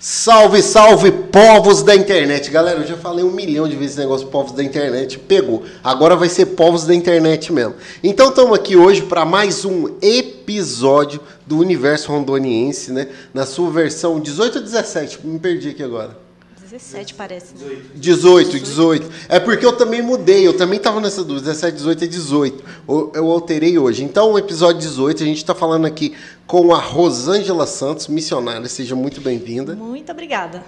Salve, salve, povos da internet. Galera, eu já falei um milhão de vezes esse negócio povos da internet, pegou. Agora vai ser povos da internet mesmo. Então estamos aqui hoje para mais um episódio do Universo Rondoniense, né? Na sua versão 18 ou 17, me perdi aqui agora. 17 parece. Né? 18, 18. É porque eu também mudei, eu também estava nessa dúvida. 17, 18 é 18. Eu, eu alterei hoje. Então, o episódio 18, a gente está falando aqui com a Rosângela Santos, missionária. Seja muito bem-vinda. Muito obrigada.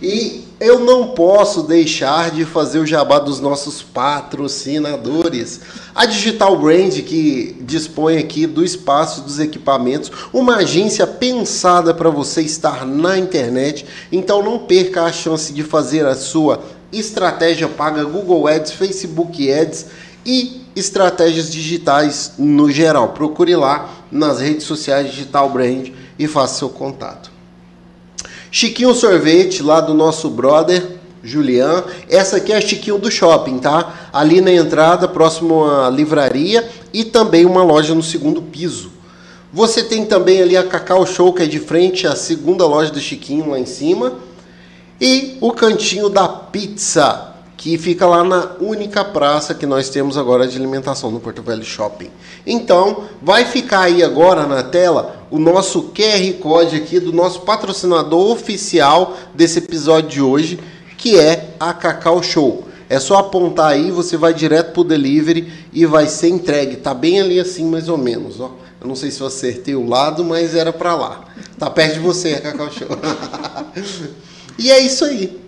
E eu não posso deixar de fazer o jabá dos nossos patrocinadores. A Digital Brand, que dispõe aqui do espaço dos equipamentos, uma agência pensada para você estar na internet. Então não perca a chance de fazer a sua estratégia paga Google Ads, Facebook Ads e estratégias digitais no geral. Procure lá nas redes sociais Digital Brand e faça seu contato. Chiquinho Sorvete, lá do nosso brother Julian. Essa aqui é a Chiquinho do Shopping, tá? Ali na entrada, próximo à livraria e também uma loja no segundo piso. Você tem também ali a Cacau Show, que é de frente à segunda loja do Chiquinho, lá em cima. E o cantinho da pizza, que fica lá na única praça que nós temos agora de alimentação no Porto Velho Shopping. Então, vai ficar aí agora na tela o nosso QR Code aqui do nosso patrocinador oficial desse episódio de hoje, que é a Cacau Show. É só apontar aí, você vai direto pro delivery e vai ser entregue. Tá bem ali assim, mais ou menos, ó. Eu não sei se eu acertei o lado, mas era para lá. Tá perto de você, Cacau Show. e é isso aí.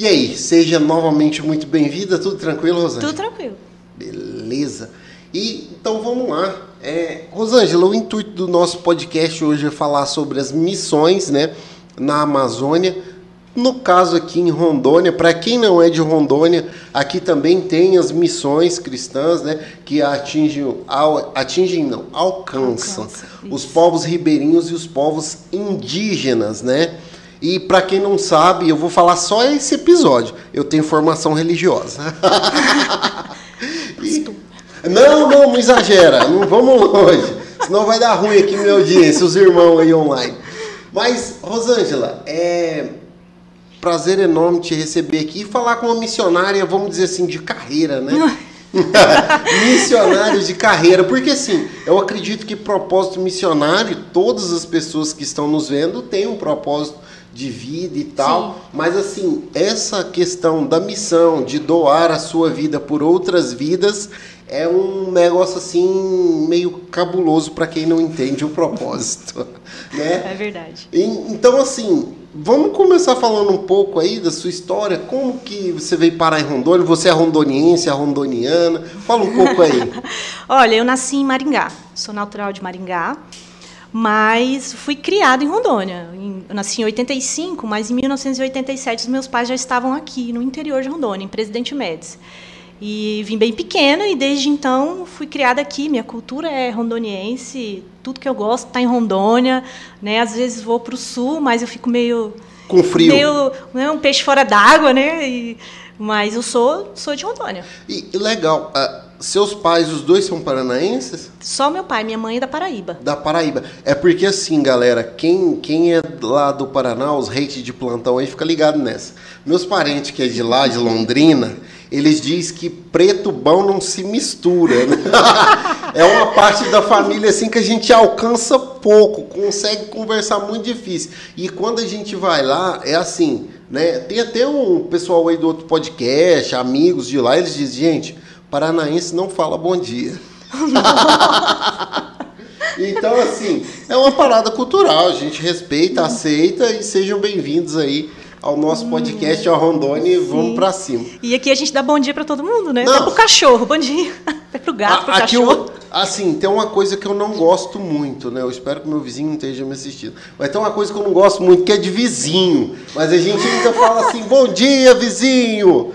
E aí, seja novamente muito bem-vinda. Tudo tranquilo, Rosângela? Tudo tranquilo. Beleza. E então vamos lá. É, Rosângela, o intuito do nosso podcast hoje é falar sobre as missões, né, na Amazônia. No caso aqui em Rondônia, para quem não é de Rondônia, aqui também tem as missões cristãs, né, que atingem, atingem não, alcançam Alcança, os povos ribeirinhos e os povos indígenas, né? E para quem não sabe, eu vou falar só esse episódio. Eu tenho formação religiosa. e... Não, não, não exagera. Não vamos longe. Senão vai dar ruim aqui minha audiência, os irmãos aí online. Mas, Rosângela, é prazer enorme te receber aqui e falar com uma missionária, vamos dizer assim, de carreira, né? missionário de carreira, porque assim, eu acredito que propósito missionário, todas as pessoas que estão nos vendo têm um propósito de vida e tal. Sim. Mas assim, essa questão da missão, de doar a sua vida por outras vidas, é um negócio assim meio cabuloso para quem não entende o propósito, né? É verdade. E, então assim, vamos começar falando um pouco aí da sua história, como que você veio parar em Rondônia? Você é rondoniense, é rondoniana? Fala um pouco aí. Olha, eu nasci em Maringá, sou natural de Maringá mas fui criada em Rondônia. Eu nasci em 85, mas em 1987 os meus pais já estavam aqui, no interior de Rondônia, em Presidente Médici. E vim bem pequena e desde então fui criada aqui. Minha cultura é rondoniense, tudo que eu gosto está em Rondônia. Né? Às vezes vou para o sul, mas eu fico meio. Com frio. Meio né, um peixe fora d'água, né? E, mas eu sou, sou de Rondônia. E legal. Uh seus pais, os dois são paranaenses? Só meu pai, minha mãe é da Paraíba. Da Paraíba. É porque assim, galera, quem, quem é lá do Paraná, os hates de plantão aí, fica ligado nessa. Meus parentes que é de lá, de Londrina, eles dizem que preto bom não se mistura. Né? é uma parte da família assim que a gente alcança pouco, consegue conversar muito difícil. E quando a gente vai lá, é assim, né? Tem até um pessoal aí do outro podcast, amigos de lá, eles dizem, gente Paranaense não fala bom dia. então, assim, é uma parada cultural. A gente respeita, aceita e sejam bem-vindos aí ao nosso podcast, ao Rondônia, e vamos para cima. E aqui a gente dá bom dia para todo mundo, né? Não. Até pro cachorro, bom dia. Até pro gato, pro aqui cachorro. Eu, assim, tem uma coisa que eu não gosto muito, né? Eu espero que meu vizinho não esteja me assistindo. Mas tem uma coisa que eu não gosto muito, que é de vizinho. Mas a gente ainda fala assim, bom dia, vizinho!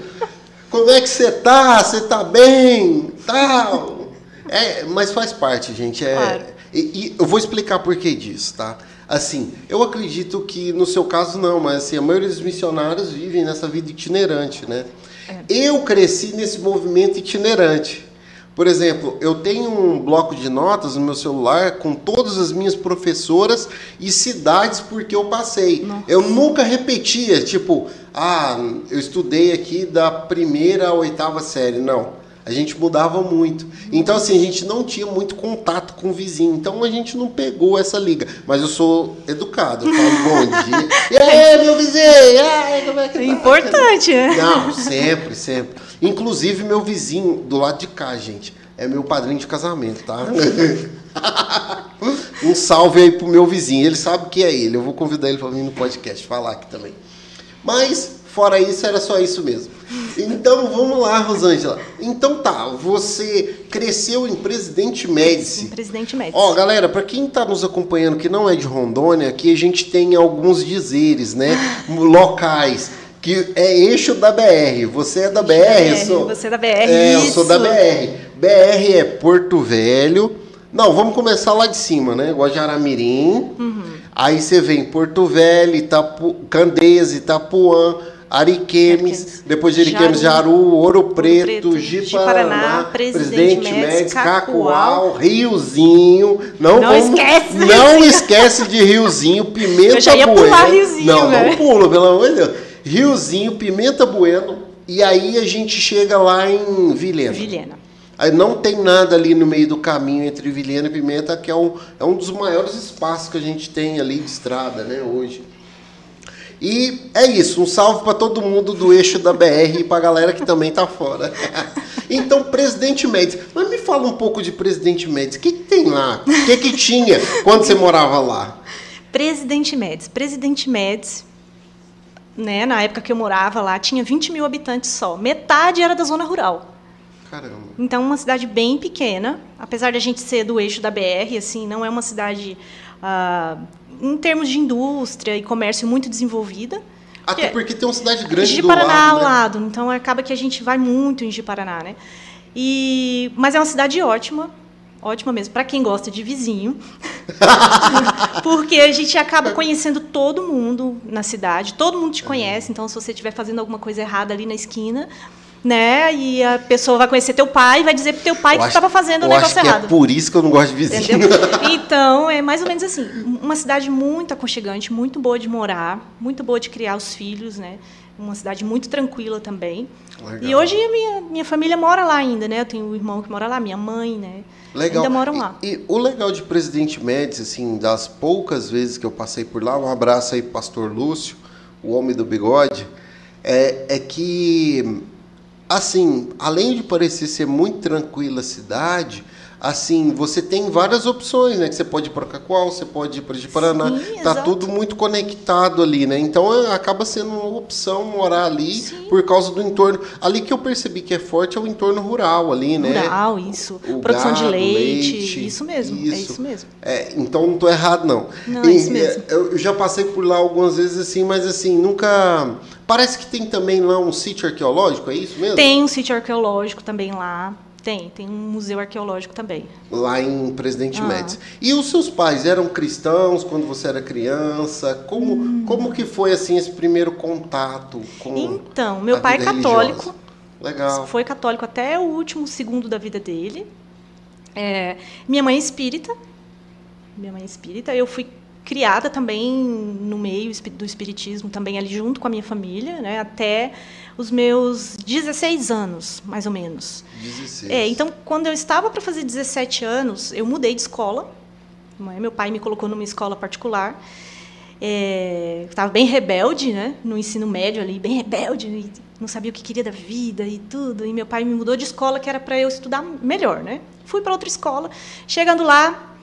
Como é que você tá? Você tá bem? Tal. É, mas faz parte, gente. É, claro. e, e, eu vou explicar por que disso, tá? Assim, eu acredito que no seu caso não, mas assim, a maioria dos missionários vivem nessa vida itinerante, né? É. Eu cresci nesse movimento itinerante. Por exemplo, eu tenho um bloco de notas no meu celular com todas as minhas professoras e cidades porque eu passei. Nossa. Eu nunca repetia, tipo, ah, eu estudei aqui da primeira à oitava série. Não. A gente mudava muito. Então, assim, a gente não tinha muito contato com o vizinho. Então, a gente não pegou essa liga. Mas eu sou educado. Eu falo bom dia. E aí, meu vizinho? Aí, como é que É tá? importante, né? Não, sempre, sempre. Inclusive, meu vizinho do lado de cá, gente, é meu padrinho de casamento, tá? um salve aí pro meu vizinho. Ele sabe que é ele. Eu vou convidar ele pra vir no podcast falar aqui também. Mas, fora isso, era só isso mesmo. Então, vamos lá, Rosângela. Então tá, você cresceu em Presidente Médici. Presidente Médici. Ó, galera, para quem tá nos acompanhando que não é de Rondônia, aqui a gente tem alguns dizeres, né? Locais. Que é eixo da BR. Você é da BR, eu BR, sou. você é da BR, É, eu sou da isso. BR. BR é Porto Velho. Não, vamos começar lá de cima, né? Guajaramirim. Uhum. Aí você vem Porto Velho, Itapu, Candeias, Itapuã, Ariquemes, depois de Ariquemes, Jaru, Jaru, Ouro Preto, Preto, Ji-Paraná, Presidente Presidente Médici, Cacoal. Riozinho. Não, Não vamos- esquece Não esquece de Riozinho, Pimenta Eu já ia Bueno. pular Riozinho, Não, não velho. pula, pelo amor de Deus. Riozinho, Pimenta Bueno. E aí a gente chega lá em Vilhena. Vilhena. Aí não tem nada ali no meio do caminho entre Vilhena e Pimenta, que é um, é um dos maiores espaços que a gente tem ali de estrada, né, hoje. E é isso, um salve para todo mundo do eixo da BR e para galera que também tá fora. Então, Presidente Médici, mas me fala um pouco de Presidente Médici. O que, que tem lá? O que, que tinha quando você morava lá? Presidente Médici. Presidente Médici, né, na época que eu morava lá, tinha 20 mil habitantes só. Metade era da zona rural. Caramba. Então, uma cidade bem pequena, apesar de a gente ser do eixo da BR, assim, não é uma cidade, ah, em termos de indústria e comércio, muito desenvolvida. Até É. porque tem uma cidade grande de do Paraná lado, ao né? lado, então acaba que a gente vai muito em Ji-Paraná, né? E, mas é uma cidade ótima, ótima mesmo, para quem gosta de vizinho, porque a gente acaba conhecendo todo mundo na cidade, todo mundo te É. conhece, então se você estiver fazendo alguma coisa errada ali na esquina, né, e a pessoa vai conhecer teu pai e vai dizer pro teu pai Eu que estava fazendo o eu negócio que errado. é por isso que eu não gosto de vizinho. Entendeu? Então, é mais ou menos assim. Uma cidade muito aconchegante, muito boa de morar, muito boa de criar os filhos, né? Uma cidade muito tranquila também. Legal. E hoje a minha, minha família mora lá ainda, né? Eu tenho um irmão que mora lá, minha mãe, né? Legal. Ainda moram lá. E, e o legal de Presidente Médici, assim, das poucas vezes que eu passei por lá, um abraço aí pro Pastor Lúcio, o homem do bigode, é, é que, assim, além de parecer ser muito tranquila a cidade, assim, você tem várias opções, né? Que você pode ir para Cacoal, você pode ir para Paraná. Sim, Tá exato. tudo muito conectado ali, né? Então é, acaba sendo uma opção morar ali Sim. por causa do entorno. Ali que eu percebi que é forte é o entorno rural ali, né? Rural, isso. O Produção de gado, leite, leite, Isso mesmo, é isso. isso mesmo. É, então não tô errado, não. Não, é isso mesmo. Eu já passei por lá algumas vezes assim, mas assim, nunca. Parece que tem também lá um sítio arqueológico, é isso mesmo? Tem um sítio arqueológico também lá. Tem, tem um museu arqueológico também. Lá em Presidente Ah. Médici. E os seus pais eram cristãos quando você era criança? Como, Hum. como que foi assim esse primeiro contato com Então, meu pai é católico. religiosa? Legal. Foi católico até o último segundo da vida dele. É, minha mãe é espírita. Minha mãe é espírita. Eu fui criada também no meio do espiritismo, também ali junto com a minha família, né, até os meus 16 anos, mais ou menos. 16. É, então, quando eu estava para fazer 17 anos, eu mudei de escola. né, Meu pai me colocou numa escola particular. É, estava bem rebelde, né? No ensino médio ali, bem rebelde, não sabia o que queria da vida e tudo. E meu pai me mudou de escola que era para eu estudar melhor, né? Fui para outra escola. Chegando lá,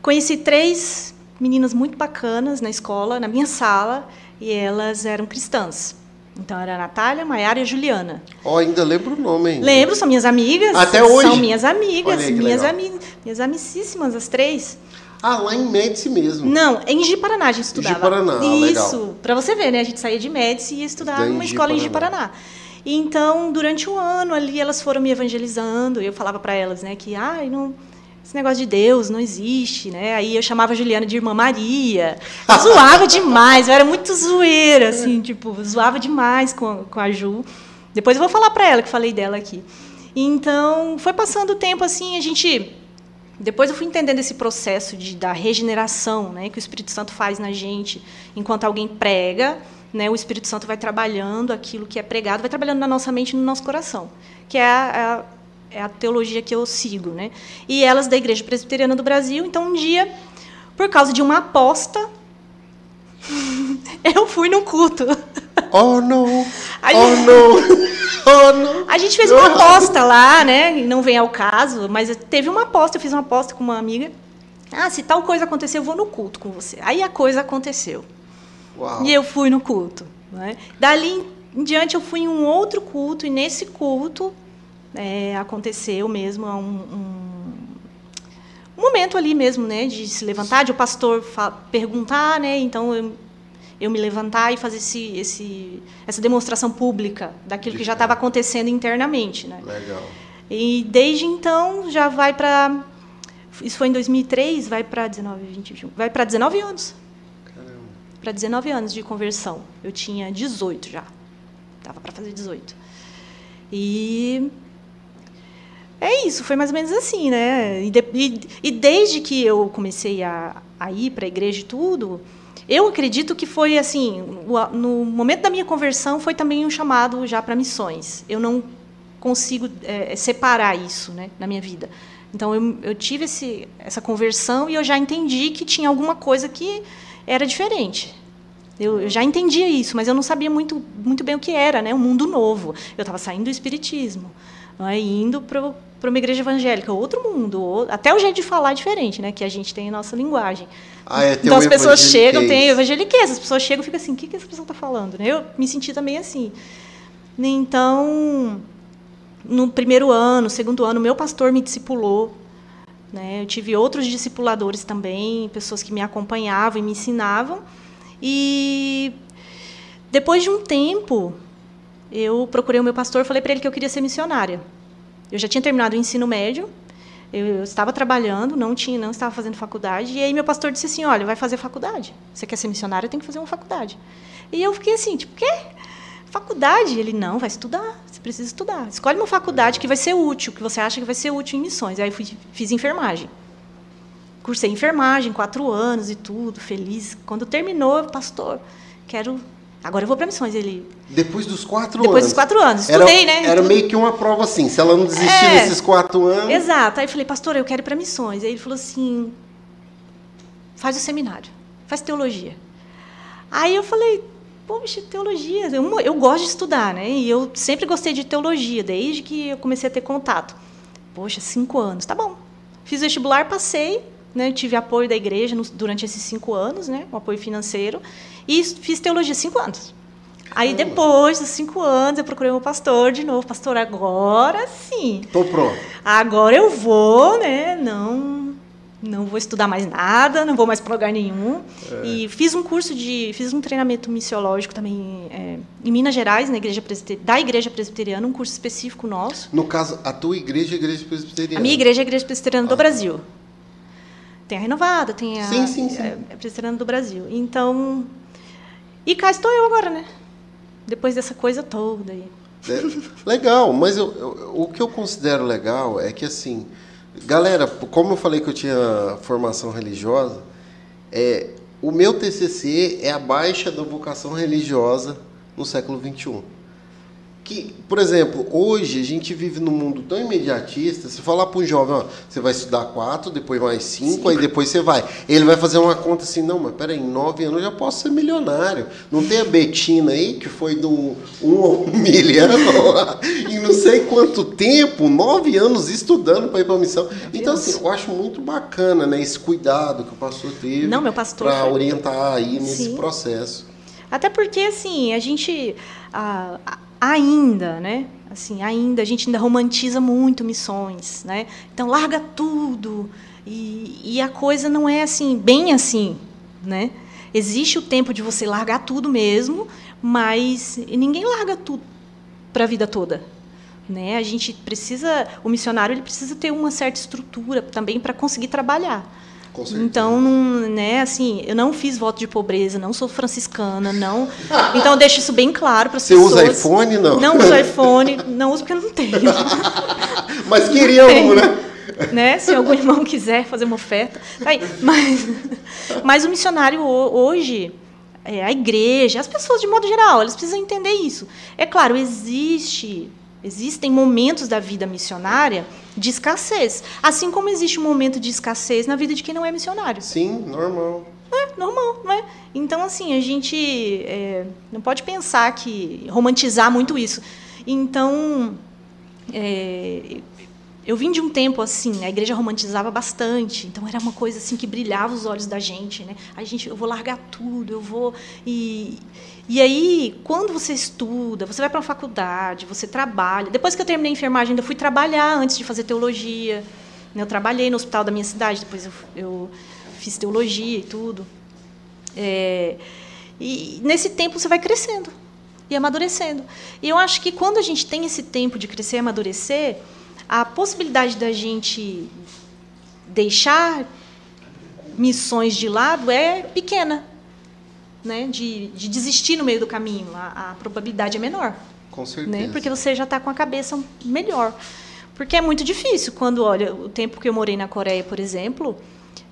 conheci três meninas muito bacanas na escola, na minha sala, e elas eram cristãs. Então era a Natália, Maiara e a Juliana. Ó, ainda lembro o nome ainda. Lembro, são minhas amigas. Até hoje? São minhas amigas, aí minhas amigas, minhas amicíssimas, as três. Ah, lá em Médici mesmo. Não, em Ji-Paraná a gente estudava. Ji-Paraná, ah, legal. Isso, para você ver, né? A gente saía de Médici e ia estudar numa escola em. Ji-Paraná. E Então, durante um ano ali, elas foram me evangelizando. Eu falava para elas, né, que ai, não, esse negócio de Deus não existe, né? Aí eu chamava a Juliana de irmã Maria. Eu zoava demais, eu era muito zoeira, assim, tipo, zoava demais com, com a Ju. Depois eu vou falar para ela que falei dela aqui. Então, foi passando o tempo assim, a gente depois eu fui entendendo esse processo de, da regeneração, né, que o Espírito Santo faz na gente, enquanto alguém prega, né, o Espírito Santo vai trabalhando aquilo que é pregado, vai trabalhando na nossa mente e no nosso coração, que é a, a, é a teologia que eu sigo, né? E elas da Igreja Presbiteriana do Brasil. Então, um dia, por causa de uma aposta, eu fui no culto. Oh, não! Oh, não! Oh, não! A gente fez uma aposta lá, né? Não vem ao caso, mas teve uma aposta, eu fiz uma aposta com uma amiga. Ah, se tal coisa acontecer, eu vou no culto com você. Aí a coisa aconteceu. Uau. E eu fui no culto. Né? Dali em diante, eu fui em um outro culto, e nesse culto é, aconteceu mesmo um, um, um, momento ali mesmo, né? De se levantar, de o pastor perguntar, né? Então eu eu me levantar e fazer esse, esse, essa demonstração pública daquilo que já estava acontecendo internamente. Né? Legal. E desde então já vai para. Isso foi em 2003, vai para 19, 20, 21. Vai para 19 anos. Para 19 anos de conversão. Eu tinha 18 já. Dava para fazer 18. E. É isso, foi mais ou menos assim, né? E, de, e, e desde que eu comecei a, a ir para a igreja e tudo, eu acredito que foi assim, no momento da minha conversão foi também um chamado já para missões. Eu não consigo é, separar isso, né, na minha vida. Então eu, eu tive esse, essa conversão e eu já entendi que tinha alguma coisa que era diferente. Eu, eu já entendia isso, mas eu não sabia muito, muito bem o que era, né, um mundo novo. Eu estava saindo do espiritismo, é, indo para para uma igreja evangélica, outro mundo, até o jeito de falar é diferente, né? Que a gente tem a nossa linguagem. Ah, é, então as pessoas chegam, tem evangeliquez, as pessoas chegam e ficam assim, o que, que essa pessoa está falando? Né? Eu me senti também assim. Então, no primeiro ano, segundo ano, meu pastor me discipulou. Né? Eu tive outros discipuladores também, pessoas que me acompanhavam e me ensinavam. E depois de um tempo, eu procurei o meu pastor, falei para ele que eu queria ser missionária. Eu já tinha terminado o ensino médio, eu, estava trabalhando, não tinha, não estava fazendo faculdade, e aí meu pastor disse assim: "Olha, vai fazer faculdade. Você quer ser missionário, tem que fazer uma faculdade". E eu fiquei assim, tipo, quê? Faculdade? Ele não, vai estudar. Você precisa estudar. Escolhe uma faculdade que vai ser útil, que você acha que vai ser útil em missões. Aí fui, fiz enfermagem. Cursei enfermagem, quatro anos e tudo, feliz. Quando terminou, pastor, quero Agora eu vou para missões. Ele. Depois dos quatro Depois anos. Depois dos quatro anos. Estudei, era, né? Era meio que uma prova assim. Se ela não desistir é, nesses quatro anos. Exato. Aí eu falei, pastor, eu quero ir para missões. Aí ele falou assim: faz o seminário, faz teologia. Aí eu falei, poxa, teologia. Eu, eu gosto de estudar, né? E eu sempre gostei de teologia, desde que eu comecei a ter contato. Poxa, cinco anos, tá bom. Fiz vestibular, passei, né? Tive apoio da igreja durante esses cinco anos, né? Um apoio financeiro. E fiz teologia cinco anos. Aí depois dos cinco anos eu procurei um pastor de novo, pastor, agora sim. Tô pronto. Agora eu vou, né? Não, não vou estudar mais nada, não vou mais para lugar nenhum. É. E fiz um curso de, fiz um treinamento missiológico também é, em Minas Gerais, na igreja da igreja presbiteriana, um curso específico nosso. No caso, a tua igreja é a igreja presbiteriana. A minha igreja é a igreja presbiteriana ah. do Brasil. Tem a renovada, tem a, sim, sim, sim. É, a presbiteriana do Brasil. Então e cá estou eu agora, né? Depois dessa coisa toda aí. É, legal, mas eu, eu, o que eu considero legal é que, assim, galera, como eu falei que eu tinha formação religiosa, é, o meu TCC é a baixa da vocação religiosa no século XXI que, por exemplo, hoje a gente vive num mundo tão imediatista, se falar para um jovem, ó, você vai estudar quatro, depois mais cinco, cinco, aí depois você vai. Ele vai fazer uma conta assim, não, mas peraí, em nove anos eu já posso ser milionário. Não tem a Betina aí, que foi do um, um milhão em não sei quanto tempo, nove anos estudando para ir para a missão. Então, assim, eu acho muito bacana, né, esse cuidado que o pastor teve para orientar aí nesse Sim. processo. Até porque, assim, a gente ainda, né? Assim, ainda a gente ainda romantiza muito missões, né? Então larga tudo e, e a coisa não é assim, bem assim, né? Existe o tempo de você largar tudo mesmo, mas ninguém larga tudo para a vida toda, né? A gente precisa, o missionário ele precisa ter uma certa estrutura também para conseguir trabalhar. Então, não, né, assim, eu não fiz voto de pobreza, não sou franciscana, não. Então, eu deixo isso bem claro para as Você pessoas. usa iPhone, não? Não uso iPhone, não uso porque eu não tenho. Mas queria um, né? né? Se algum irmão quiser fazer uma oferta. Tá aí. Mas, mas o missionário ho- hoje, é, a igreja, as pessoas de modo geral, elas precisam entender isso. É claro, existe, existem momentos da vida missionária de escassez, assim como existe um momento de escassez na vida de quem não é missionário. Sim, normal. É normal, não é? Então, assim, a gente é, não pode pensar que romantizar muito isso. Então, é, eu vim de um tempo assim, a igreja romantizava bastante, então era uma coisa assim que brilhava os olhos da gente, né? A gente, eu vou largar tudo, eu vou e e aí, quando você estuda, você vai para uma faculdade, você trabalha. Depois que eu terminei a enfermagem, ainda fui trabalhar antes de fazer teologia. né? Eu trabalhei no hospital da minha cidade, depois eu, eu fiz teologia e tudo. É, e nesse tempo você vai crescendo e amadurecendo. E eu acho que quando a gente tem esse tempo de crescer e amadurecer, a possibilidade da gente deixar missões de lado é pequena, né? De, de desistir no meio do caminho, a, a probabilidade é menor, Com certeza. né? Porque você já está com a cabeça melhor. Porque é muito difícil quando, olha, o tempo que eu morei na Coreia, por exemplo,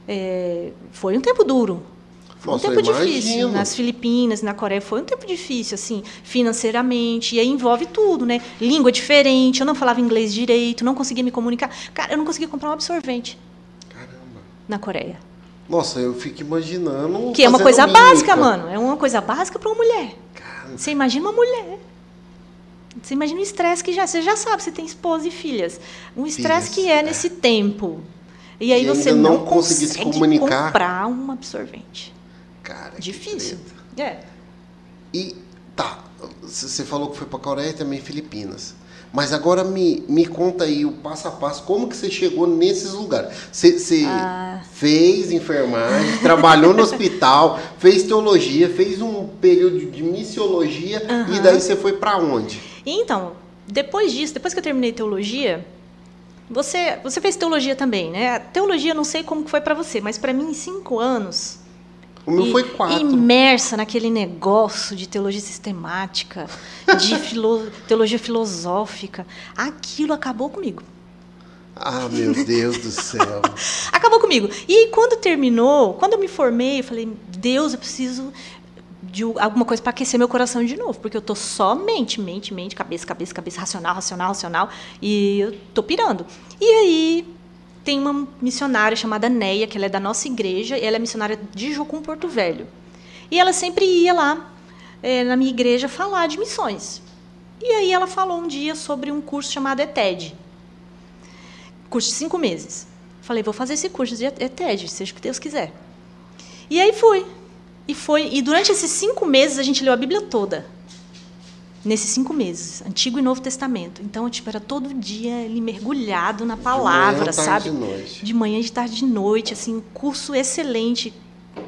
é, foi um tempo duro. Nossa, um tempo difícil. Nas Filipinas, na Coreia, foi um tempo difícil, assim, financeiramente. E aí envolve tudo, né? Língua diferente, eu não falava inglês direito, não conseguia me comunicar. Cara, eu não conseguia comprar um absorvente Caramba. na Coreia. Nossa, eu fico imaginando. Que é uma coisa mímica. básica, mano. É uma coisa básica para uma mulher. Você imagina uma mulher. Você imagina o estresse que já. Você já sabe, você tem esposa e filhas. Um estresse que é é. nesse tempo. E aí E você não, não consegue comunicar. comprar um absorvente. Cara, Difícil. É. E tá, você falou que foi para Coreia e também Filipinas. Mas agora me, me conta aí o passo a passo, como que você chegou nesses lugares? Você, você Ah. fez enfermagem, trabalhou no hospital, fez teologia, fez um período de missiologia e Aham. daí você foi para onde? E então, depois disso, depois que eu terminei teologia, você, você fez teologia também, né? A teologia, não sei como que foi para você, mas para mim, em cinco anos, O meu e- foi quatro. Imersa naquele negócio de teologia sistemática, de filo- teologia filosófica. Aquilo acabou comigo. Ah, meu Deus do céu. Acabou comigo. E quando terminou, quando eu me formei, eu falei, Deus, eu preciso de alguma coisa para aquecer meu coração de novo, porque eu tô só mente, mente, mente, cabeça, cabeça, cabeça, racional, racional, racional, e eu tô pirando. E aí tem uma missionária chamada Neia, que ela é da nossa igreja, e ela é missionária de Jocum Porto Velho. E ela sempre ia lá eh, na minha igreja falar de missões. E aí ela falou um dia sobre um curso chamado ETED, curso de cinco meses. Falei, vou fazer esse curso de ETED, seja o que Deus quiser. E aí fui. E foi. E durante esses cinco meses a gente leu a Bíblia toda. Nesses cinco meses, Antigo e Novo Testamento. Então, tipo, era todo dia ele mergulhado na palavra, De manhã, sabe? tarde e noite. De manhã, de tarde, de noite, assim, um curso excelente.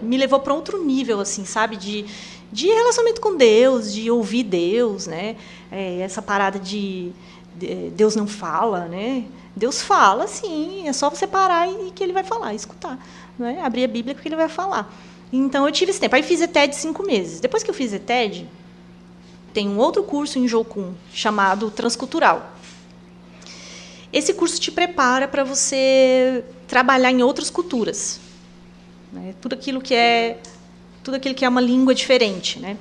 Me levou para outro nível, assim, sabe? De, de relacionamento com Deus, de ouvir Deus, né? É, essa parada de, de Deus não fala, né? Deus fala, sim, é só você parar e que ele vai falar, escutar. Né? Abrir a Bíblia que ele vai falar. Então, eu tive esse tempo. Aí fiz ETED cinco meses. Depois que eu fiz ETED, tem um outro curso em Jocum chamado Transcultural. Esse curso te prepara para você trabalhar em outras culturas, né? tudo aquilo que é tudo aquilo que é uma língua diferente, né?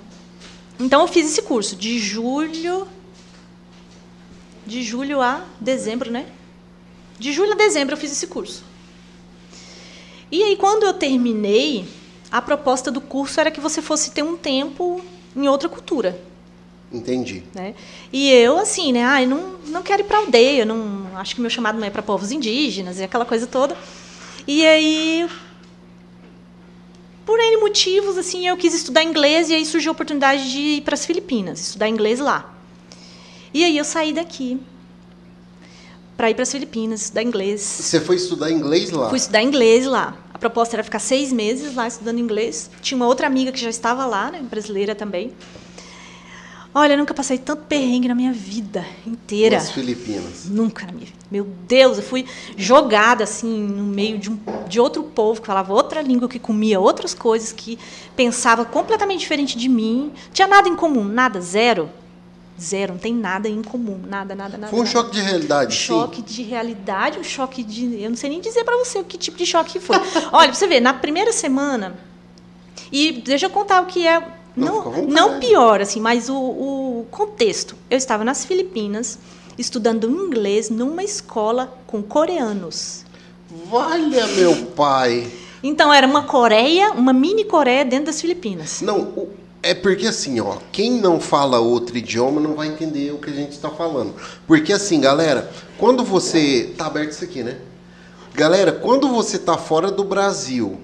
Então eu fiz esse curso de julho de julho a dezembro, né? De julho a dezembro eu fiz esse curso. E aí quando eu terminei, a proposta do curso era que você fosse ter um tempo em outra cultura. Entendi. Né? E eu, assim, né? Ah, eu não, não quero ir para aldeia, não, acho que meu chamado não é para povos indígenas e aquela coisa toda. E aí, por N motivos, assim, eu quis estudar inglês e aí surgiu a oportunidade de ir para as Filipinas, estudar inglês lá. E aí eu saí daqui para ir para as Filipinas, estudar inglês. Você foi estudar inglês lá? Fui estudar inglês lá. A proposta era ficar seis meses lá estudando inglês. Tinha uma outra amiga que já estava lá, né, brasileira também. Olha, eu nunca passei tanto perrengue na minha vida inteira. Nas Filipinas. Nunca na minha vida. Meu Deus, eu fui jogada assim no meio de, um, de outro povo que falava outra língua, que comia outras coisas, que pensava completamente diferente de mim. Tinha nada em comum, nada, zero. Zero, não tem nada em comum, nada, nada, nada. Foi um nada. choque de realidade, choque sim. de realidade, um choque de. Eu não sei nem dizer para você o que tipo de choque que foi. Olha, pra você ver, na primeira semana. E deixa eu contar o que é. Não, Não, não pior, assim, mas o, o contexto. Eu estava nas Filipinas, estudando inglês numa escola com coreanos. Valha, meu pai. Então, era uma Coreia, uma mini Coreia dentro das Filipinas. Não, é porque assim, ó, quem não fala outro idioma não vai entender o que a gente está falando. Porque assim, galera, quando você. Tá aberto isso aqui, né? Galera, quando você tá fora do Brasil,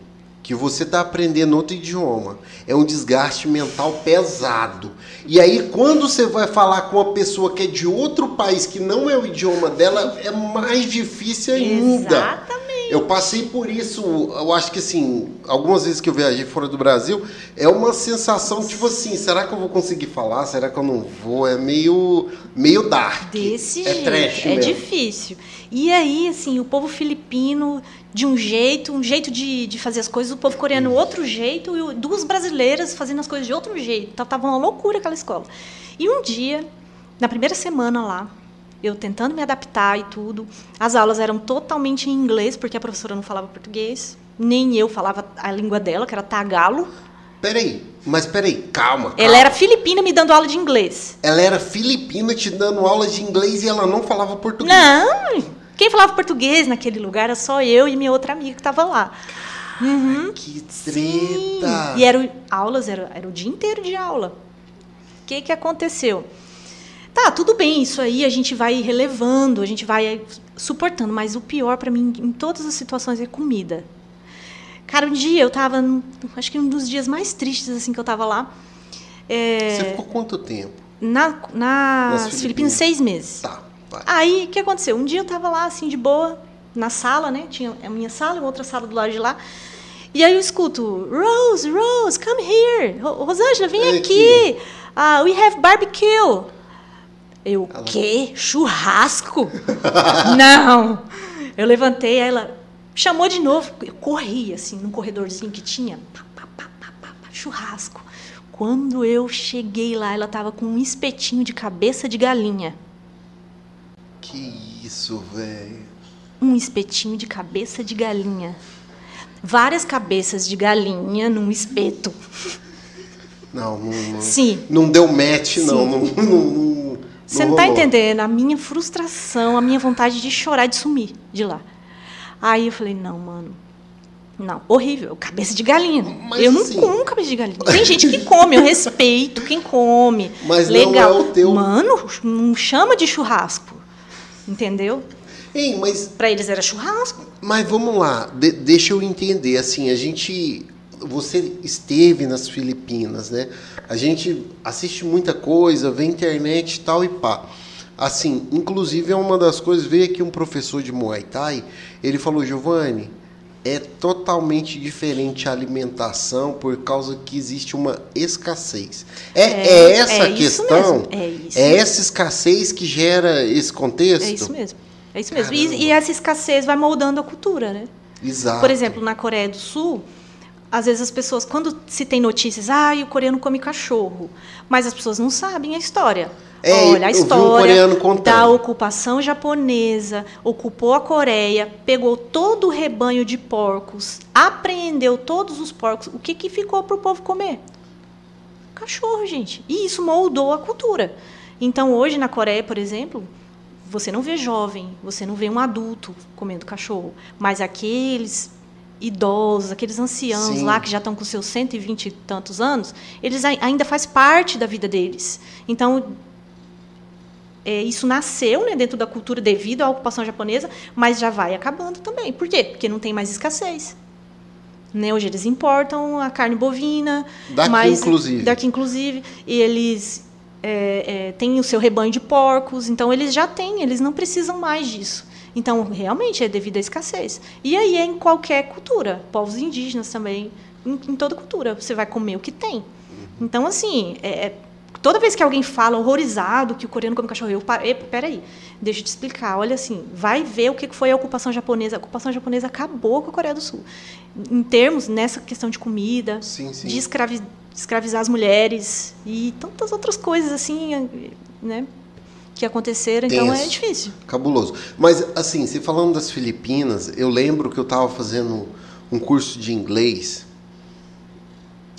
que você tá aprendendo outro idioma, é um desgaste mental pesado. E aí, quando você vai falar com uma pessoa que é de outro país, que não é o idioma dela, é mais difícil ainda. Exatamente. Eu passei por isso, eu acho que assim, algumas vezes que eu viajei fora do Brasil, é uma sensação tipo assim, será que eu vou conseguir falar? Será que eu não vou? É meio meio dark. Desse é jeito. trash é mesmo. difícil. E aí, assim, o povo filipino de um jeito, um jeito de, de fazer as coisas, o povo coreano outro jeito, e duas brasileiras fazendo as coisas de outro jeito. Tava tava uma loucura aquela escola. E um dia, na primeira semana lá, eu tentando me adaptar e tudo, as aulas eram totalmente em inglês, porque a professora não falava português, nem eu falava a língua dela, que era tagalo. Peraí, mas peraí, calma, calma. Ela era filipina me dando aula de inglês. Ela era filipina te dando aula de inglês e ela não falava português. Não, quem falava português naquele lugar era só eu e minha outra amiga que estava lá. Uhum. Que Sim. treta! E eram aulas, era, era o dia inteiro de aula. O que, que aconteceu? Tá, tudo bem, isso aí a gente vai relevando, a gente vai suportando, mas o pior para mim em todas as situações é comida. Cara, um dia eu tava, acho que um dos dias mais tristes assim que eu tava lá, é, Você ficou quanto tempo? na, Nas nas Filipinas. Filipinas seis meses. Tá, vai. Aí, o que aconteceu? Um dia eu tava lá, assim, de boa, na sala, né? Tinha a minha sala e outra sala do lado de lá. E aí eu escuto, Rose, Rose, come here. Ro- Rosângela, vem Vem aqui. Ah, we have barbecue. Eu, Ela- quê? Churrasco? Não. Eu levantei, aí ela chamou de novo. Eu corri, assim, num corredorzinho que tinha. Pá, pá, pá, churrasco. Quando eu cheguei lá, ela tava com um espetinho de cabeça de galinha. Que isso, velho. um espetinho de cabeça de galinha. Várias cabeças de galinha num espeto. Não, não, não. Sim. Não deu match, Sim. não. não, não, não Você não tá rolou. entendendo a minha frustração, a minha vontade de chorar, de sumir de lá. Aí eu falei, não, mano. Não, horrível, cabeça de galinha. Mas eu não assim- como cabeça de galinha. Tem gente que come, eu respeito quem come. Mas não Legal. é o teu- Mano, não chama de churrasco. Entendeu? Ei, mas Pra eles era churrasco. Mas vamos lá, de- deixa eu entender. Assim, a gente. Você esteve nas Filipinas, né? A gente assiste muita coisa, vê internet e tal e pá. Assim, inclusive é uma das coisas, veio aqui um professor de Muay Thai, ele falou, Giovanni, é totalmente diferente a alimentação por causa que existe uma escassez. É, É, é essa é a isso questão? é É essa escassez que gera esse contexto? É isso mesmo. É isso mesmo. E, e essa escassez vai moldando a cultura, né? Exato. Por exemplo, na Coreia do Sul, às vezes as pessoas, quando se tem notícias, ah, o coreano come cachorro, mas as pessoas não sabem a história. É, Olha, a história da ocupação japonesa, ocupou a Coreia, pegou todo o rebanho de porcos, apreendeu todos os porcos. O que, que ficou para o povo comer? Cachorro, gente. E isso moldou a cultura. Então, hoje na Coreia, por exemplo, você não vê jovem, você não vê um adulto comendo cachorro, mas aqueles idosos, aqueles anciãos Sim. lá que já estão com seus 120 e tantos anos, eles ai- ainda faz parte da vida deles. Então, é, isso nasceu né, dentro da cultura devido à ocupação japonesa, mas já vai acabando também. Por quê? Porque não tem mais escassez. Né? Hoje eles importam a carne bovina, Daqui, mas, inclusive. Daqui, inclusive. E eles é, é, têm o seu rebanho de porcos, então eles já têm, eles não precisam mais disso. Então, realmente, é devido à escassez. E aí é em qualquer cultura, povos indígenas também, em, em toda cultura, você vai comer o que tem. Então, assim, é, é toda vez que alguém fala horrorizado que o coreano come cachorro, eu paro, peraí, deixa eu te explicar. Olha assim, vai ver o que foi a ocupação japonesa. A ocupação japonesa acabou com a Coreia do Sul. Em termos, nessa questão de comida, Sim, sim. de escravi- escravizar as mulheres e tantas outras coisas assim, né? Que aconteceram, então é difícil. Cabuloso. Mas, assim, você falando das Filipinas, eu lembro que eu estava fazendo um curso de inglês.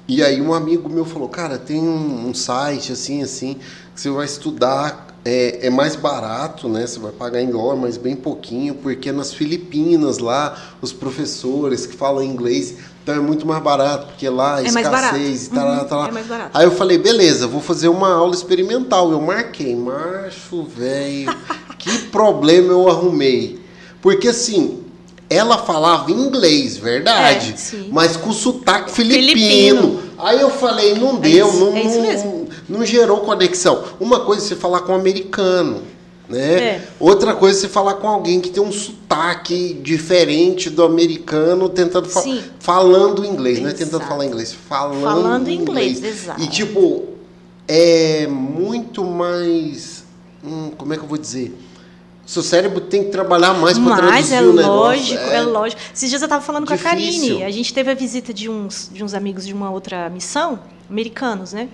E aí um amigo meu falou, cara, tem um, um site assim, assim, que você vai estudar, é, é mais barato, né? Você vai pagar em dólar, mas bem pouquinho, porque nas Filipinas lá, os professores que falam inglês, então é muito mais barato, porque lá É escassez, tá lá, Uhum, lá. é mais barato. Aí eu falei, beleza, vou fazer uma aula experimental. Eu marquei, macho, velho, que problema eu arrumei. Porque assim, ela falava inglês, verdade, É, sim. mas com sotaque filipino. Filipino. Aí eu falei, não deu, isso- não, é isso não- mesmo. não gerou conexão. Uma coisa é você falar com um americano. Né? É. Outra coisa é você falar com alguém que tem um sotaque diferente do americano, tentando fa- Sim. falando inglês, não é tentando Exato. falar inglês, falando, Falando inglês, exato. E tipo, é muito mais. hum, como é que eu vou dizer? Seu cérebro tem que trabalhar mais para Mas traduzir é o negócio. lógico, é. lógico. Esses dias eu estava falando com a Difícil. Karine. A gente teve a visita de uns, de uns amigos de uma outra missão, americanos, né?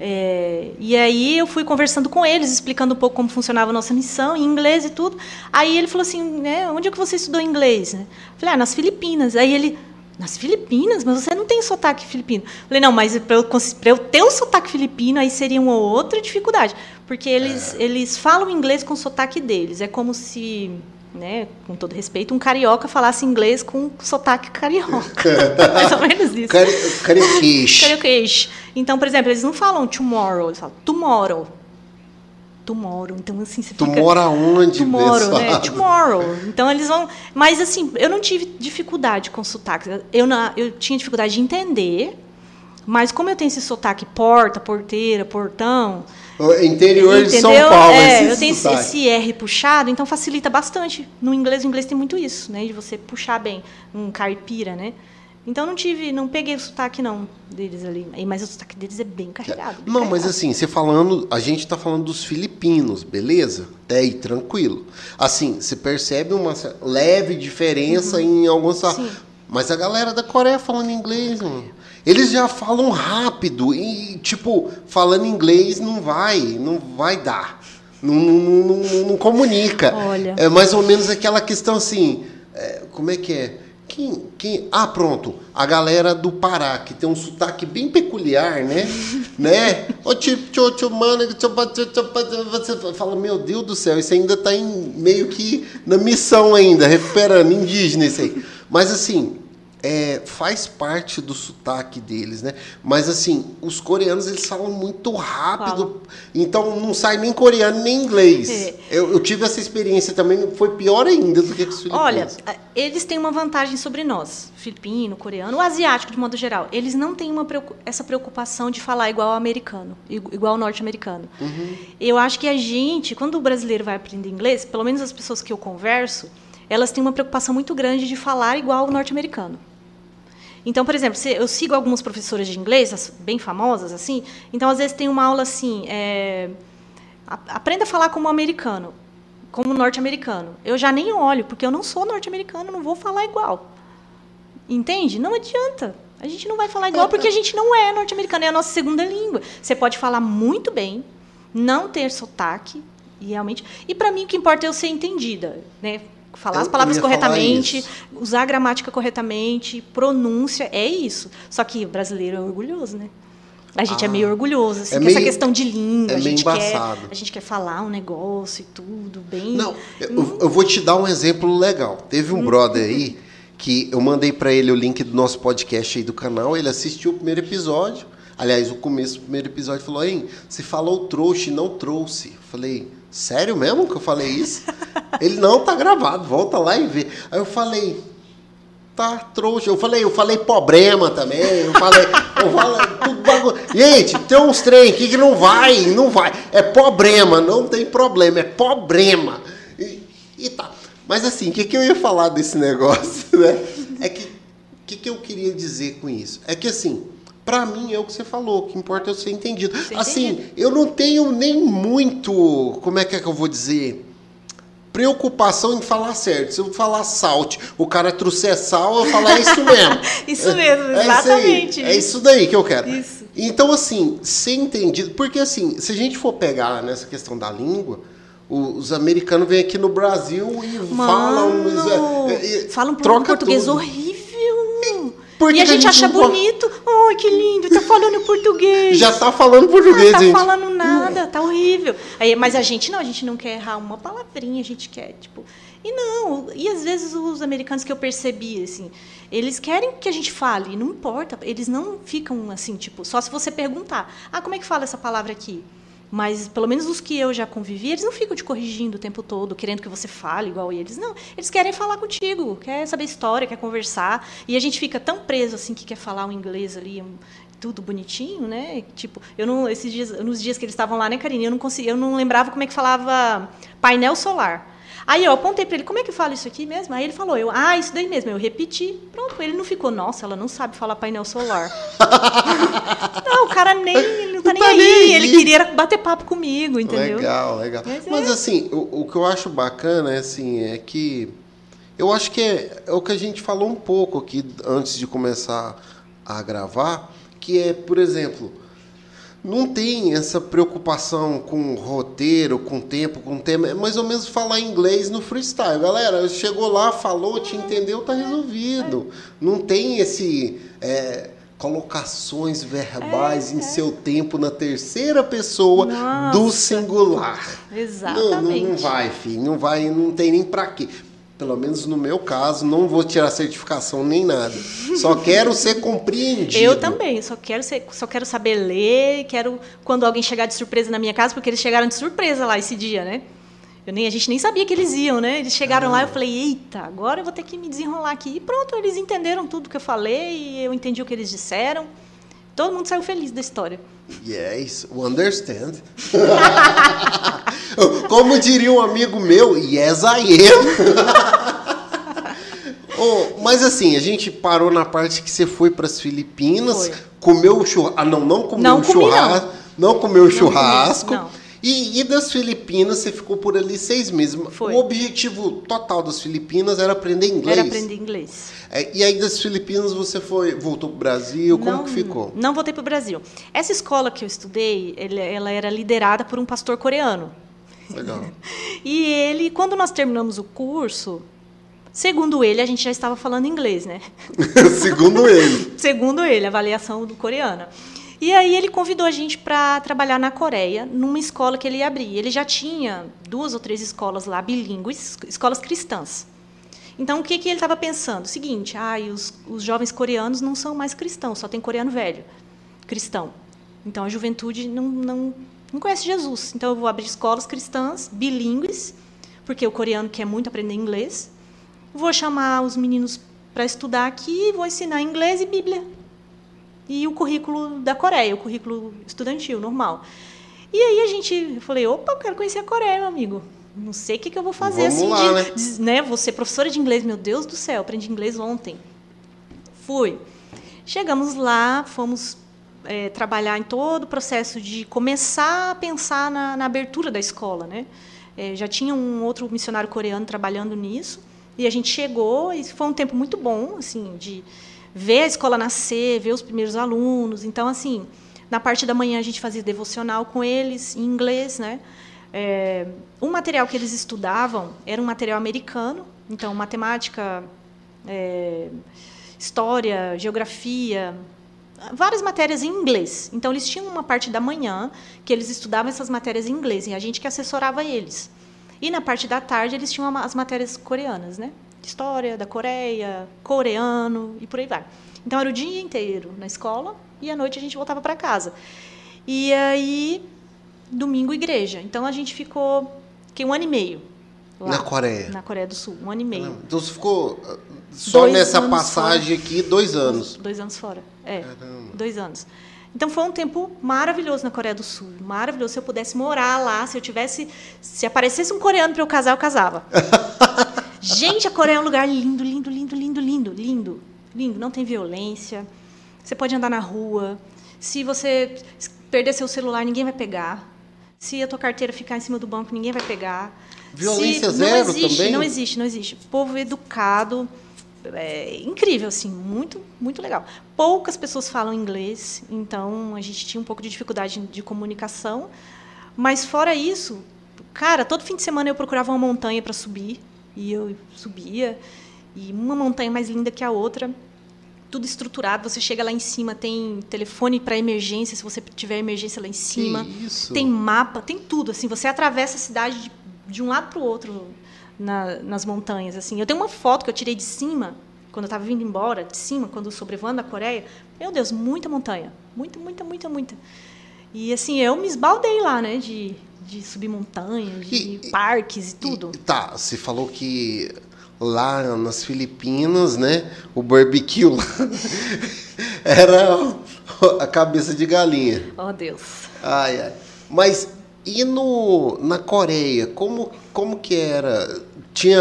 É, e aí eu fui conversando com eles, explicando um pouco como funcionava a nossa missão, em inglês e tudo. Aí ele falou assim, né, onde é que você estudou inglês? né? Falei, ah, nas Filipinas. Aí ele, nas Filipinas? Mas você não tem sotaque filipino. Falei, não, mas para eu, pra eu ter um sotaque filipino, aí seria uma outra dificuldade. Porque eles, eles falam inglês com o sotaque deles. É como se, né, com todo respeito, um carioca falasse inglês com sotaque carioca. Mais ou menos isso. Cari. Carioquês. Então, por exemplo, eles não falam tomorrow, eles falam tomorrow. Tomorrow. Então, assim, você Tu fica... mora onde, Tomorrow, né? Tomorrow. Então eles vão. Mas assim, eu não tive dificuldade com sotaque. Eu, não, eu tinha dificuldade de entender, mas como eu tenho esse sotaque porta, porteira, portão. Interior de São entendeu? Paulo, é, esse eu tenho sotaque. esse R puxado, então facilita bastante. No inglês, o inglês tem muito isso, né? De você puxar bem um caipira, né? Então não tive, não peguei o sotaque não deles ali, mas o sotaque deles é bem carregado. bem Não, mas carregado. assim, você falando, a gente tá falando dos filipinos, beleza? Até aí, tranquilo. Assim, você percebe uma leve diferença em alguns. Uhum. Sim. Mas a galera da Coreia falando inglês, mano. Eles já falam rápido e, tipo, falando inglês não vai, não vai dar. Não, não, não- não- não comunica. Olha. É mais ou menos aquela questão assim. é, como é que é? Quem, quem, ah, pronto. A galera do Pará, que tem um sotaque bem peculiar, né? né? Você fala, meu Deus do céu, isso ainda tá em, meio que na missão ainda, recuperando, indígena isso aí. Mas assim, é, faz parte do sotaque deles, né? Mas assim, os coreanos eles falam muito rápido, então não sai nem coreano nem inglês. É. Eu, eu tive essa experiência também, foi pior ainda do que os filipinos. Olha, a- eles têm uma vantagem sobre nós, filipino, coreano, o asiático de modo geral. Eles não têm uma essa preocupação de falar igual ao americano, igu- igual ao norte-americano. Eu acho que a gente, quando o brasileiro vai aprender inglês, pelo menos as pessoas que eu converso, elas têm uma preocupação muito grande de falar igual ao norte-americano. Então, por exemplo, eu sigo algumas professoras de inglês, bem famosas, assim, então às vezes tem uma aula assim, é, aprenda a falar como americano, como norte-americano. Eu já nem olho, porque eu não sou norte-americano, não vou falar igual. Entende? Não adianta. A gente não vai falar igual porque a gente não é norte-americano, é a nossa segunda língua. Você pode falar muito bem, não ter sotaque, e realmente. E para mim o que importa é eu ser entendida, né? Falar Eu- as palavras corretamente, usar a gramática corretamente, pronúncia, é isso. Só que brasileiro é orgulhoso, né? A gente é Ah. meio orgulhoso, assim, É com meio- essa questão de língua. é a, meio gente quer, a gente quer falar um negócio e tudo, bem. Não, eu, eu vou te dar um exemplo legal. Teve um brother aí que eu mandei pra ele o link do nosso podcast aí do canal, ele assistiu o primeiro episódio. Aliás, o começo do primeiro episódio falou: "Hein, você falou trouxe, não trouxe". Eu falei: "Sério mesmo que eu falei isso?" ele não tá gravado, volta lá e vê. Aí eu falei: Tá, trouxa. Eu falei, eu falei problema também. Eu falei, eu falei tudo bagulho. Gente, tem uns trem aqui que não vai, não vai. É problema, não tem problema, é problema. E, e tá. Mas assim, o que, que eu ia falar desse negócio, né? É que o que, que eu queria dizer com isso? É que assim, Pra mim é o que você falou, o que importa é eu ser entendido. Ser assim, entendido. eu não tenho nem muito, como é que é que eu vou dizer? Preocupação em falar certo. Se eu falar salt, o cara trouxer sal, eu falar é isso mesmo. Isso mesmo, É isso aí, exatamente. É isso daí que eu quero. Isso. Então, assim, ser entendido. Porque, assim, se a gente for pegar nessa questão da língua, os americanos vêm aqui no Brasil e falam. Mano, é, é, é, falam um troca português tudo. horrível. Por que e a que a gente, gente acha não bonito. Ai, que lindo, tá falando português. Já tá falando português, não tá gente. falando nada, tá horrível. Aí, mas a gente não, a gente não quer errar uma palavrinha, a gente quer, tipo. E não, e às vezes os americanos que eu percebi, assim, eles querem que a gente fale, não importa, eles não ficam assim, tipo, só se você perguntar, ah, como é que fala essa palavra aqui? Mas, pelo menos os que eu já convivi, eles não ficam te corrigindo o tempo todo, querendo que você fale igual eles. Não, eles querem falar contigo, quer saber história, quer conversar. E a gente fica tão preso, assim, que quer falar um inglês ali, um- tudo bonitinho, né? Tipo, eu não, esses dias, nos dias que eles estavam lá, né, Karine, eu não conseguia, eu não lembrava como é que falava painel solar. Aí eu apontei para ele, como é que fala isso aqui mesmo? Aí ele falou, eu, ah, isso daí mesmo. Eu repeti, pronto. Ele não ficou, nossa, ela não sabe falar painel solar. não, o cara nem, ele não tá, nem, tá aí. nem aí. Ele queria bater papo comigo, entendeu? Legal, legal. Mas Mas, é. assim, o, o que eu acho bacana é assim, é que eu acho que é, é o que a gente falou um pouco aqui antes de começar a gravar, que é, por exemplo, não tem essa preocupação com roteiro, com tempo, com tema. É mais ou menos falar inglês no freestyle. Galera, chegou lá, falou, te entendeu, tá resolvido. Não tem esse. é, colocações verbais em seu tempo na terceira pessoa do Nossa. singular. Exatamente. Não, não, não vai, filho. Não vai, não tem nem pra quê. Pelo menos no meu caso, não vou tirar certificação nem nada. Só quero ser compreendido. Eu também, só quero, ser, só quero saber ler, quero quando alguém chegar de surpresa na minha casa, porque eles chegaram de surpresa lá esse dia, né? Eu nem, a gente nem sabia que eles iam, né? Eles chegaram lá, eu falei, eita, agora eu vou ter que me desenrolar aqui. E pronto, eles entenderam tudo que eu falei, eu entendi o que eles disseram. Todo mundo saiu feliz da história. Yes, we understand. Como diria um amigo meu, yes I am. Oh, mas assim, a gente parou na parte que você foi para as Filipinas, Foi. comeu o churrasco. Ah, não, não comeu Não o comi, não. churrasco. Não, comeu o comi, churrasco. não. E, e das Filipinas, você ficou por ali seis meses. Foi. O objetivo total das Filipinas era aprender inglês. Era aprender inglês. É, e aí das Filipinas você foi, voltou pro Brasil, como não, que ficou? Não voltei para o Brasil. Essa escola que eu estudei, ela era liderada por um pastor coreano. Legal. E ele, quando nós terminamos o curso, segundo ele, a gente já estava falando inglês, né? Segundo ele. Segundo ele, avaliação do coreana. E aí ele convidou a gente para trabalhar na Coreia, numa escola que ele ia abrir. Ele já tinha duas ou três escolas lá bilíngues, escolas cristãs. Então o que, que ele estava pensando? O seguinte, ai, os, os jovens coreanos não são mais cristãos, só tem coreano velho, cristão. Então a juventude não, não, não conhece Jesus. Então eu vou abrir escolas cristãs bilíngues, porque o coreano quer muito aprender inglês. Vou chamar os meninos para estudar aqui, vou ensinar inglês e Bíblia. E o currículo da Coreia, o currículo estudantil, normal. E aí a gente, eu falei, opa, eu quero conhecer a Coreia, meu amigo. Não sei o que, que eu vou fazer Vamos assim lá, de, né? de- né? Ser professora de inglês, meu Deus do céu, aprendi inglês ontem. Fui. Chegamos lá, fomos é, trabalhar em todo o processo de começar a pensar na, na abertura da escola, né? É, já tinha um outro missionário coreano trabalhando nisso e a gente chegou e foi um tempo muito bom, assim, de ver a escola nascer, ver os primeiros alunos. Então, assim, na parte da manhã a gente fazia devocional com eles em inglês, né? É, um material que eles estudavam era um material americano, então matemática, é, história, geografia, várias matérias em inglês. Então eles tinham uma parte da manhã que eles estudavam essas matérias em inglês e a gente que assessorava eles. E na parte da tarde eles tinham as matérias coreanas, né? História da Coreia, coreano e por aí vai. Então era o dia inteiro na escola e à noite a gente voltava para casa. E aí domingo igreja. Então a gente ficou que um ano e meio lá, Na Coreia. na Coreia do Sul, um ano e meio. Então você ficou uh, só Dois nessa passagem aqui dois anos. Dois anos fora. É, Caramba. dois anos. Então foi um tempo maravilhoso na Coreia do Sul. Maravilhoso. Se eu pudesse morar lá, se eu tivesse. Se aparecesse um coreano para eu casar, eu casava. Gente, a Coreia é um lugar lindo, lindo, lindo, lindo, lindo, lindo. Lindo. Não tem violência. Você pode andar na rua. Se você perder seu celular, ninguém vai pegar. Se a tua carteira ficar em cima do banco, ninguém vai pegar. Violência Se, zero não existe, também? Não existe, não existe. Povo educado, é incrível, assim, muito, muito legal. Poucas pessoas falam inglês, então a gente tinha um pouco de dificuldade de comunicação. Mas fora isso, cara, todo fim de semana eu procurava uma montanha para subir e eu subia e uma montanha mais linda que a outra tudo estruturado. Você chega lá em cima, tem telefone para emergência, se você tiver emergência lá em cima. Tem mapa, tem tudo. Assim, você atravessa a cidade de, de um lado para o outro na, nas montanhas. Assim, eu tenho uma foto que eu tirei de cima quando eu estava vindo embora, de cima, quando sobrevoando a Coreia. Meu Deus, muita montanha, muita, muita, muita, muita. E assim, eu me esbaldei lá, né, de, de subir montanhas, de E- parques e tudo. E- tá, você falou que lá nas Filipinas, né, o barbecue lá era a cabeça de galinha. Oh, Deus. Ai, ai. Mas e no, na Coreia, como, como que era? Tinha.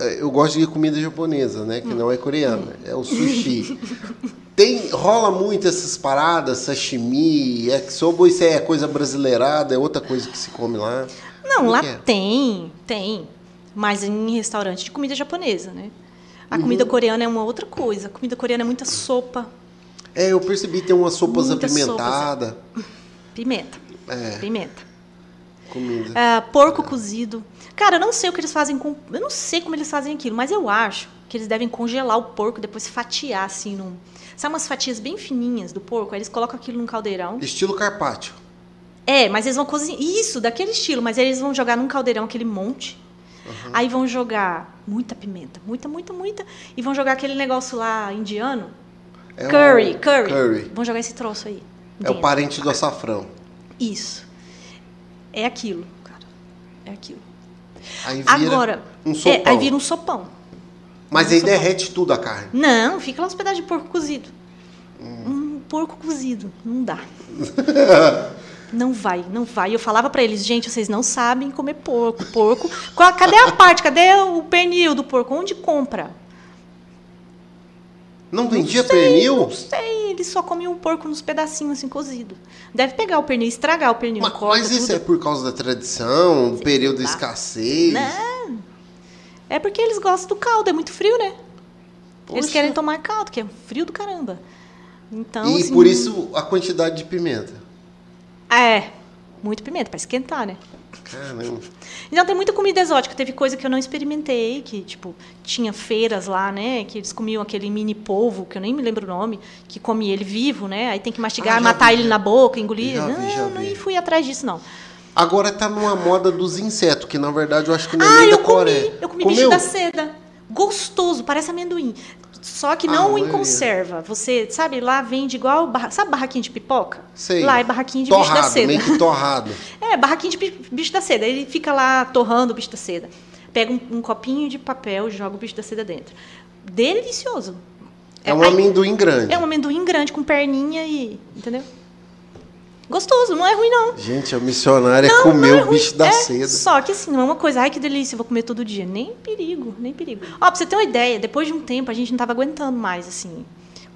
eh, Eu gosto de comida japonesa, né? Que não é coreana, é o sushi. Tem, rola muito essas paradas, sashimi, yakisoba, ou isso é coisa brasileirada, é outra coisa que se come lá? Não, Como lá é? tem, tem. Mas em restaurante de comida japonesa, né? A Uhum. comida coreana é uma outra coisa. A comida coreana é muita sopa, É, eu percebi, tem umas sopas apimentadas. pimenta. É, Pimenta. comida. Ah, porco cozido. Cara, eu não sei o que eles fazem com. Eu não sei como eles fazem aquilo, mas eu acho que eles devem congelar o porco, depois fatiar assim num. Sabe umas fatias bem fininhas do porco? Aí eles colocam aquilo num caldeirão. Estilo carpaccio. É, mas eles vão cozinhar. Isso, daquele estilo, mas eles vão jogar num caldeirão aquele monte. Aí vão jogar muita pimenta, muita, muita, muita. E vão jogar aquele negócio lá indiano. É curry, o- curry, curry. Vão jogar esse troço aí. É o dentro. parente do açafrão. Isso. É aquilo, cara. É aquilo. Aí vira Agora, um é, sopão. aí vira um sopão. Mas um aí derrete tudo a carne. Não, fica lá uns pedaços de porco cozido. Hum. Um porco cozido. Não dá. não vai, não vai. Eu falava pra eles, gente, vocês não sabem comer porco. Porco. Qual- Cadê a parte? Cadê o pernil do porco? Onde compra? Não vendia sei, pernil? Não sei, eles só comiam o porco nos pedacinhos assim cozido. Deve pegar o pernil, estragar o pernil, Mas, corta mas isso tudo. é por causa da tradição, do período de escassez? Não. É porque eles gostam do caldo, é muito frio, né? Eles Poxa. querem tomar caldo, que é frio do caramba. Então, E assim, por isso a quantidade de pimenta. É, muito pimenta, para esquentar, né? Caramba. Então tem muita comida exótica. Teve coisa que eu não experimentei, que, tipo, tinha feiras lá, né? Que eles comiam aquele mini polvo, que eu nem me lembro o nome, que come ele vivo, né? Aí tem que mastigar, Ah, matar vi, ele na boca, engolir. Já vi, não, já não vi. fui atrás disso, não. Agora tá numa moda dos insetos, que na verdade eu acho que não é Ah, nem da comi, Coreia. eu comi Comeu? bicho da seda. Gostoso, parece amendoim. Só que não Ah, em conserva. Você, sabe, lá vende igual. barra- Sabe barraquinho de pipoca? Sei. Lá é barraquinho de bicho da Torrado, seda. meio que torrado. É, barraquinho de bi- bicho da seda. Ele fica lá torrando o bicho da seda. Pega um, um copinho de papel e joga o bicho da seda dentro. Delicioso. É um aí- amendoim grande. É um amendoim grande com perninha e. Entendeu? Gostoso, não é ruim, não. Gente, a missionária Não, comeu não é o bicho da É, seda. Só que assim, não é uma coisa, ai que delícia, vou comer todo dia. Nem perigo, nem perigo. Ó, pra você ter uma ideia, depois de um tempo a gente não tava aguentando mais, assim.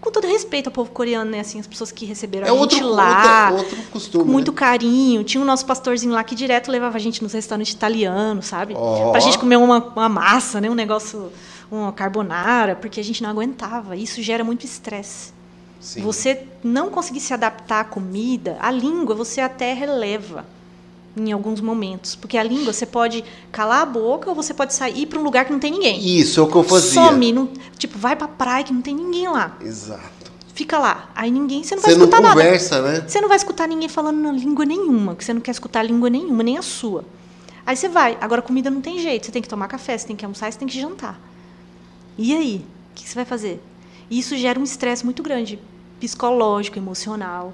Com todo respeito ao povo coreano, né? Assim, as pessoas que receberam É a outro, gente lá. outra- outro costume. com muito né? carinho. Tinha o nosso pastorzinho lá que direto levava a gente nos restaurantes italianos, sabe? Ó. Pra gente comer uma, uma massa, né? Um negócio, uma carbonara, porque a gente não aguentava. Isso gera muito estresse. Sim. Você não conseguir se adaptar à comida, a língua você até releva em alguns momentos. Porque a língua você pode calar a boca ou você pode sair para um lugar que não tem ninguém. Isso é o que eu fazia. Some, não, tipo, vai pra praia que não tem ninguém lá. Exato. Fica lá. Aí ninguém, você não vai Você não escutar nada. conversa, né? Você não vai escutar ninguém falando na língua nenhuma, que você não quer escutar língua nenhuma, nem a sua. Aí você vai. Agora, comida não tem jeito. Você tem que tomar café, você tem que almoçar, você tem que jantar. E aí? O que você vai fazer? E isso gera um estresse muito grande, psicológico, emocional.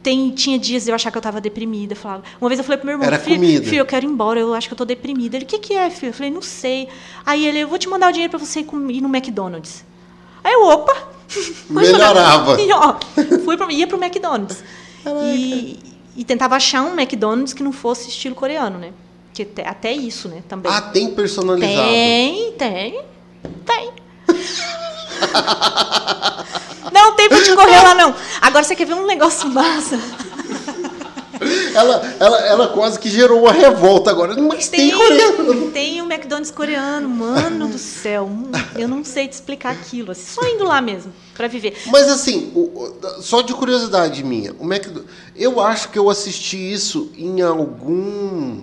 Tem, tinha dias de eu achar que eu estava deprimida. Falava. Uma vez eu falei pro meu irmão, Era filho, comida. filho, eu quero ir embora, eu acho que eu tô deprimida. Ele, o que, que é, filho? Eu falei, não sei. Aí ele, eu vou te mandar o dinheiro para você ir no McDonald's. Aí eu, opa! Melhorava. E, ó, fui pro, ia pro McDonald's. E, e tentava achar um McDonald's que não fosse estilo coreano, né? Que até, até isso, né? Também. Ah, tem personalizado. tem, tem, tem. Não tem pra te correr lá, não. Agora você quer ver um negócio massa? Ela, ela, ela quase que gerou uma revolta agora. Mas tem, tem coreano. Tem o McDonald's coreano, mano do céu. Hum, eu não sei te explicar aquilo. Assim, só indo lá mesmo, para viver. Mas assim, só de curiosidade minha, o McDonald's. Eu acho que eu assisti isso em algum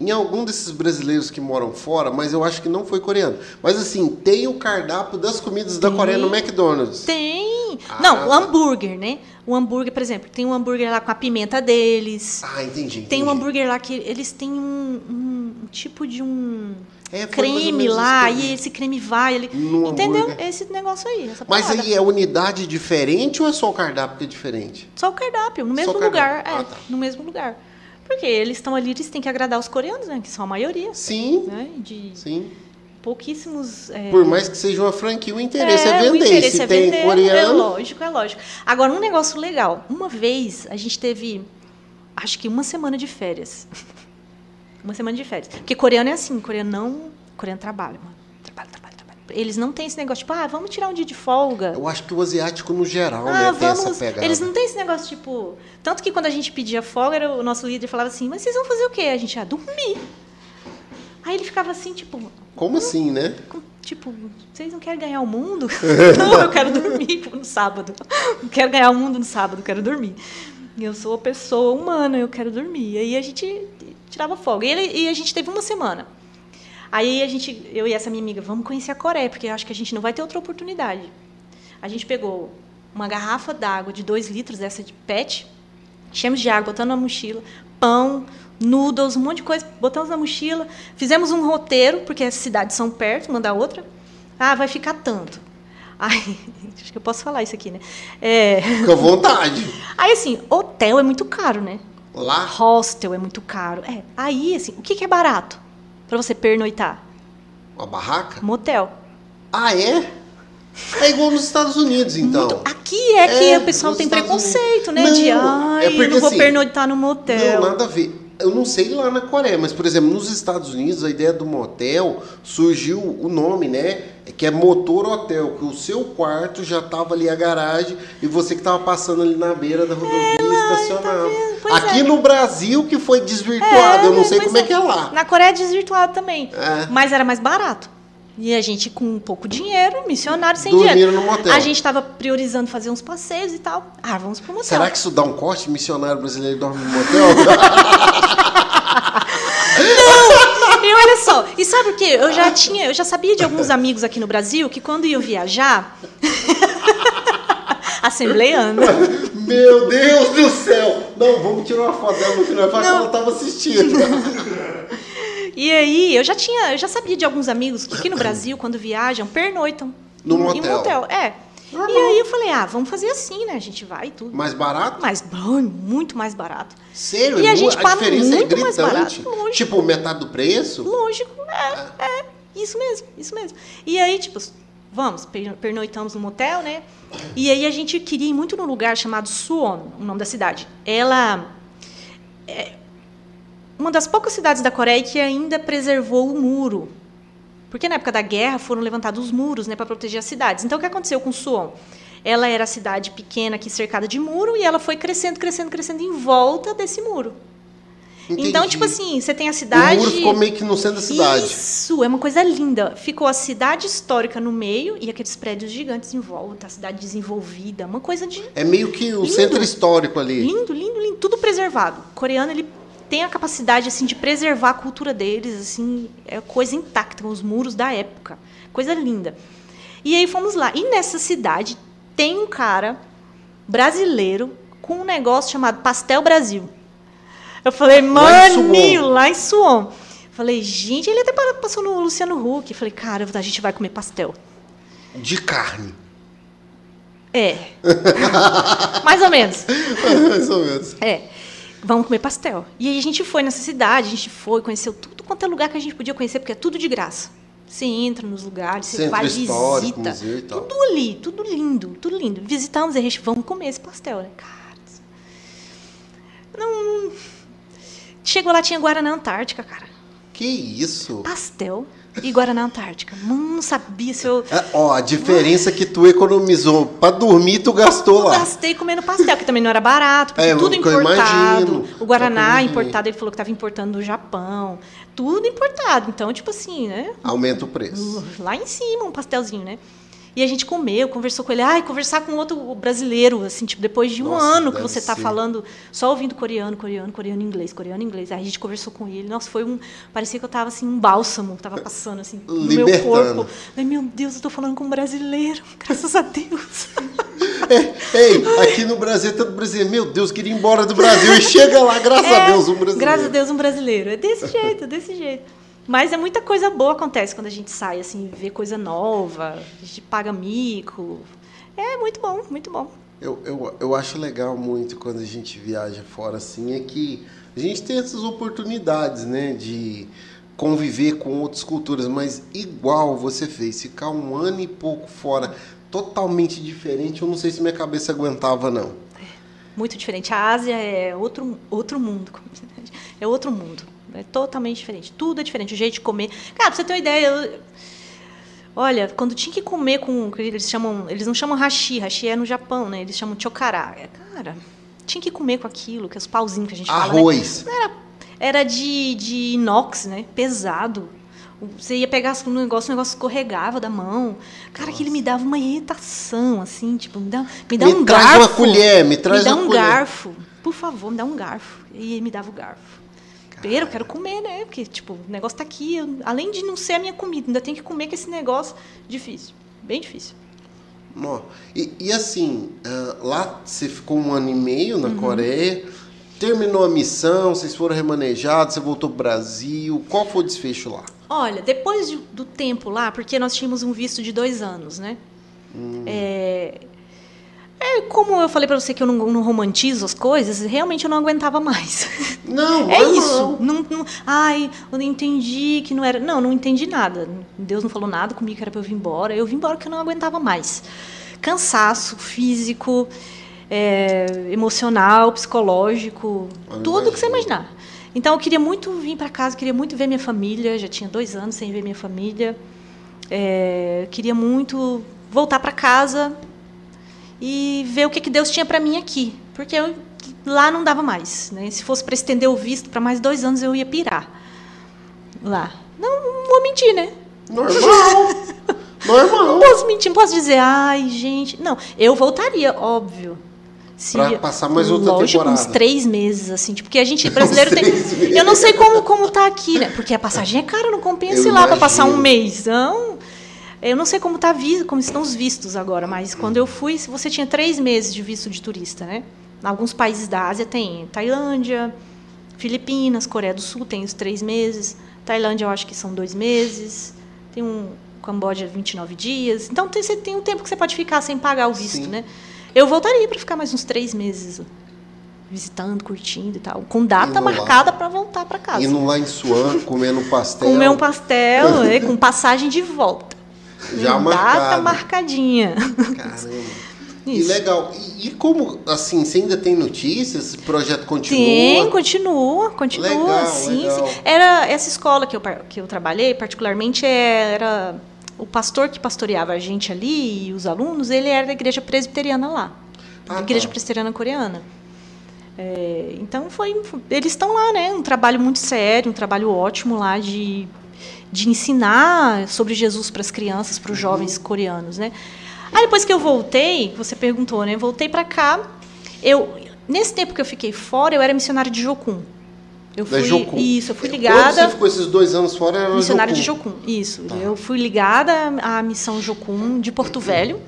em algum desses brasileiros que moram fora, mas eu acho que não foi coreano. Mas assim, tem o cardápio das comidas tem, da Coreia no McDonald's. Tem. Ah, não, o tá. hambúrguer, né? O hambúrguer, por exemplo, tem um hambúrguer lá com a pimenta deles. Ah, entendi. entendi. Tem um hambúrguer lá que eles têm um, um tipo de um é, creme lá, e esse creme vai ali. Entendeu? Hambúrguer. Esse negócio aí. Mas aí é unidade diferente ou é só o cardápio que é diferente? Só o cardápio, no mesmo lugar. É, ah, tá. no mesmo lugar. Porque eles estão ali, eles têm que agradar os coreanos, né? Que são a maioria. Sim. Né? De sim. Pouquíssimos. É... Por mais que seja uma franquia, o interesse é, é vender. O interesse Se é tem vender, coreano. É lógico, é lógico. Agora, um negócio legal. Uma vez a gente teve, acho que uma semana de férias. uma semana de férias. Porque coreano é assim, coreano não. Coreano trabalha, mano. Eles não têm esse negócio, tipo, ah, vamos tirar um dia de folga. Eu acho que o asiático, no geral, ah, né, vamos... tem essa pegada. Eles não têm esse negócio, tipo... Tanto que quando a gente pedia folga, era, o nosso líder falava assim, mas vocês vão fazer o quê? A gente ia dormir. Aí ele ficava assim, tipo... Como hum, assim, né? Tipo, vocês não querem ganhar o mundo? não, eu quero dormir no sábado. Não quero ganhar o mundo no sábado, quero dormir. Eu sou uma pessoa humana, eu quero dormir. E aí a gente tirava folga. E, ele, e a gente teve uma semana. Aí a gente, eu e essa minha amiga, vamos conhecer a Coreia, porque eu acho que a gente não vai ter outra oportunidade. A gente pegou uma garrafa d'água de 2 litros, essa de PET, enchemos de água, botando na mochila, pão, noodles, um monte de coisa, botamos na mochila, fizemos um roteiro, porque as cidades são perto, uma da outra. Ah, vai ficar tanto. Ai, acho que eu posso falar isso aqui, né? É... Fica à vontade. Aí, assim, hotel é muito caro, né? Lá? Hostel é muito caro. É. Aí, assim, o que, que é barato? Para você pernoitar? Uma barraca? Motel. Ah, é? É igual nos Estados Unidos, então. Muito. Aqui é que é, o pessoal tem preconceito, Unidos. né? Não, de, ai, é porque, não vou assim, pernoitar no motel. Não, nada a ver. Eu não sei lá na Coreia, mas, por exemplo, nos Estados Unidos, a ideia do motel surgiu o nome, né? Que é motor hotel, que o seu quarto já tava ali a garagem e você que tava passando ali na beira da rodovia é. Tá Aqui é. no Brasil que foi desvirtuado, é, eu não sei como é. é. que é lá. Na Coreia é desvirtuado também, é. mas era mais barato. E a gente com pouco dinheiro, missionário sem Dormiram dinheiro. no motel. A gente estava priorizando fazer uns passeios e tal. Ah, vamos pro motel. Será que isso dá um corte? Missionário brasileiro dorme no motel? Não! E olha só, e sabe o que? Eu já tinha, eu já sabia de alguns amigos aqui no Brasil que quando iam viajar. Assembleando. Meu Deus do céu! Não, vamos tirar uma foto dela no final, falar que ela estava assistindo. E aí, eu já tinha, eu já sabia de alguns amigos que aqui no Brasil, quando viajam, pernoitam. No motel. Em motel, é. E aí eu falei, ah, vamos fazer assim, né? A gente vai e tudo. Mais barato? Mais muito mais barato. Sério? E a gente a paga muito é mais barato. Lógico. Tipo, metade do preço? Lógico, é, é, é. Isso mesmo, isso mesmo. E aí, tipo, vamos, pernoitamos no motel, né? E aí a gente queria ir muito num lugar chamado Suwon, o nome da cidade. Ela é, uma das poucas cidades da Coreia que ainda preservou o muro. Porque na época da guerra foram levantados os muros né, para proteger as cidades. Então, o que aconteceu com Suwon? Ela era a cidade pequena aqui cercada de muro e ela foi crescendo, crescendo, crescendo em volta desse muro. Entendi. Então, tipo assim, você tem a cidade. O muro ficou meio que no centro da cidade. Isso, é uma coisa linda. Ficou a cidade histórica no meio e aqueles prédios gigantes em volta, a cidade desenvolvida, uma coisa de. É meio que o lindo. centro histórico ali. Lindo, lindo, lindo, tudo preservado. O coreano, ele tem a capacidade assim de preservar a cultura deles, assim, é coisa intacta, os muros da época, coisa linda. E aí fomos lá. E nessa cidade tem um cara brasileiro com um negócio chamado Pastel Brasil. Eu falei, maninho, lá em Suon. Falei, gente, ele até passou no Luciano Huck. Falei, cara, a gente vai comer pastel. De carne. É. Mais ou menos. Mais ou menos. É vamos comer pastel. E aí a gente foi nessa cidade, a gente foi, conheceu tudo quanto é lugar que a gente podia conhecer, porque é tudo de graça. Você entra nos lugares, você vai, visita. Tudo ali, tudo lindo, tudo lindo. Visitamos e a gente, vamos comer esse pastel, né? Cara, não... Chegou lá, tinha Guaraná Antártica, cara. Que isso? Pastel e Guaraná Antártica. Não sabia se eu. É, ó, a diferença que tu economizou pra dormir, tu gastou Eu lá. gastei comendo pastel, que também não era barato, porque É, tudo importado. imagino, o Guaraná é importado, ele falou que estava importando do Japão. Tudo importado. Então, tipo assim, né? Aumenta o preço. Lá em cima, um pastelzinho, né? E a gente comeu, conversou com ele. Ai, conversar com outro brasileiro, assim, tipo, depois de um Nossa, ano que você tá ser. falando, só ouvindo coreano, coreano, coreano, inglês, coreano, inglês. Aí a gente conversou com ele. Nossa, foi um. Parecia que eu tava assim, um bálsamo, tava passando assim, no meu corpo. Ai, meu Deus, eu tô falando com um brasileiro, graças a Deus. É, ei, aqui no Brasil, tanto brasileiro, meu Deus, queria ir embora do Brasil e chega lá, graças a É, Deus, um brasileiro. Graças a Deus, um brasileiro. É desse jeito, desse jeito. Mas é muita coisa boa acontece quando a gente sai, assim, vê coisa nova, a gente paga mico. É muito bom, muito bom. Eu, eu, eu acho legal muito quando a gente viaja fora assim, é que a gente tem essas oportunidades, né, de conviver com outras culturas, mas igual você fez, ficar um ano e pouco fora, totalmente diferente, eu não sei se minha cabeça aguentava, não. Muito diferente. A Ásia é outro, outro mundo. É outro mundo. É totalmente diferente. Tudo é diferente. O jeito de comer. Cara, pra você ter uma ideia, eu- olha, quando tinha que comer com. Eles chamam. Eles não chamam hashi, hashi é no Japão, né? Eles chamam chocará. É, Cara, tinha que comer com aquilo, que é os pauzinhos que a gente fala. né? Arroz. Era, era de, de inox, né? Pesado. Você ia pegar um negócio, o negócio escorregava da mão. Cara, aquilo me dava uma irritação, assim, tipo, me dá, me dá Me um traz garfo. uma colher, me traz Me dá um colher. garfo. Por favor, me dá um garfo. E ele me dava o garfo. Eu quero comer, né? Porque, tipo, o negócio tá aqui. eu- além de não ser a minha comida, ainda tem que comer com esse negócio difícil. Bem difícil. Nó. E, e assim, ah, lá você ficou um ano e meio Uhum. na Coreia, terminou a missão, vocês foram remanejados, você voltou pro Brasil, qual foi o desfecho lá? Olha, depois de- do tempo lá, porque nós tínhamos um visto de dois anos, né? É, é, como eu falei pra você que eu não, não romantizo as coisas, realmente eu não aguentava mais. Não, É normal. isso. Não, não- ai, eu não entendi que não era. Não, não entendi nada. Deus não falou nada comigo que era para eu vir embora. Eu vim embora porque eu não aguentava mais. Cansaço físico, é, emocional, psicológico, Eu tudo que você imagino. imaginar. Então eu queria muito vir para casa, queria muito ver minha família. Já tinha dois anos sem ver minha família. É, queria muito voltar para casa e ver o que, que Deus tinha para mim aqui, porque eu, lá não dava mais. Né? Se fosse para estender o visto para mais dois anos, eu ia pirar lá. Não, não vou mentir, né? Normal. Normal. Não posso mentir, não posso dizer, ai, gente. Não, eu voltaria, óbvio. Se, Pra passar mais outra lógico, temporada. uns três meses, assim, tipo, porque a gente brasileiro tem. meses. Eu não sei como, como tá aqui, né? Porque a passagem é cara, não compensa Eu ir lá para passar um imagino. Eu não sei como tá como estão os vistos agora, mas quando eu fui, você tinha três meses de visto de turista, né? Em alguns países da Ásia tem Tailândia, Filipinas, Coreia do Sul tem os três meses. Tailândia eu acho que são dois meses. Tem um Camboja 29 dias. Então tem, você tem um tempo que você pode ficar sem pagar o visto, Sim. né? Eu voltaria para ficar mais uns três meses visitando, curtindo e tal, com data marcada para voltar para casa. Indo lá em Suan, comendo um pastel. Comer um pastel, né, com passagem de volta. Já Data marcado. marcadinha. Caramba. E Isso. legal. E, e como, assim, você ainda tem notícias? Esse projeto continua? Tem, continua, continua. Legal, sim, legal. sim. Era essa escola que eu, que eu trabalhei, particularmente, é- era o pastor que pastoreava a gente ali e os alunos, ele era da igreja presbiteriana lá, Ah, da igreja tá. presbiteriana coreana. É, então foi, eles estão lá, né? Um trabalho muito sério, um trabalho ótimo lá de, de ensinar sobre Jesus para as crianças, para os jovens coreanos, né? Aí depois que eu voltei, você perguntou, né? Voltei para cá. Eu nesse tempo que eu fiquei fora, eu era missionária de Jocum. Eu fui Jocum. isso, eu fui Quando ligada você ficou esses dois anos fora, era missionária de. Jocum, isso. Tá. Eu fui ligada à missão Jocum de Porto Velho.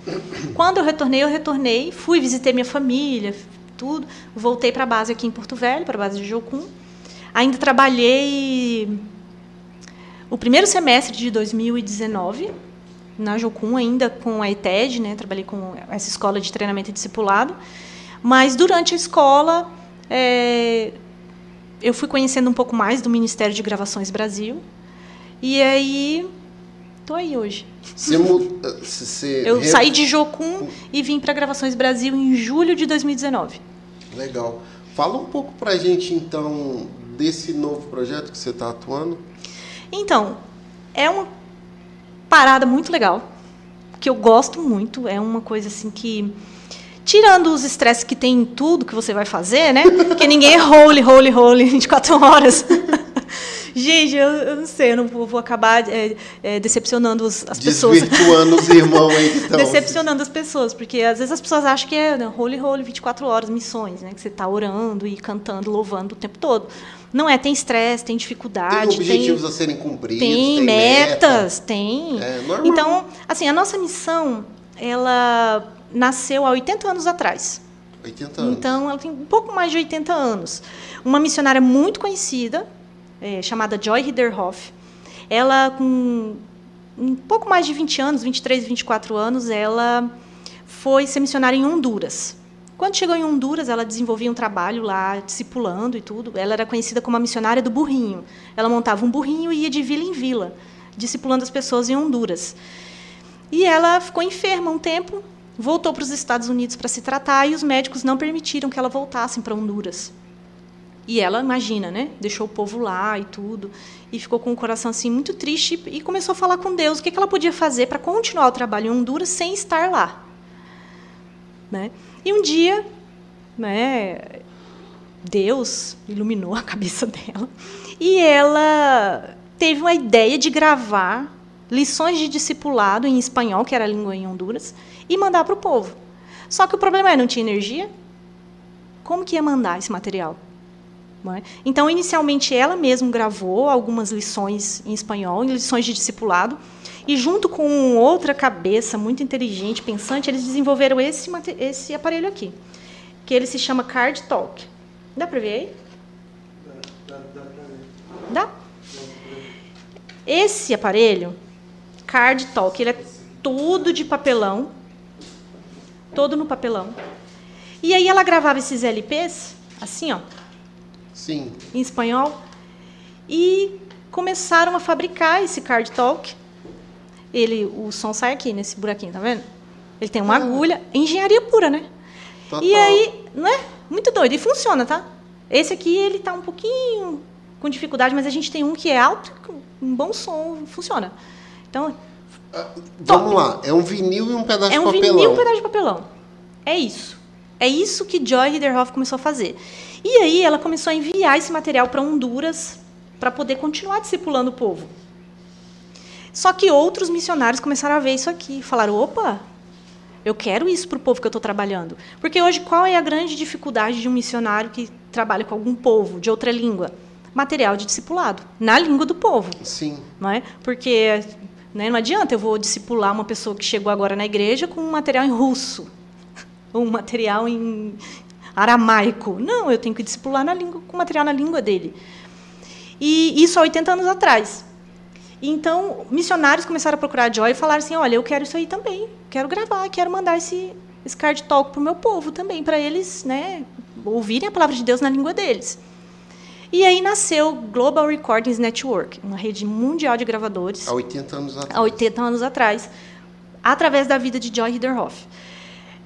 Quando eu retornei, eu retornei, fui visitei minha família, tudo. Voltei para a base aqui em Porto Velho, para a base de Jocum. Ainda trabalhei o primeiro semestre de 2019 na Jocum, ainda com a ETED, né? Trabalhei com essa escola de treinamento e discipulado. Mas durante a escola, é, eu fui conhecendo um pouco mais do Ministério de Gravações Brasil. E aí, tô aí hoje. Você, você Eu re- saí de Jocum e vim para Gravações Brasil em julho de 2019. Legal. Fala um pouco pra gente, então, desse novo projeto que você está atuando. Então, é uma parada muito legal, que eu gosto muito. É uma coisa assim que. Tirando os estresses que tem em tudo que você vai fazer, né? Porque ninguém é holy, holy, holy 24 horas. Gente, eu, eu, não sei, eu não vou, vou acabar é, é, decepcionando os, as pessoas. Desvirtuando os irmãos aí então. Decepcionando as pessoas, porque às vezes as pessoas acham que é holy, holy, 24 horas, missões, né? Que você está orando e cantando, louvando o tempo todo. Não é, tem estresse, tem dificuldade. Tem objetivos tem, a serem cumpridos. Tem, tem metas, meta. tem. É, normal. Então, assim, a nossa missão, ela nasceu há 80 anos atrás. 80 anos. Então, ela tem um pouco mais de 80 anos. Uma missionária muito conhecida, é, chamada Joy Riederhoff. Ela, com um pouco mais de 20 anos, 23, 24 anos, ela foi ser missionária em Honduras. Quando chegou em Honduras, ela desenvolvia um trabalho lá, discipulando e tudo. Ela era conhecida como a missionária do burrinho. Ela montava um burrinho e ia de vila em vila, discipulando as pessoas em Honduras. E ela ficou enferma um tempo, voltou para os Estados Unidos para se tratar e os médicos não permitiram que ela voltasse para Honduras. E ela, imagina, né? Deixou o povo lá e tudo. E ficou com o coração assim muito triste e começou a falar com Deus o que ela podia fazer para continuar o trabalho em Honduras sem estar lá. Né? E um dia, né, Deus iluminou a cabeça dela e ela teve uma ideia de gravar lições de discipulado em espanhol, que era a língua em Honduras, e mandar para o povo. Só que o problema é não tinha energia. Como que ia mandar esse material? É? Então, inicialmente, ela mesma gravou algumas lições em espanhol, lições de discipulado, e junto com outra cabeça muito inteligente, pensante, eles desenvolveram esse, esse aparelho aqui, que ele se chama Card Talk. Dá para ver aí? Dá, dá, dá. Dá? Esse aparelho, Card Talk, ele é todo de papelão, todo no papelão. E aí ela gravava esses LPs, assim, ó, Sim. em espanhol. E começaram a fabricar esse card talk. Ele, o som sai aqui nesse buraquinho, tá vendo? Ele tem uma ah. agulha, engenharia pura, né? Total. E aí, não é? Muito doido. E funciona, tá? Esse aqui, ele tá um pouquinho com dificuldade, mas a gente tem um que é alto, um bom som, funciona. Então, ah, Vamos lá, é um vinil e um pedaço é de papelão. É um vinil e um pedaço de papelão. É isso. É isso que Joy Riederhoff começou a fazer. E aí ela começou a enviar esse material para Honduras para poder continuar discipulando o povo. Só que outros missionários começaram a ver isso aqui, falaram: opa, eu quero isso para o povo que eu estou trabalhando. Porque hoje qual é a grande dificuldade de um missionário que trabalha com algum povo de outra língua? Material de discipulado, na língua do povo. Sim. Não é? Porque né, não adianta eu vou discipular uma pessoa que chegou agora na igreja com um material em russo, ou um material em aramaico. Não, eu tenho que discipular na língua, com material na língua dele. E isso há 80 anos atrás. Então, missionários começaram a procurar a Joy e falaram assim: olha, eu quero isso aí também, quero gravar, quero mandar esse, esse card talk para o meu povo também, para eles né, ouvirem a palavra de Deus na língua deles. E aí nasceu Global Recordings Network, uma rede mundial de gravadores. Há 80 anos atrás. Há 80 anos atrás, através da vida de Joy Riederhoff.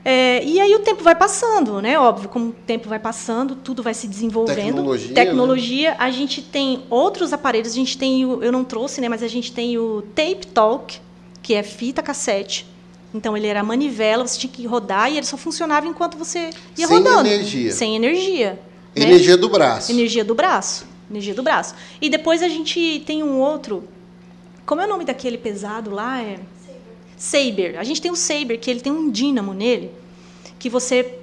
É, e aí o tempo vai passando, né? Óbvio, como o tempo vai passando, tudo vai se desenvolvendo. Tecnologia. Tecnologia. Né? A gente tem outros aparelhos, a gente tem o, eu não trouxe, né? Mas a gente tem o Tape Talk, que é fita cassete. Então ele era manivela, você tinha que rodar e ele só funcionava enquanto você ia Sem rodando. Sem energia. Sem energia. Né? Energia do braço. Energia do braço. Energia do braço. E depois a gente tem um outro. Como é o nome daquele pesado lá? É Saber. A gente tem o Saber, que ele tem um dínamo nele, que você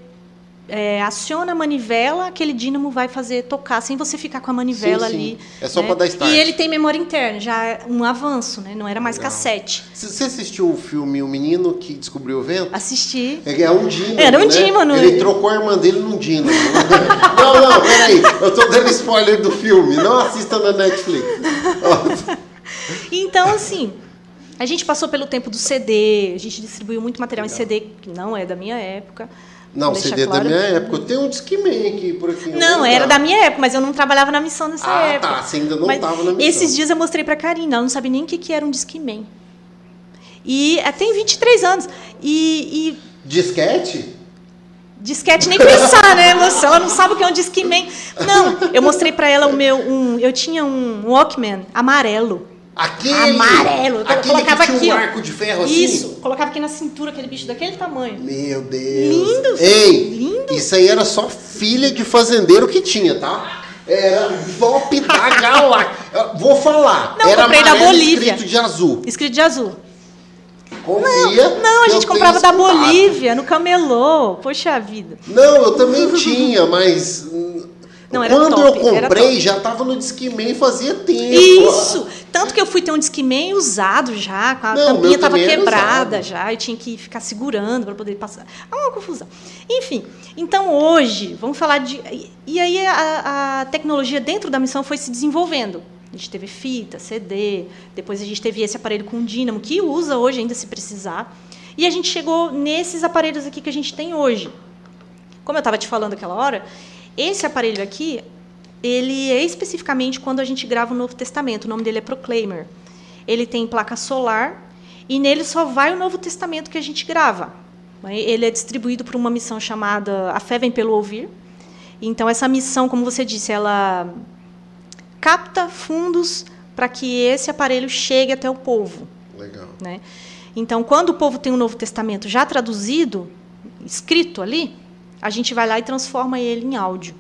é, aciona a manivela, aquele dínamo vai fazer tocar sem você ficar com a manivela sim, sim. ali. É só né? para dar start. E ele tem memória interna, já é um avanço, né? Não era mais Legal. cassete. Você assistiu o filme O Menino que Descobriu o Vento? Assisti. É, é um dínamo. Era um né? dínamo. Ele trocou a irmã dele num dínamo. não, não, peraí. Eu tô dando spoiler do filme. Não assista na Netflix. então, assim. A gente passou pelo tempo do CD, a gente distribuiu muito material Legal. em CD, que não é da minha época. Não, CD claro. da minha época. Eu tenho um Discman aqui por aqui. Não, era da minha época, mas eu não trabalhava na missão nessa ah, época. Ah, tá. Você ainda não estava na missão. Esses dias eu mostrei para a Karina, ela não sabia nem o que, que era um Discman. E é, tem 23 anos. E, e... Disquete? Disquete nem pensar, né, moça? Ela não sabe o que é um Discman. Não, eu mostrei para ela o meu. Um, eu tinha um Walkman amarelo Aquele, Amarelo. Então, aquele colocava que tinha aqui, um arco de ferro assim. Isso, colocava aqui na cintura aquele bicho daquele tamanho. Meu Deus. Lindo, Ei, lindo. isso aí era só filha de fazendeiro que tinha, tá? Era top da galáxia. Vou falar. Não, era comprei da Bolívia. escrito de azul. Escrito de azul. Confia. Não, a que gente comprava da. Bolívia, no camelô. Poxa vida. Não, eu também tinha, mas. Não, era quando top, eu comprei, já tava no Discman fazia tempo. Isso! Tanto que eu fui ter um Discman usado já, com a Não, tampinha tava quebrada já, eu tinha que ficar segurando para poder passar. É uma confusão. Enfim, então hoje, vamos falar de. E aí a, a tecnologia dentro da missão foi se desenvolvendo. A gente teve fita, CD, depois a gente teve esse aparelho com dínamo, que usa hoje ainda se precisar. E a gente chegou nesses aparelhos aqui que a gente tem hoje. Como eu estava te falando aquela hora, esse aparelho aqui, ele é especificamente quando a gente grava o Novo Testamento. O nome dele é Proclaimer. Ele tem placa solar e nele só vai o Novo Testamento que a gente grava. Ele é distribuído por uma missão chamada A Fé Vem Pelo Ouvir. Então, essa missão, como você disse, ela capta fundos para que esse aparelho chegue até o povo. Legal. Né? Então, quando o povo tem o Novo Testamento já traduzido, escrito ali, a gente vai lá e transforma ele em áudio.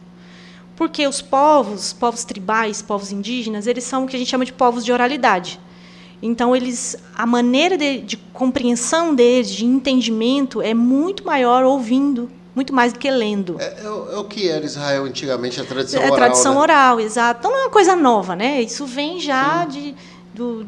Porque os povos, povos tribais, povos indígenas, eles são o que a gente chama de povos de oralidade. Então, eles, a maneira de, de compreensão deles, de entendimento, é muito maior ouvindo, muito mais do que lendo. É, é o- é o que era Israel antigamente, a tradição É oral. tradição né? oral, exato. Então não é uma coisa nova, né? Isso vem já de, do,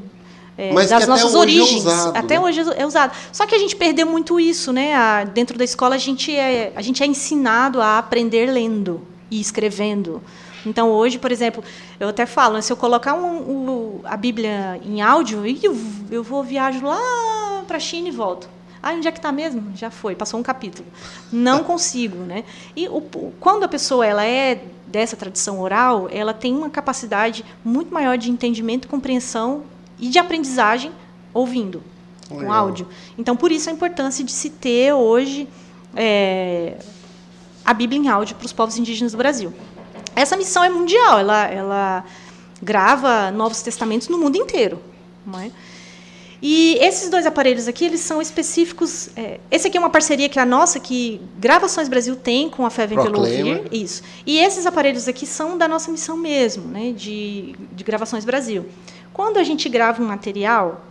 é, das até nossas hoje é origens. usado, até né? hoje é usado. Só que a gente perdeu muito isso, né? A- dentro da escola a gente, é, a gente é ensinado a aprender lendo e escrevendo. Então hoje, por exemplo, eu até falo, né, se eu colocar um- o- a Bíblia em áudio, eu, eu vou viajo lá para a China e volto. Ah, onde é que está mesmo? Já foi, passou um capítulo. Não consigo, né? E o- quando a pessoa ela é dessa tradição oral, ela tem uma capacidade muito maior de entendimento, compreensão e de aprendizagem ouvindo, com Legal. áudio. Então, por isso a importância de se ter hoje é, a Bíblia em áudio para os povos indígenas do Brasil. Essa missão é mundial, ela, ela grava Novos Testamentos no mundo inteiro. Não é? E esses dois aparelhos aqui, eles são específicos. é, esse aqui é uma parceria que a nossa, que Gravações Brasil tem com a Fé Vem Pelo. Ouvir. Isso. E esses aparelhos aqui são da nossa missão mesmo, né, de, de Gravações Brasil. Quando a gente grava um material,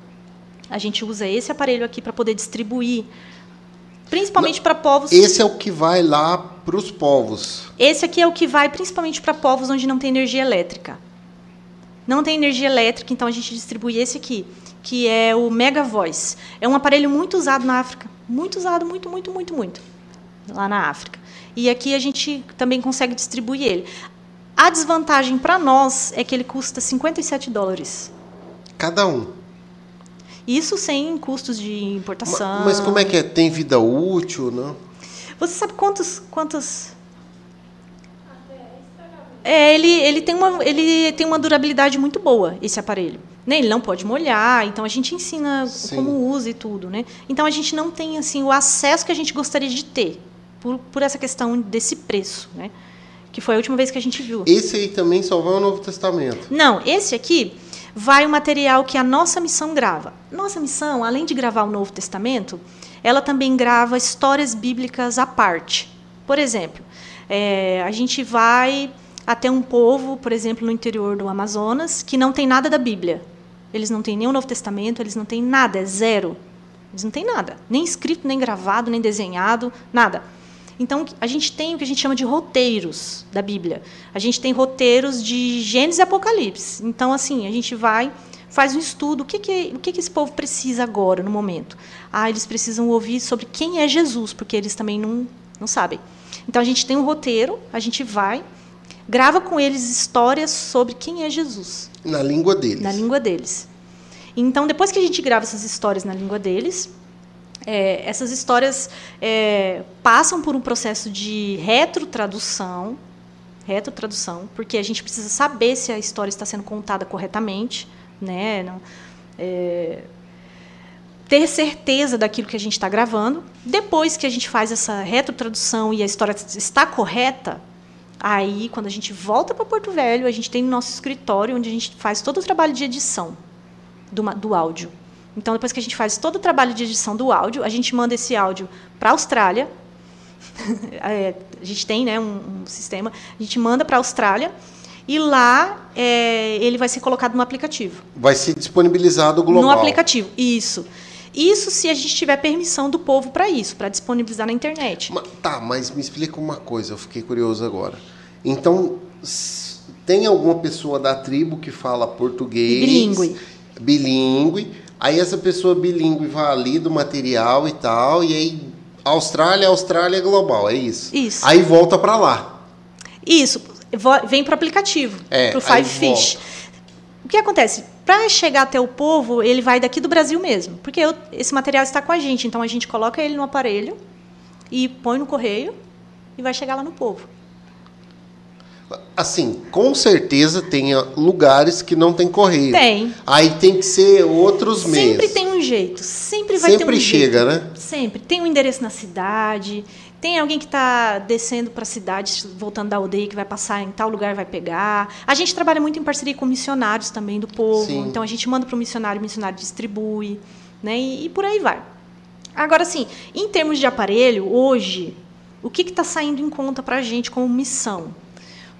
a gente usa esse aparelho aqui para poder distribuir, principalmente para povos. Esse é o que vai lá para os povos. Esse aqui é o que vai principalmente para povos onde não tem energia elétrica. Não tem energia elétrica, então a gente distribui esse aqui, que é o Mega Voice. É um aparelho muito usado na África. Muito usado, muito, muito, muito, muito. Lá na África. E aqui a gente também consegue distribuir ele. A desvantagem para nós é que ele custa 57 dólares. Cada um. Isso sem custos de importação. Mas como é que é? Tem vida útil, não? Você sabe quantos quantos é, ele, ele, tem uma, ele tem uma durabilidade muito boa, esse aparelho. Né? Ele não pode molhar, então a gente ensina Sim. como usa e tudo. Né? Então a gente não tem assim o acesso que a gente gostaria de ter, por, por essa questão desse preço. Né? Que foi a última vez que a gente viu. Esse aí também só vai ao Novo Testamento. Não, esse aqui vai o material que a nossa missão grava. Nossa missão, além de gravar o Novo Testamento, ela também grava histórias bíblicas à parte. Por exemplo, é, a gente vai até um povo, por exemplo, no interior do Amazonas, que não tem nada da Bíblia. Eles não têm nem o Novo Testamento, eles não têm nada, é zero. Eles não têm nada, nem escrito, nem gravado, nem desenhado, nada. Então, a gente tem o que a gente chama de roteiros da Bíblia. A gente tem roteiros de Gênesis e Apocalipse. Então, assim, a gente vai, faz um estudo. O que, que, o que, que esse povo precisa agora, no momento? Ah, eles precisam ouvir sobre quem é Jesus, porque eles também não, não sabem. Então, a gente tem um roteiro, a gente vai, grava com eles histórias sobre quem é Jesus Na língua deles. na língua deles. Então, depois que a gente grava essas histórias na língua deles, é, essas histórias é, passam por um processo de retrotradução, retrotradução, porque a gente precisa saber se a história está sendo contada corretamente, né? Não- é, ter certeza daquilo que a gente está gravando. Depois que a gente faz essa retrotradução e a história está correta, aí quando a gente volta para Porto Velho, a gente tem nosso escritório onde a gente faz todo o trabalho de edição. do, do áudio. Então, depois que a gente faz todo o trabalho de edição do áudio, a gente manda esse áudio para a Austrália. é, a gente tem né, um, um, sistema, a gente manda para a Austrália e lá é, ele vai ser colocado no aplicativo. Vai ser disponibilizado global. No aplicativo, isso. Isso se a gente tiver permissão do povo para isso, para disponibilizar na internet. Mas, tá, mas me explica uma coisa, eu fiquei curioso agora. Então, tem alguma pessoa da tribo que fala português? Bilingue. Bilingue. Aí essa pessoa bilingue vai ali do material e tal, e aí Austrália, Austrália global, é isso? Isso. Aí volta para lá. Isso, vem para o aplicativo, é, para o Five Fish. Volta. O que acontece? Para chegar até o povo, ele vai daqui do Brasil mesmo, porque eu, esse material está com a gente, então a gente coloca ele no aparelho e põe no correio e vai chegar lá no povo. Assim, com certeza tem lugares que não tem correio. Tem. Aí tem que ser outros sempre meios. Sempre tem um jeito. Sempre vai sempre ter um chega, jeito. né? Sempre. Tem um endereço na cidade. Tem alguém que está descendo para a cidade, voltando da aldeia, que vai passar em tal lugar, vai pegar. A gente trabalha muito em parceria com missionários também do povo. Sim. Então a gente manda para o missionário, o missionário distribui, né? E, e por aí vai. Agora, assim, em termos de aparelho, hoje, o que está saindo em conta para a gente como missão?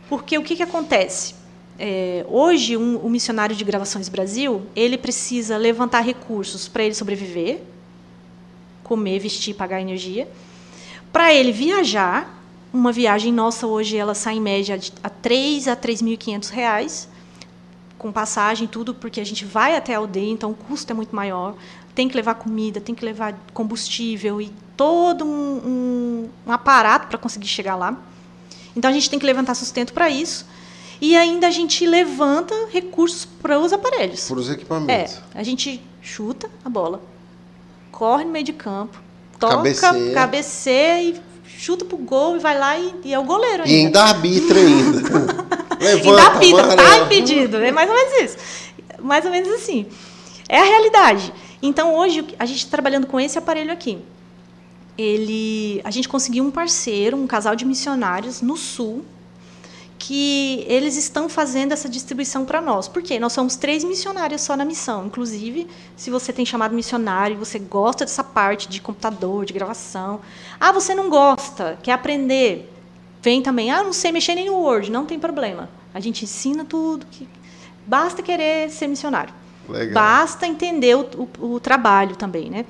Porque o que, que acontece? É, hoje, um, o missionário de Gravações Brasil, ele precisa levantar recursos para ele sobreviver, comer, vestir, pagar energia. Para ele viajar, uma viagem nossa hoje, ela sai em média de, a 3 a 3.500 reais, com passagem tudo, porque a gente vai até a aldeia, então o custo é muito maior. Tem que levar comida, tem que levar combustível e todo um, um, um aparato para conseguir chegar lá. Então a gente tem que levantar sustento para isso. E ainda a gente levanta recursos para os aparelhos. Para os equipamentos. É, a gente chuta a bola, corre no meio de campo, toca, cabeceia, cabeceia e chuta pro gol e vai lá e, e é o goleiro ainda. E ainda arbitra ainda. Levanta, ainda arbitra, tá impedido. É mais ou menos isso. Mais ou menos assim. É a realidade. Então hoje a gente está trabalhando com esse aparelho aqui ele, a gente conseguiu um parceiro, um casal de missionários no sul, que eles estão fazendo essa distribuição para nós. Por quê? Nós somos três missionários só na missão. Inclusive, se você tem chamado missionário, você gosta dessa parte de computador, de gravação. Ah, você não gosta, quer aprender. Vem também. Ah, não sei mexer nem no Word, não tem problema. A gente ensina tudo. Que... Basta querer ser missionário. Legal. Basta entender o, o, o trabalho também, né?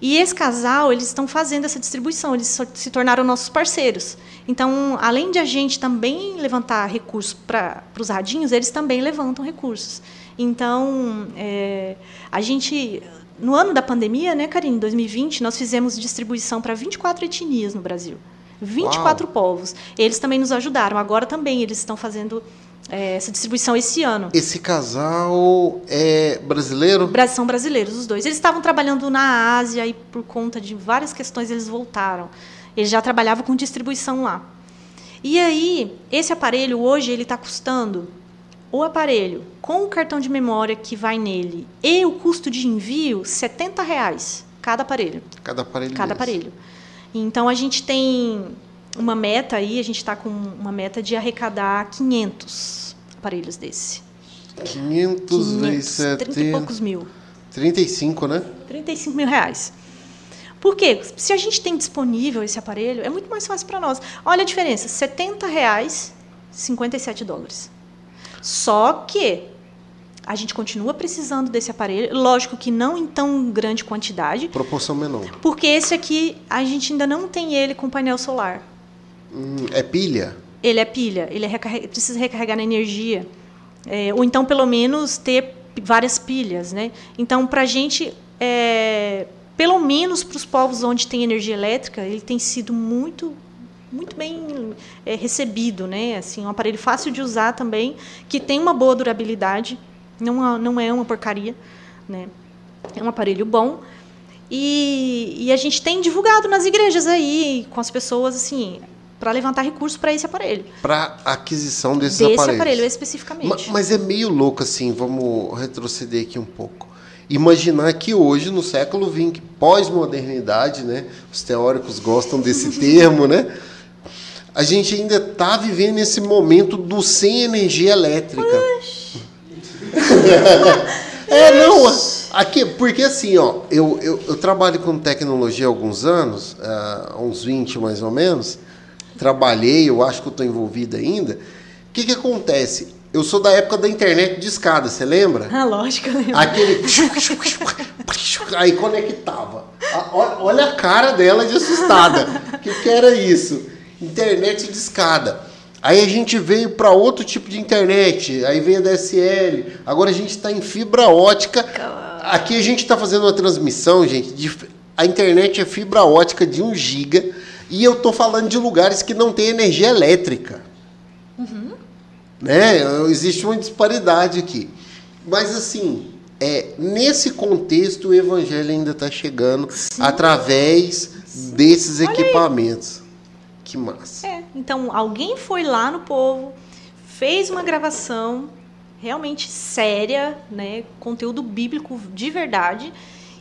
E esse casal, eles estão fazendo essa distribuição, eles se tornaram nossos parceiros. Então, além de a gente também levantar recursos para os radinhos, eles também levantam recursos. Então, é, a gente, no ano da pandemia, né, Karine, 2020, nós fizemos distribuição para 24 etnias no Brasil. 24 Uau. povos. Eles também nos ajudaram. Agora também eles estão fazendo é, essa distribuição esse ano. Esse casal é brasileiro? São brasileiros, os dois. Eles estavam trabalhando na Ásia e, por conta de várias questões, eles voltaram. Eles já trabalhavam com distribuição lá. E aí, esse aparelho hoje ele está custando o aparelho com o cartão de memória que vai nele e o custo de envio 70 reais cada aparelho. Cada aparelho. Cada desse. aparelho. Então a gente tem uma meta aí, a gente está com uma meta de arrecadar 500 aparelhos desse. 500, vezes 70. 30 e poucos mil. 35, né? 35 mil reais. Por quê? Se a gente tem disponível esse aparelho, é muito mais fácil para nós. Olha a diferença: 70 reais, 57 dólares. Só que a gente continua precisando desse aparelho, lógico que não em tão grande quantidade. Proporção menor. Porque esse aqui, a gente ainda não tem ele com painel solar. Hum, é pilha? Ele é pilha, ele é recarrega, precisa recarregar na energia. É, ou então, pelo menos, ter várias pilhas. Né? Então, para a gente, é, pelo menos para os povos onde tem energia elétrica, ele tem sido muito muito bem é, recebido, né? Assim, um aparelho fácil de usar também, que tem uma boa durabilidade, não, não é uma porcaria, né? É um aparelho bom. E, e a gente tem divulgado nas igrejas aí, com as pessoas, assim, para levantar recursos para esse aparelho. Para aquisição desses Desse aparelhos. aparelho especificamente. Ma- Mas é meio louco assim, vamos retroceder aqui um pouco. Imaginar que hoje, no século XX, pós-modernidade, né? Os teóricos gostam desse termo, né? A gente ainda está vivendo esse momento do sem energia elétrica. É, não. Aqui, porque assim, ó, eu, eu, eu trabalho com tecnologia há alguns anos, há uns 20 mais ou menos. Trabalhei, eu acho que eu estou envolvido ainda. O que, que acontece? Eu sou da época da internet de escada, você lembra? Ah, lógico, eu lembro. Aquele. Aí conectava. Olha a cara dela de assustada. O que, que era isso? Internet de escada. Aí a gente veio para outro tipo de internet. Aí veio a DSL. Agora a gente está em fibra ótica. Aqui a gente está fazendo uma transmissão, gente. de- a internet é fibra ótica de 1 giga. E eu tô falando de lugares que não tem energia elétrica né? Existe uma disparidade aqui. Mas assim, é, nesse contexto o evangelho ainda está chegando através desses equipamentos. Que massa. É, então alguém foi lá no povo, fez uma gravação realmente séria, né, conteúdo bíblico de verdade,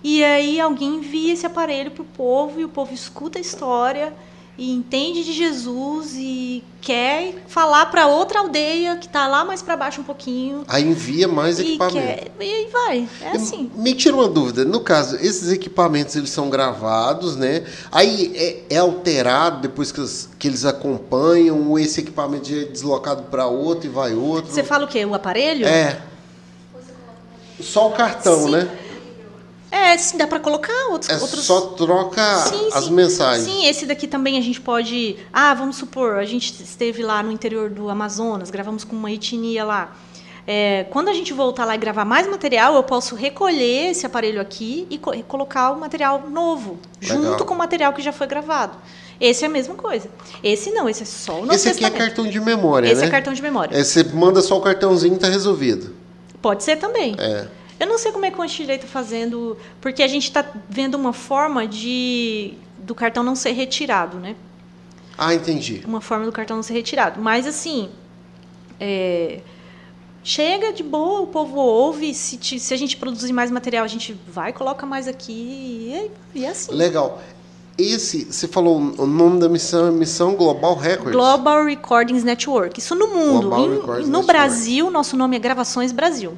e aí alguém envia esse aparelho pro povo e o povo escuta a história e entende de Jesus e quer falar para outra aldeia que tá lá mais para baixo um pouquinho Aí envia mais e equipamento. quer e aí vai, é assim. Me tira uma dúvida. No caso, esses equipamentos eles são gravados, né? Aí é, é alterado depois que, os- que eles acompanham, ou esse equipamento é deslocado para outro e vai outro? Você fala o quê? O aparelho? É. Só o cartão, Sim. né? É, sim, dá para colocar outros É outros só troca Sim, as sim. mensagens. Sim, esse daqui também a gente pode. Ah, vamos supor, a gente esteve lá no interior do Amazonas, gravamos com uma etnia lá. É, quando a gente voltar lá e gravar mais material, eu posso recolher esse aparelho aqui e co- colocar o material novo, Legal. junto com o material que já foi gravado. Esse é a mesma coisa. Esse não, esse é só o Novo Esse aqui é cartão de memória, Esse né? é cartão de memória. É, você manda só o cartãozinho e tá resolvido. Pode ser também. É. Eu não sei como é que o Antidireito está fazendo, porque a gente está vendo uma forma de do cartão não ser retirado, né? Ah, entendi. uma forma do cartão não ser retirado. Mas assim, é, chega de boa, o povo ouve. Se, ti- se a gente produzir mais material, a gente vai, coloca mais aqui e é, e é assim. Legal. Esse, você falou o nome da missão é Missão Global Records. Global Recordings Network. Isso no mundo. Global Em- Recordings no Network. Brasil, nosso nome é Gravações Brasil.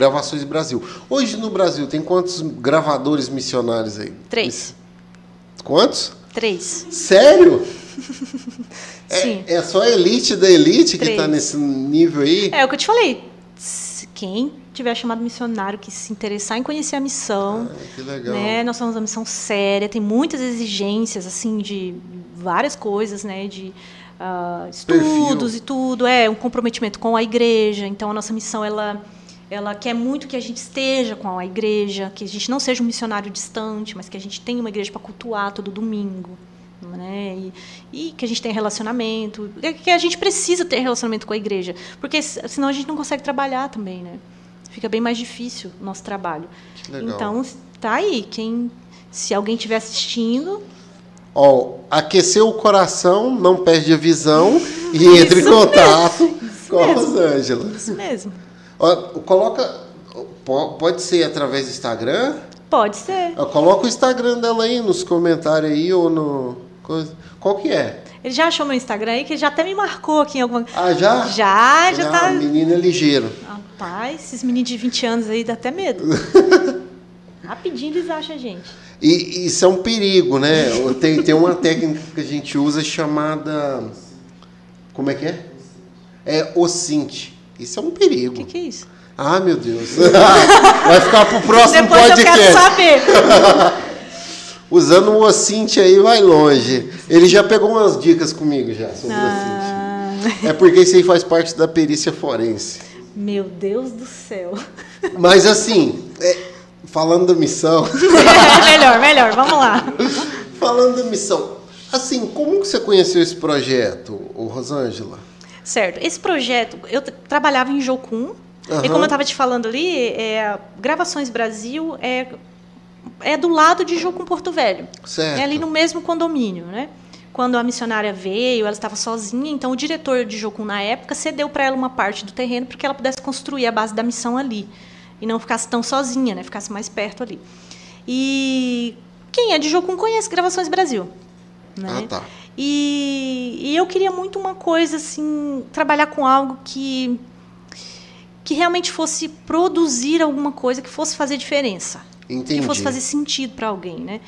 Gravações Brasil. Hoje no Brasil tem quantos gravadores missionários aí? Três. Quantos? Três. Sério? Sim. É, é só a elite da elite que Três. tá nesse nível aí? É o que eu te falei. Quem tiver chamado missionário, que se interessar em conhecer a missão, Ah, que legal. né? Nós somos uma missão séria, tem muitas exigências, assim, de várias coisas, né? De ah, estudos Perfil. e tudo. É, um comprometimento com a igreja. Então, a nossa missão, ela, ela quer muito que a gente esteja com a igreja, que a gente não seja um missionário distante, mas que a gente tenha uma igreja para cultuar todo domingo. Né? E, e que a gente tenha relacionamento, que- que a gente precisa ter relacionamento com a igreja, porque senão a gente não consegue trabalhar também, né? Fica bem mais difícil o nosso trabalho. Então, tá aí. Quem, se alguém estiver assistindo, Ó, aqueceu o coração, não perde a visão e entre em contato com a mesmo. Rosângela. isso mesmo. Coloca. po- Pode ser através do Instagram? Pode ser. Coloca o Instagram dela aí nos comentários aí ou no. Qual que é? Ele já achou meu Instagram aí, que ele já até me marcou aqui em alguma. Ah, já? Já, já tá. Menino é ligeiro. Rapaz, esses meninos de 20 anos aí dá até medo. Rapidinho eles acham a gente. E isso é um perigo, né? Tem, tem uma técnica que a gente usa chamada. Como é que é? É ocinte. Isso é um O perigo. que, que é isso? Ah, meu Deus. Vai ficar pro próximo Depois eu quero podcast. saber. Usando o ocinte aí vai longe. Ele já pegou umas dicas comigo já sobre o ocinte. Ah, É porque isso aí faz parte da perícia forense. meu Deus do céu. Mas assim, é, falando da missão, melhor, melhor, vamos lá. falando da missão, assim, como que você conheceu esse projeto, Rosângela? Certo. Esse projeto, eu tra- trabalhava em Jocum. Aham. E como eu estava te falando ali, é, Gravações Brasil é, é do lado de Jocum Porto Velho. Certo. É ali no mesmo condomínio, né? Quando a missionária veio, ela estava sozinha, então o diretor de Jocum na época cedeu para ela uma parte do terreno para que ela pudesse construir a base da missão ali e não ficasse tão sozinha, né? Ficasse mais perto ali. E quem é de Jocum conhece Gravações Brasil, né? Ah, tá. E, e eu queria muito uma coisa assim, trabalhar com algo que que realmente fosse produzir alguma coisa que fosse fazer diferença, Entendi. que fosse fazer sentido para alguém, né?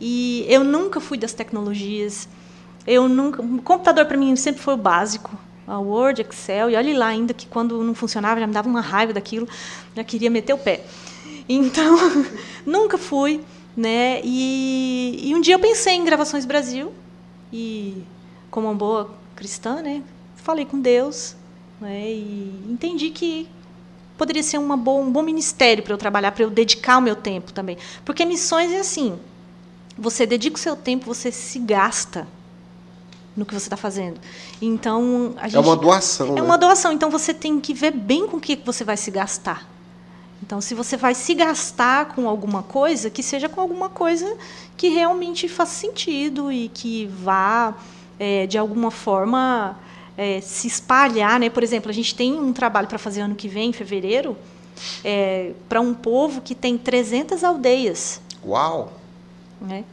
E eu nunca fui das tecnologias. Eu nunca, o computador para mim sempre foi o básico, a Word, Excel, e olhe lá ainda que quando não funcionava já me dava uma raiva daquilo, já queria meter o pé. Então, nunca fui, né? E, e um dia eu pensei em gravações Brasil e como uma boa cristã, né? Falei com Deus, né? E entendi que poderia ser uma boa, um bom ministério para eu trabalhar, para eu dedicar o meu tempo também, porque missões é assim, você dedica o seu tempo, você se gasta no que você está fazendo. Então, a gente, É uma doação. é né? uma doação, então você tem que ver bem com o que você vai se gastar. Então, se você vai se gastar com alguma coisa, que seja com alguma coisa que realmente faça sentido e que vá, é, de alguma forma, é, se espalhar. Né? Por exemplo, a gente tem um trabalho para fazer ano que vem, em fevereiro, é, para um povo que tem 300 aldeias Uau! né?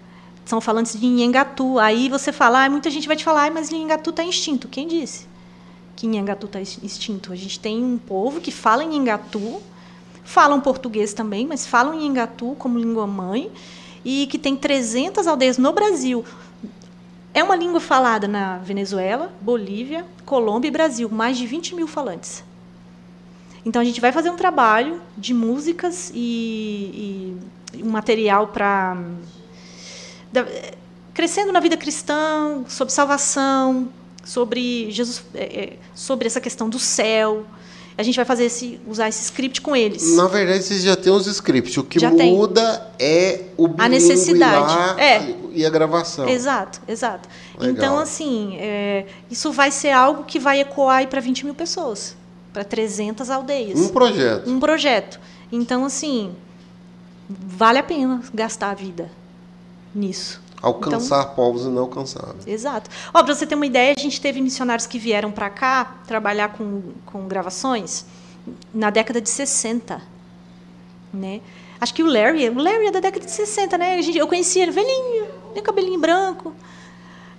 São falantes de Nhengatu. Aí você fala, ah, muita gente vai te falar, ah, mas Nhengatu está extinto. Quem disse que Nhengatu está extinto? A gente tem um povo que fala em Nhengatu, falam português também, mas falam em Nhengatu como língua mãe e que tem 300 aldeias no Brasil. É uma língua falada na Venezuela, Bolívia, Colômbia e Brasil, mais de 20 mil falantes. Então a gente vai fazer um trabalho de músicas e, e um material para crescendo na vida cristã, sobre salvação, sobre Jesus, é, é, sobre essa questão do céu. A gente vai fazer esse, usar esse script com eles. Na verdade, vocês já têm os scripts. O que Já tem. muda é o bilíngue necessidade. lá É. e a gravação. Exato, exato. Legal. Então, assim, é, isso vai ser algo que vai ecoar para 20 mil pessoas, para 300 aldeias. Um projeto. um projeto. Então, assim, vale a pena gastar a vida nisso. Alcançar povos inalcançáveis. Exato. Ó, pra você ter uma ideia, a gente teve missionários que vieram para cá trabalhar com, com gravações na década de 60. Né? Acho que o Larry, o Larry é da década de 60, né? A gente, eu conheci ele velhinho, tem cabelinho branco.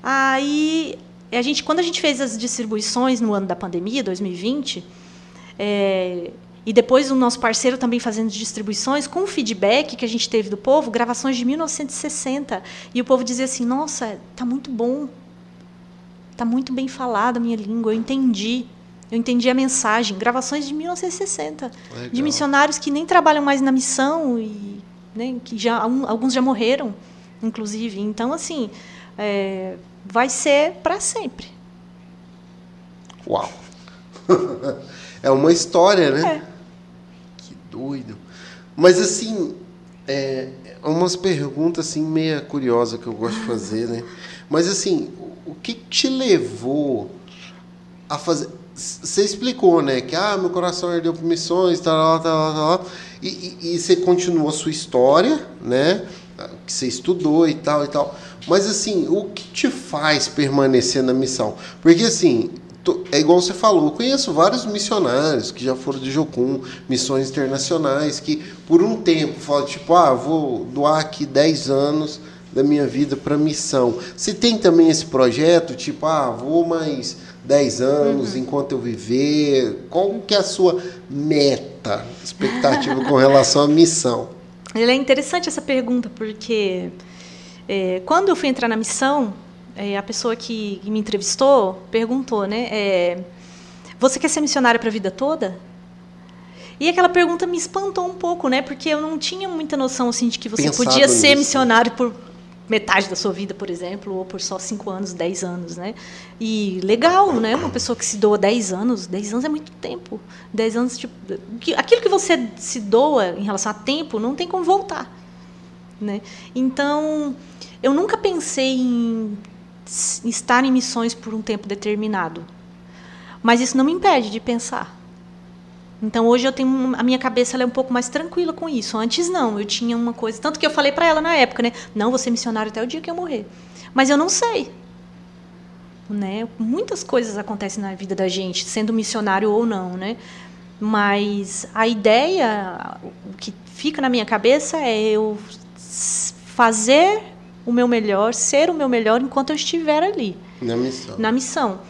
Aí, a gente, quando a gente fez as distribuições no ano da pandemia, 2020, é, e depois o nosso parceiro também fazendo distribuições, com o feedback que a gente teve do povo, gravações de 1960. E o povo dizia assim: nossa, tá muito bom. Tá muito bem falada a minha língua, eu entendi. Eu entendi a mensagem. Gravações de 1960. De Legal. missionários que nem trabalham mais na missão e né, que já alguns já morreram, inclusive. Então, assim, é, vai ser para sempre. Uau! é uma história, né? É. Doido. Mas assim, é, umas perguntas assim meia curiosa que eu gosto de fazer, né? Mas assim, o- que te levou a fazer? Você explicou, né? Que ah, meu coração ardeu por missões, tal, tal, tal, tal. E, e, você continuou a sua história, né? Que você estudou e tal e tal. Mas assim, o que te faz permanecer na missão? Porque assim, é igual você falou, eu conheço vários missionários que já foram de Jocum, missões internacionais, que por um tempo falam, tipo, ah, vou doar aqui 10 anos da minha vida para missão. Você tem também esse projeto, tipo, ah, vou mais 10 anos enquanto eu viver? Qual que é a sua meta, expectativa com relação à missão? Ele é interessante essa pergunta, porque é, quando eu fui entrar na missão, é, a pessoa que me entrevistou perguntou, né? é, você quer ser missionária para a vida toda? E aquela pergunta me espantou um pouco, né? Porque eu não tinha muita noção assim de que você Pensado podia ser nisso. missionário por metade da sua vida, por exemplo, ou por só 5 anos, 10 anos, né? E legal, né? Uma pessoa que se doa 10 anos, 10 anos é muito tempo. 10 anos, tipo, aquilo que você se doa em relação a tempo, não tem como voltar, né? Então, eu nunca pensei em estar em missões por um tempo determinado. Mas isso não me impede de pensar. Então hoje eu tenho a minha cabeça é um pouco mais tranquila com isso. Antes não, eu tinha uma coisa, tanto que eu falei para ela na época, né? Não, vou ser missionário até o dia que eu morrer. Mas eu não sei. Né? Muitas coisas acontecem na vida da gente, sendo missionário ou não, né? Mas a ideia, o que fica na minha cabeça é eu fazer o meu melhor, ser o meu melhor enquanto eu estiver ali Na missão. na missão.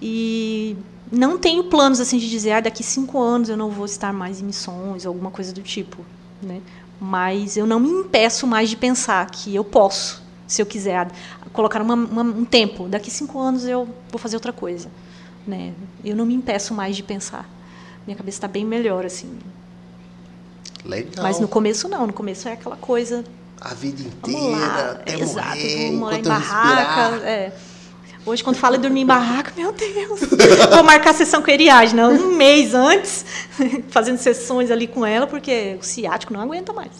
E não tenho planos assim de dizer, ah, daqui cinco anos eu não vou estar mais em missões, alguma coisa do tipo, né? Mas eu não me impeço mais de pensar que eu posso, se eu quiser, colocar uma, uma, um tempo. Daqui cinco anos eu vou fazer outra coisa, né? Eu não me impeço mais de pensar. Minha cabeça está bem melhor assim. Legal. Mas no começo não, no começo é aquela coisa. A vida inteira, até Exato, morrer, morar em barraca. É. Hoje, quando fala em dormir em barraca, meu Deus, vou marcar a sessão com a Eriadna um mês antes, fazendo sessões ali com ela, porque o ciático não aguenta mais.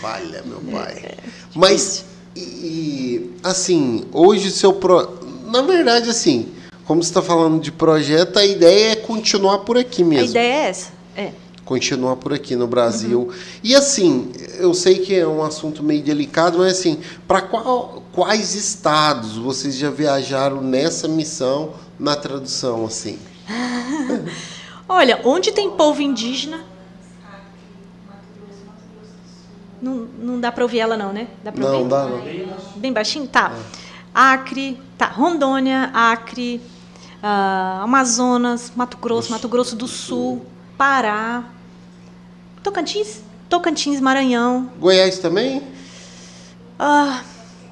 Valha, meu É, pai. Mas, e, assim, hoje seu pro... Na verdade, assim, como você está falando de projeto, a ideia é continuar por aqui A mesmo. ideia é essa. É. Continuar por aqui no Brasil. E assim, eu sei que é um assunto meio delicado, mas assim, para quais estados vocês já viajaram nessa missão na tradução, assim? Olha, onde tem povo indígena. Não, não dá para ouvir ela, não, né? Dá Não, ouvir? dá não. Bem baixinho? Tá. Acre, tá. Rondônia, Acre, ah, Amazonas, Mato Grosso, Mato Grosso do Sul, Pará, Tocantins, Tocantins, Maranhão, Goiás também? ah,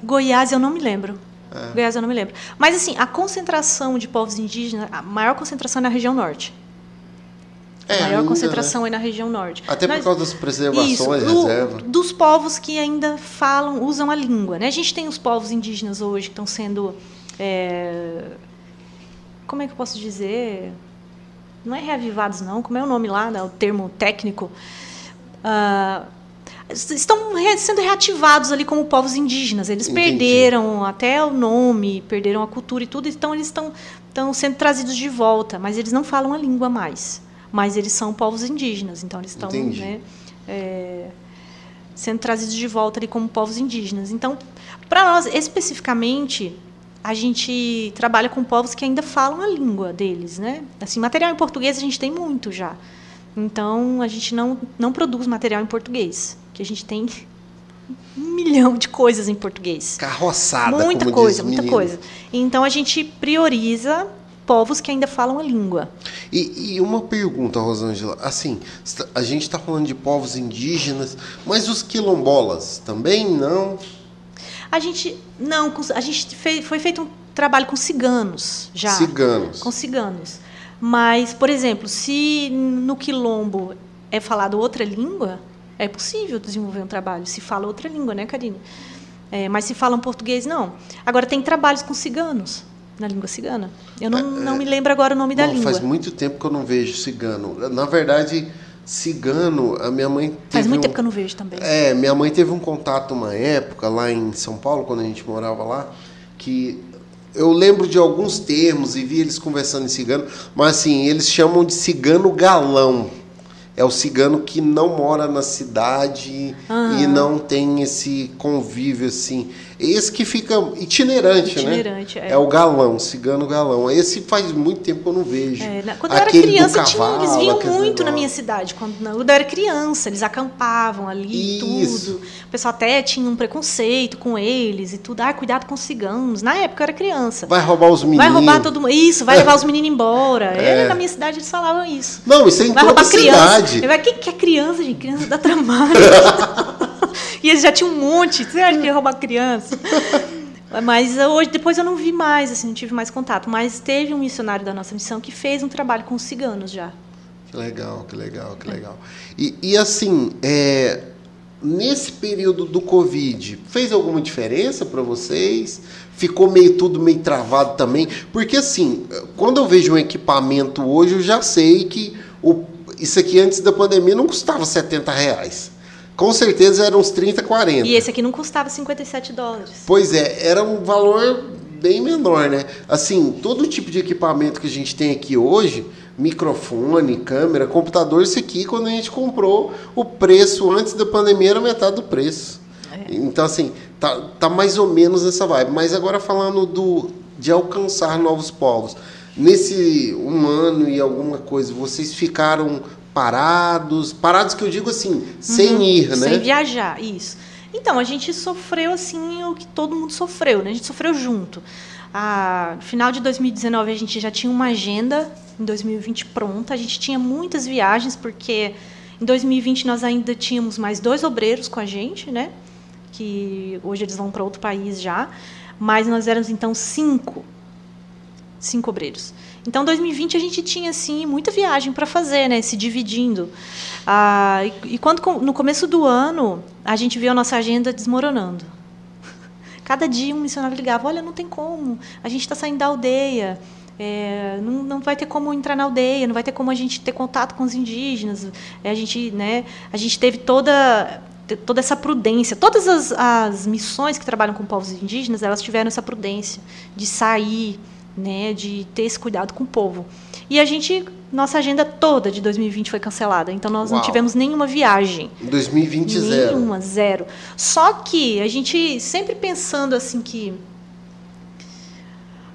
Goiás, eu não me lembro. Goiás eu não me lembro. Mas assim, a concentração de povos indígenas, a maior concentração é na região norte. É, a maior ainda, concentração né? é na região norte. Até por causa das preservações, isso, do- reserva. dos povos que ainda falam, usam a língua. Né? A gente tem os povos indígenas hoje que estão sendo. é, como é que eu posso dizer? Não é reavivados, não. Como é o nome lá, né? o termo técnico? Ah, estão re- sendo reativados ali como povos indígenas. Eles Entendi. perderam até o nome, perderam a cultura e tudo, então eles estão, estão sendo trazidos de volta, mas eles não falam a língua mais. Mas eles são povos indígenas, então eles estão né, é, sendo trazidos de volta ali como povos indígenas. Então, para nós especificamente, a gente trabalha com povos que ainda falam a língua deles, né? Assim, material em português a gente tem muito já. Então, a gente não, não produz material em português, que a gente tem um milhão de coisas em português. Carroçada, muita coisa, muita coisa. Então, a gente prioriza povos que ainda falam a língua. E, e uma pergunta, Rosângela. Assim, a gente está falando de povos indígenas, mas os quilombolas também não? A gente não, a gente fez, foi feito um trabalho com ciganos já. Ciganos. Com ciganos. Mas, por exemplo, se no quilombo é falado outra língua, é possível desenvolver um trabalho. Se fala outra língua, né, Karine? É, mas se falam português, não. Agora, tem trabalhos com ciganos, na língua cigana. Eu não, não me lembro agora o nome da Não, língua. faz muito tempo que eu não vejo cigano. Na verdade, cigano, a minha mãe teve Faz muito um- tempo que eu não vejo também. É, minha mãe teve um contato uma época lá em São Paulo, quando a gente morava lá, que eu lembro de alguns termos e vi eles conversando em cigano, mas assim, eles chamam de cigano galão. É o cigano que não mora na cidade e não tem esse convívio assim. Esse que fica itinerante, Itinerante, né? é. É o galão, cigano galão. Esse faz muito tempo que eu não vejo. É, na- quando eu era Aquele criança, tinha, cavalo, eles vinham muito na minha cidade. Quando, quando eu era criança, eles acampavam ali e tudo. O pessoal até tinha um preconceito com eles e tudo. Ah, cuidado com os ciganos. Na época eu era criança. Vai roubar os meninos. Vai roubar todo mundo. Isso, vai levar os meninos embora. É. É, na minha cidade eles falavam isso. Não, isso é em Vai toda criança. cidade. Vai, quem que é criança, gente? Criança dá trabalho. e eles já tinham um monte. Você acha que ia roubar criança? Mas hoje, depois eu não vi mais, assim, não tive mais contato. Mas teve um missionário da nossa missão que fez um trabalho com os ciganos já. Que legal, que legal, que legal. E, e assim, é, nesse período do Covid, fez alguma diferença para vocês? Ficou meio tudo meio travado também? Porque assim, quando eu vejo um equipamento hoje, eu já sei que o, isso aqui antes da pandemia não custava 70 reais. Com certeza eram uns 30, 40. E esse aqui não custava 57 dólares. Pois é, era um valor bem menor, né? Assim, todo tipo de equipamento que a gente tem aqui hoje, microfone, câmera, computador, isso aqui, quando a gente comprou, o preço antes da pandemia era metade do preço. Então, assim, tá, tá mais ou menos nessa vibe. Mas agora falando do, de alcançar novos povos. Nesse um ano e alguma coisa, vocês ficaram parados? Parados que eu digo assim, sem ir, né? Sem viajar, isso. Então, a gente sofreu assim o que todo mundo sofreu, né? A gente sofreu junto. A final de 2019 a gente já tinha uma agenda em 2020 pronta. A gente tinha muitas viagens porque em 2020 nós ainda tínhamos mais dois obreiros com a gente, né? Que hoje eles vão para outro país já, mas nós éramos então cinco, cinco obreiros. Então, 2020 a gente tinha assim muita viagem para fazer, né? Se dividindo. Ah, e, e quando no começo do ano a gente viu a nossa agenda desmoronando. Cada dia um missionário ligava: Olha, não tem como. A gente está saindo da aldeia. É, não, não vai ter como entrar na aldeia, não vai ter como a gente ter contato com os indígenas. É, a gente, né? A gente teve toda toda essa prudência. Todas as, as missões que trabalham com povos indígenas, elas tiveram essa prudência de sair né, de ter esse cuidado com o povo. E a gente, nossa agenda toda de 2020 foi cancelada, então nós Uau. não tivemos nenhuma viagem. 2020 zero. Nenhuma, zero. Só que a gente sempre pensando assim que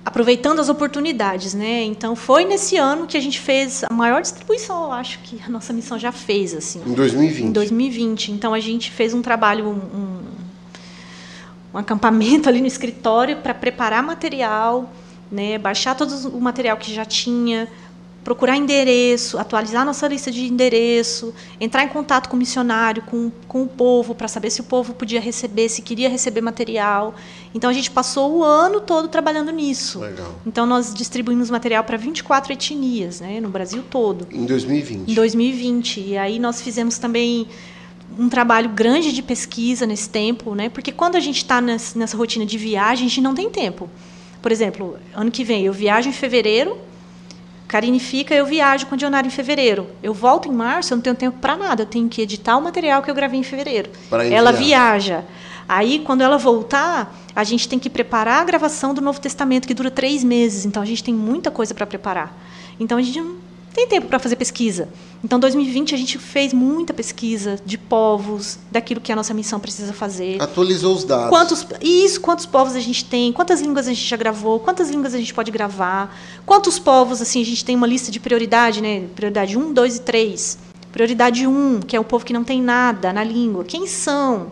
aproveitando as oportunidades, né? Então foi nesse ano que a gente fez a maior distribuição, eu acho que a nossa missão já fez assim. Em 2020. Em 2020. Então a gente fez um trabalho um, um acampamento ali no escritório para preparar material né, baixar todo o material que já tinha, procurar endereço, atualizar nossa lista de endereço, entrar em contato com o missionário, com, com o povo, para saber se o povo podia receber, se queria receber material. Então a gente passou o ano todo trabalhando nisso. Legal. Então nós distribuímos material para 24 etnias, né, no Brasil todo. Em 2020. Em 2020. E aí nós fizemos também um trabalho grande de pesquisa nesse tempo, né? Porque quando a gente está nessa rotina de viagem, a gente não tem tempo. Por exemplo, ano que vem eu viajo em fevereiro, Karine fica, eu viajo com o Dionário em fevereiro. Eu volto em março, eu não tenho tempo para nada. Eu tenho que editar o material que eu gravei em fevereiro. Ela viaja. Aí, quando ela voltar, a gente tem que preparar a gravação do Novo Testamento, que dura três meses. Então, a gente tem muita coisa para preparar. Então, a gente não tem tempo para fazer pesquisa. Então, 2020 a gente fez muita pesquisa de povos, daquilo que a nossa missão precisa fazer. Atualizou os dados. Quantos isso, quantos povos a gente tem, quantas línguas a gente já gravou, quantas línguas a gente pode gravar, quantos povos assim a gente tem uma lista de prioridade, né? Prioridade 1, 2 e 3. Prioridade 1, que é o povo que não tem nada na língua. Quem são?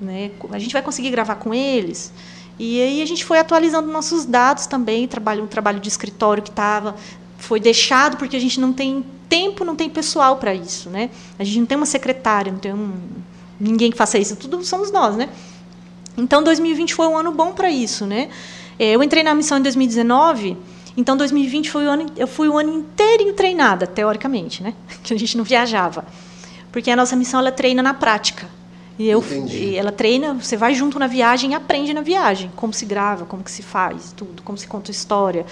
Né? A gente vai conseguir gravar com eles? E aí a gente foi atualizando nossos dados também, trabalho, um trabalho de escritório que estava foi deixado porque a gente não tem tempo, não tem pessoal para isso, né? A gente não tem uma secretária, não tem um, ninguém que faça isso, tudo somos nós, né? Então 2020 foi um ano bom para isso, né? É, eu entrei na missão em 2019, então 2020 foi o ano, eu fui o ano inteiro treinada, teoricamente, né? Que a gente não viajava, porque a nossa missão ela treina na prática. E eu, ela treina, você vai junto na viagem e aprende na viagem, como se grava, como que se faz, tudo, como se conta história.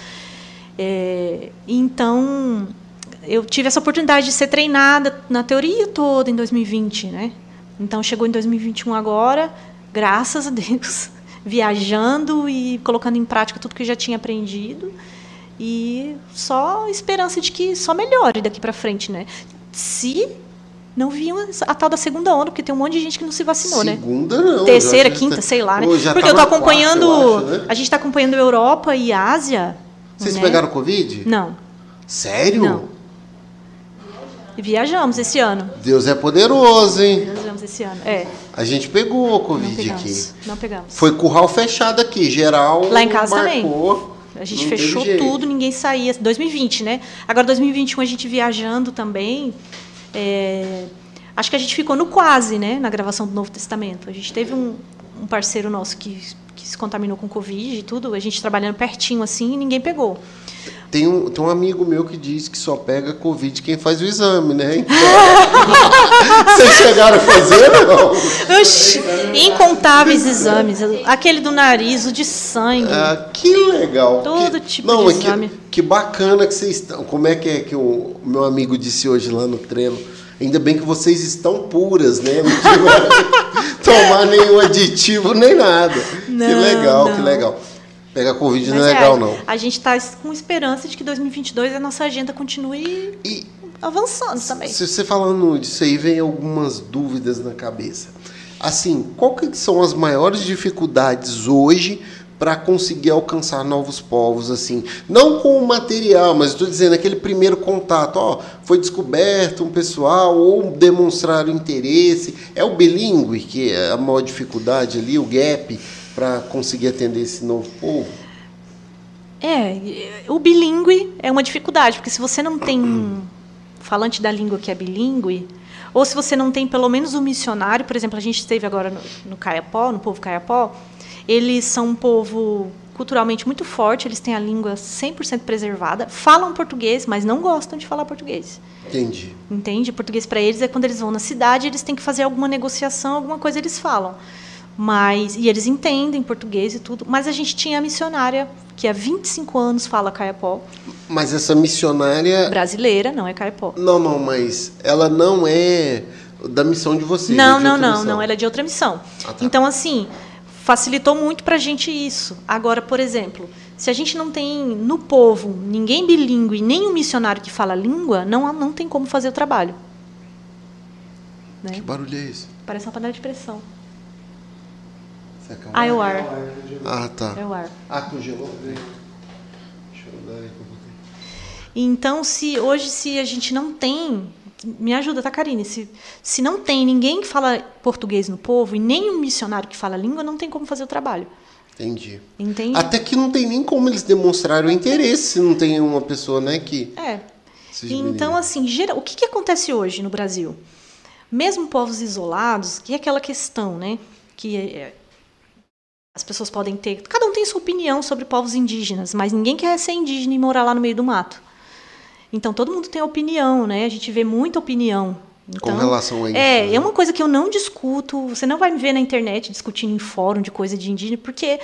É, então, eu tive essa oportunidade de ser treinada na teoria toda em 2020, né? Então, chegou em 2021 agora, graças a Deus, viajando e colocando em prática tudo que eu já tinha aprendido e só esperança de que só melhore daqui para frente, né? Se não viam a tal da segunda onda, porque tem um monte de gente que não se vacinou, segunda, né? Segunda não. Terceira, quinta, tá... sei lá, né? Porque eu tô acompanhando, quarta, eu acho, né? a gente está acompanhando Europa e Ásia vocês né? pegaram Covid? Não. Sério? Não. Viajamos esse ano. Deus é poderoso, hein? Viajamos esse ano, é. A gente pegou a Covid não pegamos, aqui. Não pegamos. Foi curral fechado aqui, geral. Lá em casa marcou, também. A gente fechou tudo, ninguém saía. 2020, né? Agora 2021 a gente viajando também. É, acho que a gente ficou no quase, né? Na gravação do Novo Testamento. A gente teve um, um parceiro nosso que se contaminou com Covid e tudo, a gente trabalhando pertinho assim e ninguém pegou. Tem um, tem um amigo meu que diz que só pega Covid quem faz o exame, né? Então, vocês chegaram a fazer, não? Oxi, incontáveis exames. Aquele do nariz, o de sangue. Ah, que legal. Todo que, tipo não, de exame. Que, que bacana que vocês estão. Como é que é que o meu amigo disse hoje lá no treino? Ainda bem que vocês estão puras, né? Não tomar nenhum aditivo nem nada. Não, que legal, não. que legal. Pegar Covid Mas não é legal, não. A gente está com esperança de que 2022 a nossa agenda continue e, avançando também. Se você falando disso aí, vem algumas dúvidas na cabeça. Assim, qual que são as maiores dificuldades hoje para conseguir alcançar novos povos, assim, não com o material, mas estou dizendo aquele primeiro contato, ó, foi descoberto um pessoal ou demonstraram interesse, é o bilíngue que é a maior dificuldade ali, o gap para conseguir atender esse novo povo. É, o bilíngue é uma dificuldade, porque se você não tem falante da língua que é bilíngue, ou se você não tem pelo menos um missionário, por exemplo, a gente esteve agora no, no Caiapó, no povo Caiapó, eles são um povo culturalmente muito forte, eles têm a língua 100% preservada, falam português, mas não gostam de falar português. Entendi. Entende? Português para eles é quando eles vão na cidade, eles têm que fazer alguma negociação, alguma coisa eles falam. Mas e eles entendem português e tudo, mas a gente tinha a missionária que há 25 anos fala caiapó. Mas essa missionária brasileira, não é caiapó. Não, não, mas ela não é da missão de vocês. Não, é não, não, missão. não, ela é de outra missão. Ah, tá. Então assim, facilitou muito para a gente isso. Agora, por exemplo, se a gente não tem no povo ninguém bilíngue, nem um missionário que fala a língua, não, não tem como fazer o trabalho. Né? Que barulho é esse? Parece uma panela de pressão. Ah, é o ar. Ah, tá. É o ar. Ah, congelou? Deixa eu dar aí Então, se hoje se a gente não tem me ajuda, tá, Karine? Se, se não tem ninguém que fala português no povo e nem um missionário que fala a língua, não tem como fazer o trabalho. Entendi. Entende? Até que não tem nem como eles demonstrarem o interesse se não tem uma pessoa, né, que... É. Então, assim, geral, o que, que acontece hoje no Brasil? Mesmo povos isolados, que é aquela questão, né, que é, as pessoas podem ter... Cada um tem sua opinião sobre povos indígenas, mas ninguém quer ser indígena e morar lá no meio do mato. Então todo mundo tem opinião, né? A gente vê muita opinião. Então, Com relação a isso. É, né? é uma coisa que eu não discuto. Você não vai me ver na internet discutindo em fórum de coisa de indígena, porque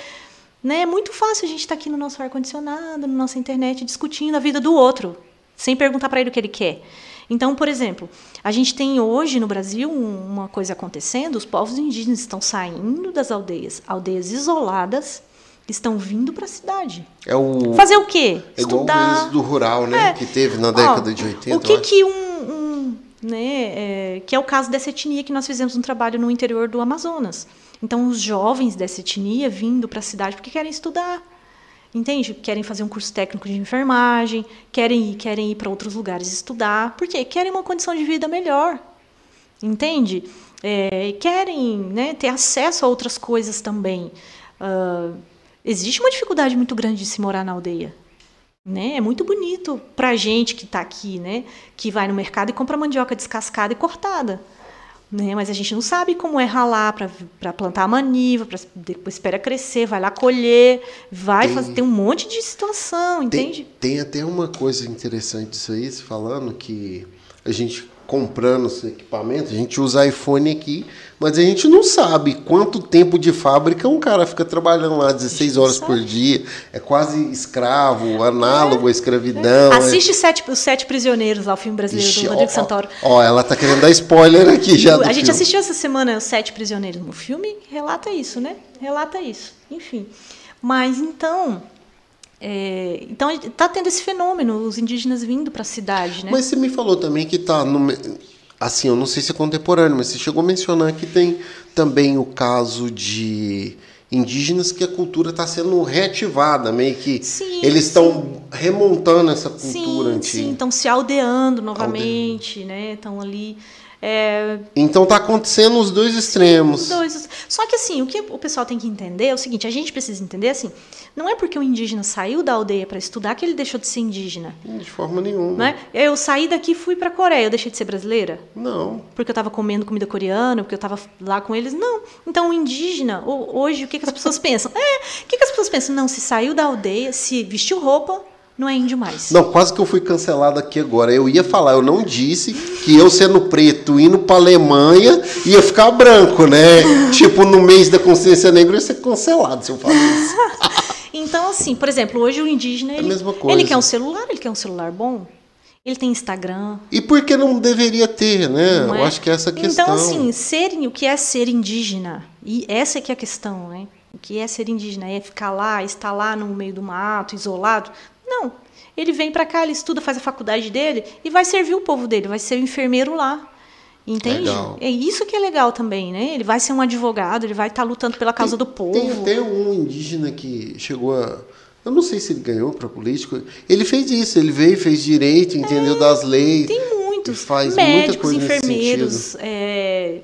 né, é muito fácil a gente estar tá aqui no nosso ar-condicionado, na nossa internet, discutindo a vida do outro, sem perguntar para ele o que ele quer. Então, por exemplo, a gente tem hoje no Brasil uma coisa acontecendo: os povos indígenas estão saindo das aldeias, aldeias isoladas, estão vindo para a cidade. É o fazer o quê? É Estudar. do rural, né? É. Que teve na década Ó, de 80. O que que um, um né? É, que é o caso dessa etnia que nós fizemos um trabalho no interior do Amazonas. Então os jovens dessa etnia vindo para a cidade porque querem estudar. Entende? Querem fazer um curso técnico de enfermagem, querem ir, querem ir para outros lugares estudar, porque querem uma condição de vida melhor. Entende? É, querem né, ter acesso a outras coisas também. Uh, existe uma dificuldade muito grande de se morar na aldeia. Né? É muito bonito para a gente que está aqui, né? que vai no mercado e compra mandioca descascada e cortada. Né? Mas a gente não sabe como é ralar para plantar a maniva, para depois espera crescer, vai lá colher, vai tem, fazer. Tem um monte de situação, entende? Tem, tem até uma coisa interessante disso aí, falando que a gente comprando esse equipamento, a gente usa iPhone aqui, mas a gente não sabe quanto tempo de fábrica um cara fica trabalhando lá 16 horas por dia. É quase escravo, análogo é, à escravidão. É. Assiste é. sete, Os Sete Prisioneiros, lá, o filme brasileiro Ixi, do Rodrigo ó, Santoro. Ó, ela tá querendo dar spoiler aqui já. a gente filme. assistiu essa semana Os Sete Prisioneiros no filme, relata isso, né? Relata isso. Enfim. Mas então. É, então está tendo esse fenômeno, os indígenas vindo para a cidade, né? Mas você me falou também que está no, assim, eu não sei se é contemporâneo, mas você chegou a mencionar que tem também o caso de indígenas que a cultura está sendo reativada, meio que sim, eles estão remontando essa cultura sim, antiga. Sim, estão se aldeando novamente, aldeando. né? Estão ali é... Então está acontecendo os dois extremos. Sim, dois. Só que assim, o que o pessoal tem que entender é o seguinte: a gente precisa entender assim, não é porque o indígena saiu da aldeia para estudar que ele deixou de ser indígena. De forma nenhuma. Né? Eu saí daqui e fui para a Coreia, eu deixei de ser brasileira? Não. Porque eu estava comendo comida coreana, porque eu estava lá com eles? Não. Então o indígena, hoje, o que, que as pessoas pensam? É, o que, que as pessoas pensam? Não, se saiu da aldeia, se vestiu roupa não é índio mais. Não, quase que eu fui cancelado aqui agora. Eu ia falar, eu não disse que eu sendo preto indo para Alemanha ia ficar branco, né? tipo, no mês da consciência negra eu ia ser cancelado se eu falar isso. então, assim, por exemplo, hoje o indígena ele, é ele quer um celular, ele quer um celular bom. Ele tem Instagram. E por que não deveria ter, né? É? Eu acho que é essa a questão. Então, assim, ser, o que é ser indígena? E essa é que é a questão, né? O que é ser indígena? É ficar lá, estar lá no meio do mato, isolado? Não. Ele vem para cá, ele estuda, faz a faculdade dele e vai servir o povo dele, vai ser o enfermeiro lá. Entende? Legal. É isso que é legal também, né? Ele vai ser um advogado, ele vai estar tá lutando pela causa tem, do povo. Tem até um indígena que chegou a. Eu não sei se ele ganhou para político. Ele fez isso, ele veio, fez direito, entendeu? É, das leis. Tem muitos. Faz médicos, muita coisa enfermeiros, é,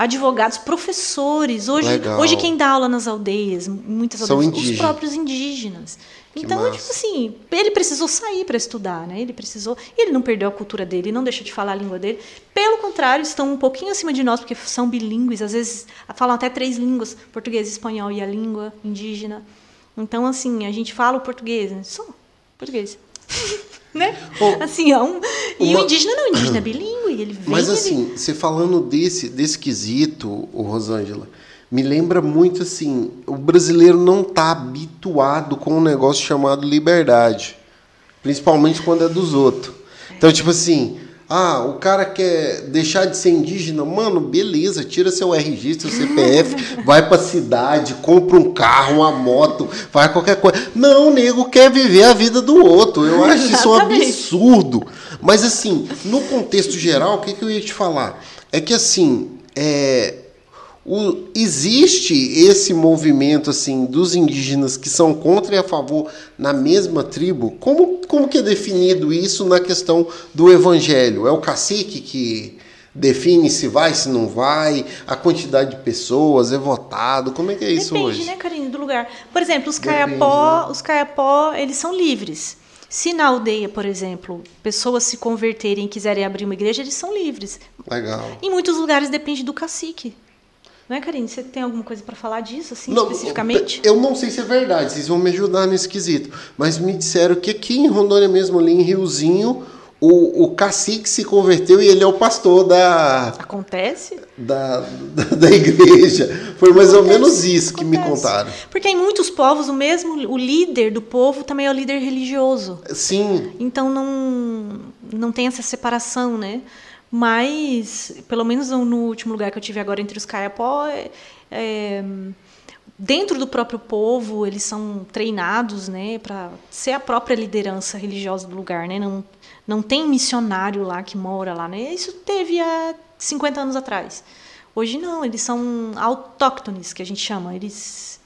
advogados, professores. Hoje, Legal. hoje quem dá aula nas aldeias, muitas São aldeias, os indígenas. próprios indígenas. Que Então, massa. tipo assim, ele precisou sair para estudar, né? Ele precisou, ele não perdeu a cultura dele, não deixou de falar a língua dele. Pelo contrário, estão um pouquinho acima de nós porque são bilíngues, às vezes falam até três línguas, português, espanhol e a língua indígena. Então, assim, a gente fala o português, né? só português. né? Bom, assim, é um, e uma- o indígena não, o indígena é bilíngue, ele vem Mas ele- assim, você falando desse, desse quesito, ô Rosângela, me lembra muito assim, o brasileiro não tá habituado com um negócio chamado liberdade. Principalmente quando é dos outros. Então, tipo assim, ah, o cara quer deixar de ser indígena, mano, beleza, tira seu RG, seu CPF, vai pra cidade, compra um carro, uma moto, faz qualquer coisa. Não, o nego quer viver a vida do outro. Eu acho isso um absurdo. Mas assim, no contexto geral, o que, que eu ia te falar? É que assim, é, o- existe esse movimento assim dos indígenas que são contra e a favor na mesma tribo. Como, como que é definido isso na questão do evangelho? É o cacique que define se vai, se não vai, a quantidade de pessoas, é votado? Como é que é isso Depende, hoje? né, Karine, do lugar. Por exemplo, os Depende, caiapó, né? os caiapó, eles são livres. Se na aldeia, por exemplo, pessoas se converterem e quiserem abrir uma igreja, eles são livres. Legal. Em muitos lugares depende do cacique. Não é, Karine? Você tem alguma coisa para falar disso, assim, Não, especificamente? Eu não sei se é verdade, vocês vão me ajudar nesse quesito. Mas me disseram que aqui em Rondônia mesmo, ali em Riozinho, o, o cacique se converteu e ele é o pastor da, Acontece? da, da, da igreja. Foi mais ou Acontece, menos isso que me acontece. contaram. Porque em muitos povos, o mesmo, o líder do povo também é o líder religioso. Sim, Então não, não tem essa separação, né? Mas, pelo menos no último lugar que eu tive agora entre os Caiapó, é, é, dentro do próprio povo, eles são treinados, né, para ser a própria liderança religiosa do lugar, né? Não, não tem missionário lá que mora lá, né? Isso teve há 50 anos atrás. Hoje não, eles são autóctones, que a gente chama. Eles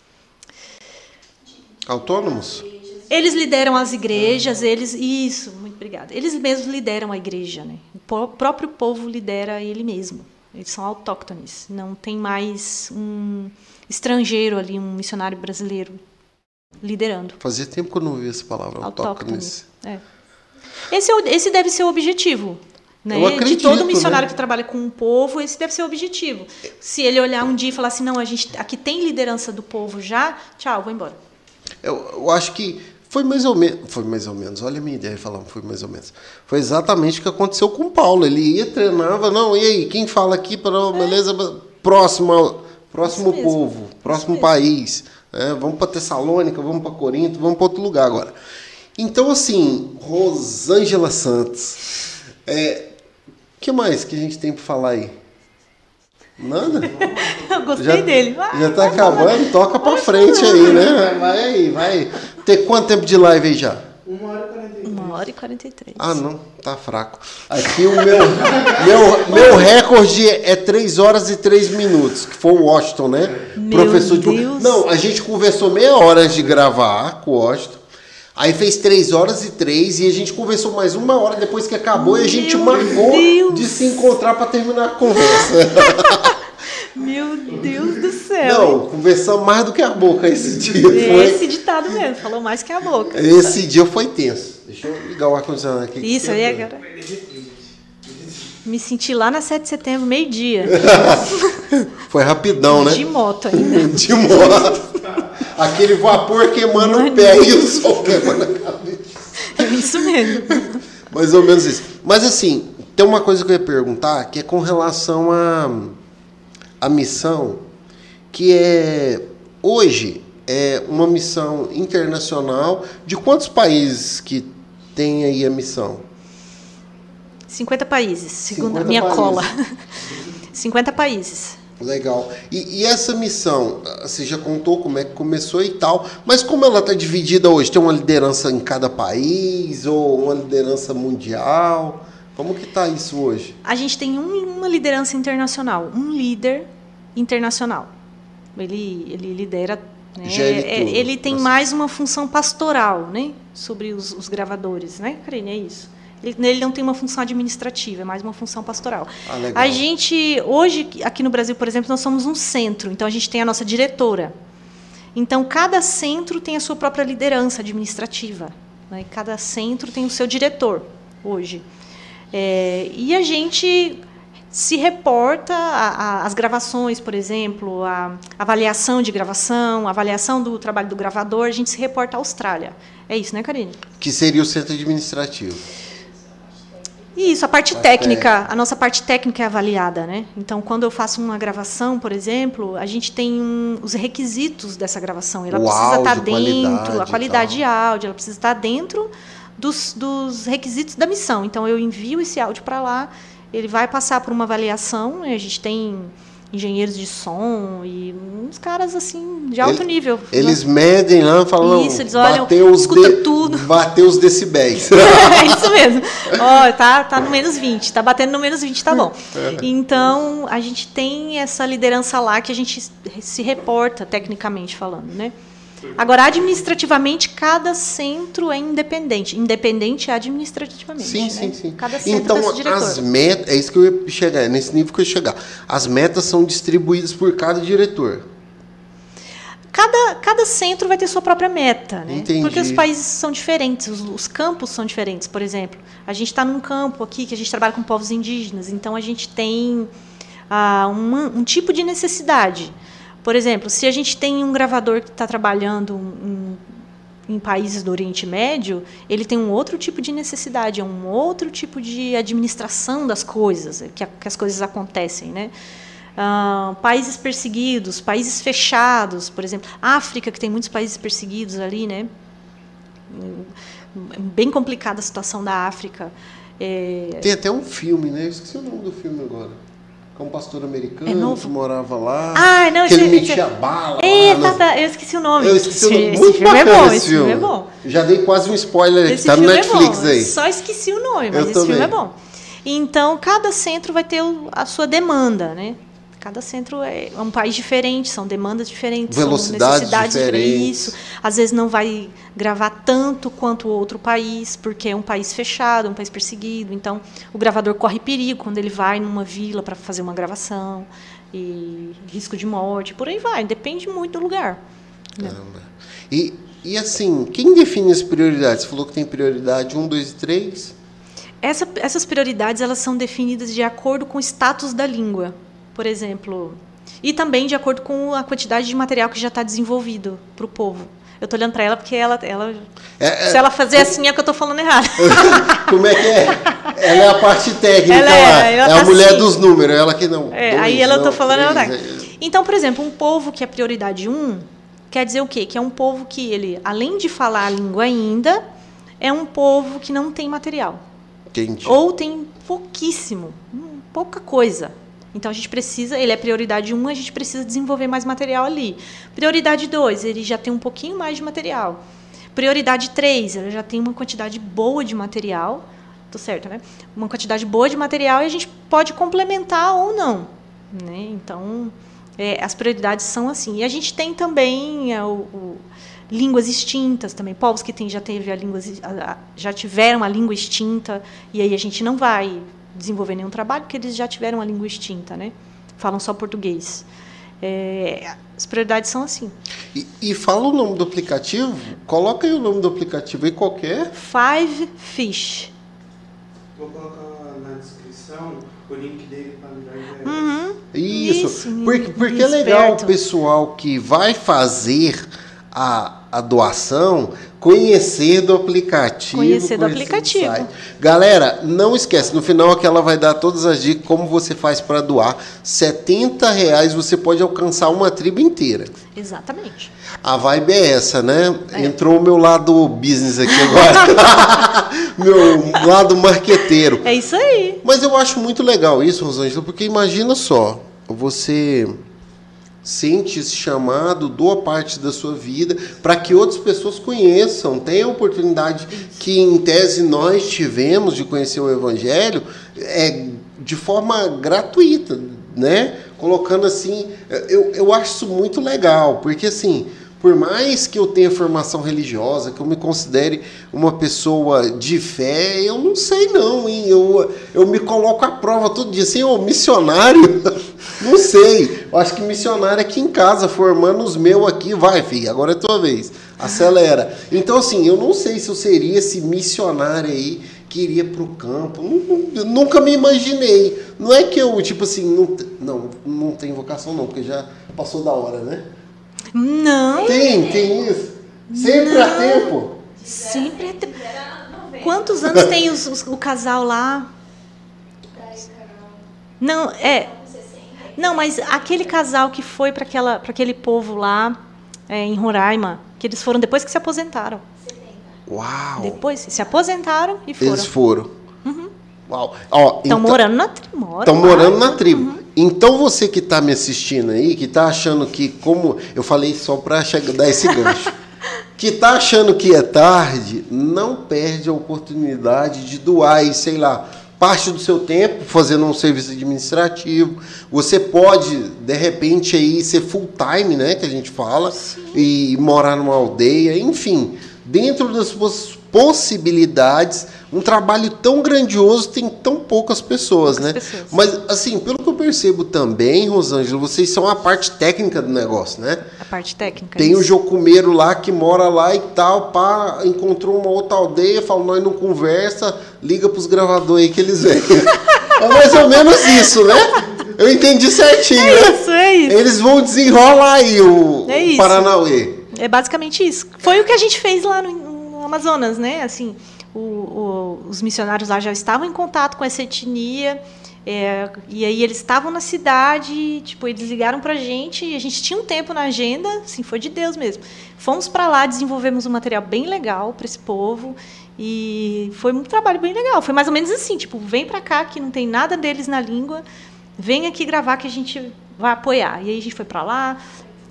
autônomos? Eles lideram as igrejas, eles. Isso, muito obrigada. Eles mesmos lideram a igreja, né? O próprio povo lidera ele mesmo. Eles são autóctones. Não tem mais um estrangeiro ali, um missionário brasileiro liderando. Fazia tempo que eu não ouvi essa palavra, autóctones. É. Esse, é esse deve ser o objetivo. Né? Eu De acredito, todo missionário né? que trabalha com o povo, esse deve ser o objetivo. Se ele olhar um dia e falar assim, não, a gente aqui tem liderança do povo já, tchau, vou embora. Eu, eu acho que foi mais ou menos. Foi mais ou menos. Olha a minha ideia falando, foi mais ou menos. Foi exatamente o que aconteceu com o Paulo. Ele ia, treinava, não, e aí, quem fala aqui, para beleza, próximo, próximo É. Isso mesmo, povo, próximo mesmo. país. né? vamos para Tessalônica, vamos para Corinto, vamos para outro lugar agora. Então, assim, Rosângela Santos. É, que mais que a gente tem para falar aí? Nada? Eu gostei dele. Vai, Já tá vai acabando, toca pra frente aí, né? Vai aí, vai. Tem quanto tempo de live aí já? Uma hora e quarenta e três. Uma hora e 43. Ah, não, tá fraco. Aqui o meu, meu, meu recorde é 3 horas e 3 minutos, que foi o Washington, né? Meu de. Deus. Não, a gente conversou meia hora antes de gravar com o Washington. Aí fez 3 horas e 3 e a gente conversou mais uma hora depois que acabou e a gente Meu marcou Deus. de se encontrar pra terminar a conversa. Meu Deus do céu. Não, conversamos mais do que a boca esse dia. Foi, Esse ditado mesmo, falou mais que a boca. Esse dia foi tenso. Deixa eu ligar o ar-condicionado aqui. Isso aí agora. Me senti lá na 7 de setembro, meio-dia. Foi rapidão, né? De moto ainda. De moto. Aquele vapor queimando o pé e o sol queimando a cabeça. É isso mesmo. Mais ou menos isso. Mas assim, tem uma coisa que eu ia perguntar, que é com relação à a, missão, que é hoje é uma missão internacional. De quantos países que tem aí a missão? 50 países, segundo 50 a minha países. cola. 50 países. Legal. E, e essa missão, você já contou como é que começou e tal, mas como ela está dividida hoje? Tem uma liderança em cada país ou uma liderança mundial? Como que tá isso hoje? A gente tem um- uma liderança internacional, um líder internacional. Ele, ele lidera. Né? É, tudo. ele tem Nossa. mais uma função pastoral, né? Sobre os, os gravadores, né, Karine? É isso. Ele, ele não tem uma função administrativa, é mais uma função pastoral. Ah. A gente, hoje, aqui no Brasil, por exemplo, nós somos um centro, então a gente tem a nossa diretora. Então, cada centro tem a sua própria liderança administrativa. Né? Cada centro tem o seu diretor, hoje. É, e a gente se reporta às gravações, por exemplo, a avaliação de gravação, a avaliação do trabalho do gravador, a gente se reporta à Austrália. É isso, né, Karine? Que seria o centro administrativo. Isso, a parte técnica, a nossa parte técnica é avaliada, né? Então, quando eu faço uma gravação, por exemplo, a gente tem um, os requisitos dessa gravação. Ela O precisa áudio, estar dentro, a qualidade de áudio, ela precisa estar dentro dos, dos requisitos da missão. Então, eu envio esse áudio para lá, ele vai passar por uma avaliação, a gente tem engenheiros de som e uns caras assim de alto Ele- nível. Eles medem lá falam, Isso, eles olham, bateu os escuta de- tudo. Bateu os decibéis. é isso mesmo. Ó, tá, tá no menos 20, tá batendo no menos 20, tá bom. É. Então, a gente tem essa liderança lá que a gente se reporta, tecnicamente falando, né? Agora, administrativamente, cada centro é independente. Independente administrativamente. Sim, né? sim, sim. Cada centro Então, as metas, é isso que eu ia chegar, é nesse nível que eu ia chegar. As metas são distribuídas por cada diretor. Cada, cada centro vai ter sua própria meta, né? Entendi. Porque os países são diferentes, os, os campos são diferentes. Por exemplo, a gente está num campo aqui que a gente trabalha com povos indígenas, então a gente tem ah, uma- um tipo de necessidade. Por exemplo, se a gente tem um gravador que está trabalhando em países do Oriente Médio, ele tem um outro tipo de necessidade, é um outro tipo de administração das coisas, é que, a- que as coisas acontecem, né? Ah, países perseguidos, países fechados, por exemplo, África, que tem muitos países perseguidos ali, né? Bem complicada a situação da África. É, Tem até um filme, né? Eu esqueci o nome do filme agora. Que é um pastor americano É novo? que morava lá. Ah, não, que ele esse- metia esse- bala. É, lá tá, tá, eu esqueci o nome. Eu esqueci o Esse- nome. esse Muito filme é bom, esse filme. é bom. Já dei quase um spoiler aqui. Esse Tá no filme Netflix é aí. Só esqueci o nome, mas Eu esse filme também. é bom. Então, cada centro vai ter o- a sua demanda, né? Cada centro é um país diferente, são demandas diferentes, Velocidades são necessidades diferentes. Isso. Às vezes não vai gravar tanto quanto o outro país, porque é um país fechado, um país perseguido. Então, o gravador corre perigo quando ele vai numa vila para fazer uma gravação e risco de morte, por aí vai. Depende muito do lugar. né? E, e assim, quem define as prioridades? Você falou que tem prioridade 1, 2 e 3. Essa- essas prioridades elas são definidas de acordo com o status da língua, por exemplo, e também de acordo com a quantidade de material que já está desenvolvido para o povo. Eu estou olhando para ela porque ela, ela É, é- se ela fazer assim é que eu estou falando errado. Como é que é? Ela é a parte técnica Ela lá. é, É, ela a tá mulher assim. dos números. Ela que não. É, dois, aí ela não, falando ela tá. três, é. Então, por exemplo, um povo que é prioridade 1, quer dizer o quê? Que é um povo que ele, além de falar a língua ainda, é um povo que não tem material. Entendi. Ou tem pouquíssimo, hum, pouca coisa. Então a gente precisa, ele é prioridade 1, a gente precisa desenvolver mais material ali. Prioridade 2, ele já tem um pouquinho mais de material. Prioridade 3, ele já tem uma quantidade boa de material. Tô certo, né? Uma quantidade boa de material e a gente pode complementar ou não. Né? Então, é, as prioridades são assim. E a gente tem também é, o, o- línguas extintas também, povos que tem, já teve a língua, já tiveram a língua extinta e aí a gente não vai desenvolver nenhum trabalho porque eles já tiveram a língua extinta, né? Falam só português. É, as prioridades são assim. E, e fala o nome do aplicativo. Coloca aí o nome do aplicativo aí qualquer. Five Fish. Vou colocar na descrição o link dele para me dar ideia. Uhum. Isso. Isso, porque porque é legal o pessoal que vai fazer a, a doação conhecer do aplicativo. Conhecer do aplicativo. Galera, não esquece, no final aqui ela vai dar todas as dicas como você faz para doar. 70 reais você pode alcançar uma tribo inteira. Exatamente. A vibe é essa, né? É. Entrou o meu lado business aqui agora. meu lado marqueteiro. É isso aí. Mas eu acho muito legal isso, Rosângela, porque imagina só, você sente esse chamado, doa parte da sua vida para que outras pessoas conheçam, tenham a oportunidade que em tese nós tivemos de conhecer o evangelho é, de forma gratuita, né? Colocando assim, eu, eu acho isso muito legal, porque assim, por mais que eu tenha formação religiosa, que eu me considere uma pessoa de fé, eu não sei não, hein? Eu, eu me coloco à prova todo dia. Assim, ô, missionário? não sei. Eu acho que missionário aqui em casa, formando os meus aqui, vai, filho, agora é tua vez. Acelera. Então, assim, eu não sei se eu seria esse missionário aí que iria para o campo. Nunca me imaginei. Não é que eu, tipo assim, não, não, não tem vocação não, porque já passou da hora, né? Não. Tem, tem isso. Sempre não. há tempo. Sempre há tempo. Quantos anos tem os, os, o casal lá? Não, é. Não, mas aquele casal que foi para aquele povo lá é, em Roraima, que eles foram depois que se aposentaram. Uau! Depois se aposentaram e foram. Eles foram. Uhum. Uau! Estão então, morando na tribo. Estão morando na tribo. Uhum. Então você que está me assistindo aí, que está achando que como eu falei só para dar esse gancho, que está achando que é tarde, não perde a oportunidade de doar aí, sei lá, parte do seu tempo fazendo um serviço administrativo. Você pode, de repente, aí ser full time, né, que a gente fala, Sim. e morar numa aldeia, enfim dentro das suas possibilidades, um trabalho tão grandioso tem tão poucas pessoas, poucas né? Pessoas. Mas, assim, pelo que eu percebo também, Rosângela, vocês são a parte técnica do negócio, né? A parte técnica. Tem o jocumeiro lá que mora lá e tal, pá, encontrou uma outra aldeia, fala, nós não conversa, liga pros gravadores aí que eles vêm. é mais ou menos isso, né? Eu entendi certinho, é né? Isso, é isso. Eles vão desenrolar aí o, é o Paranauê. É basicamente isso. Foi o que a gente fez lá no, no Amazonas, né? Assim, o, o, os missionários lá já estavam em contato com essa etnia. É, e aí eles estavam na cidade, tipo, eles ligaram pra gente e a gente tinha um tempo na agenda, assim, foi de Deus mesmo. Fomos para lá, desenvolvemos um material bem legal para esse povo e foi um trabalho bem legal. Foi mais ou menos assim, tipo, vem para cá que não tem nada deles na língua, vem aqui gravar que a gente vai apoiar. E aí a gente foi para lá,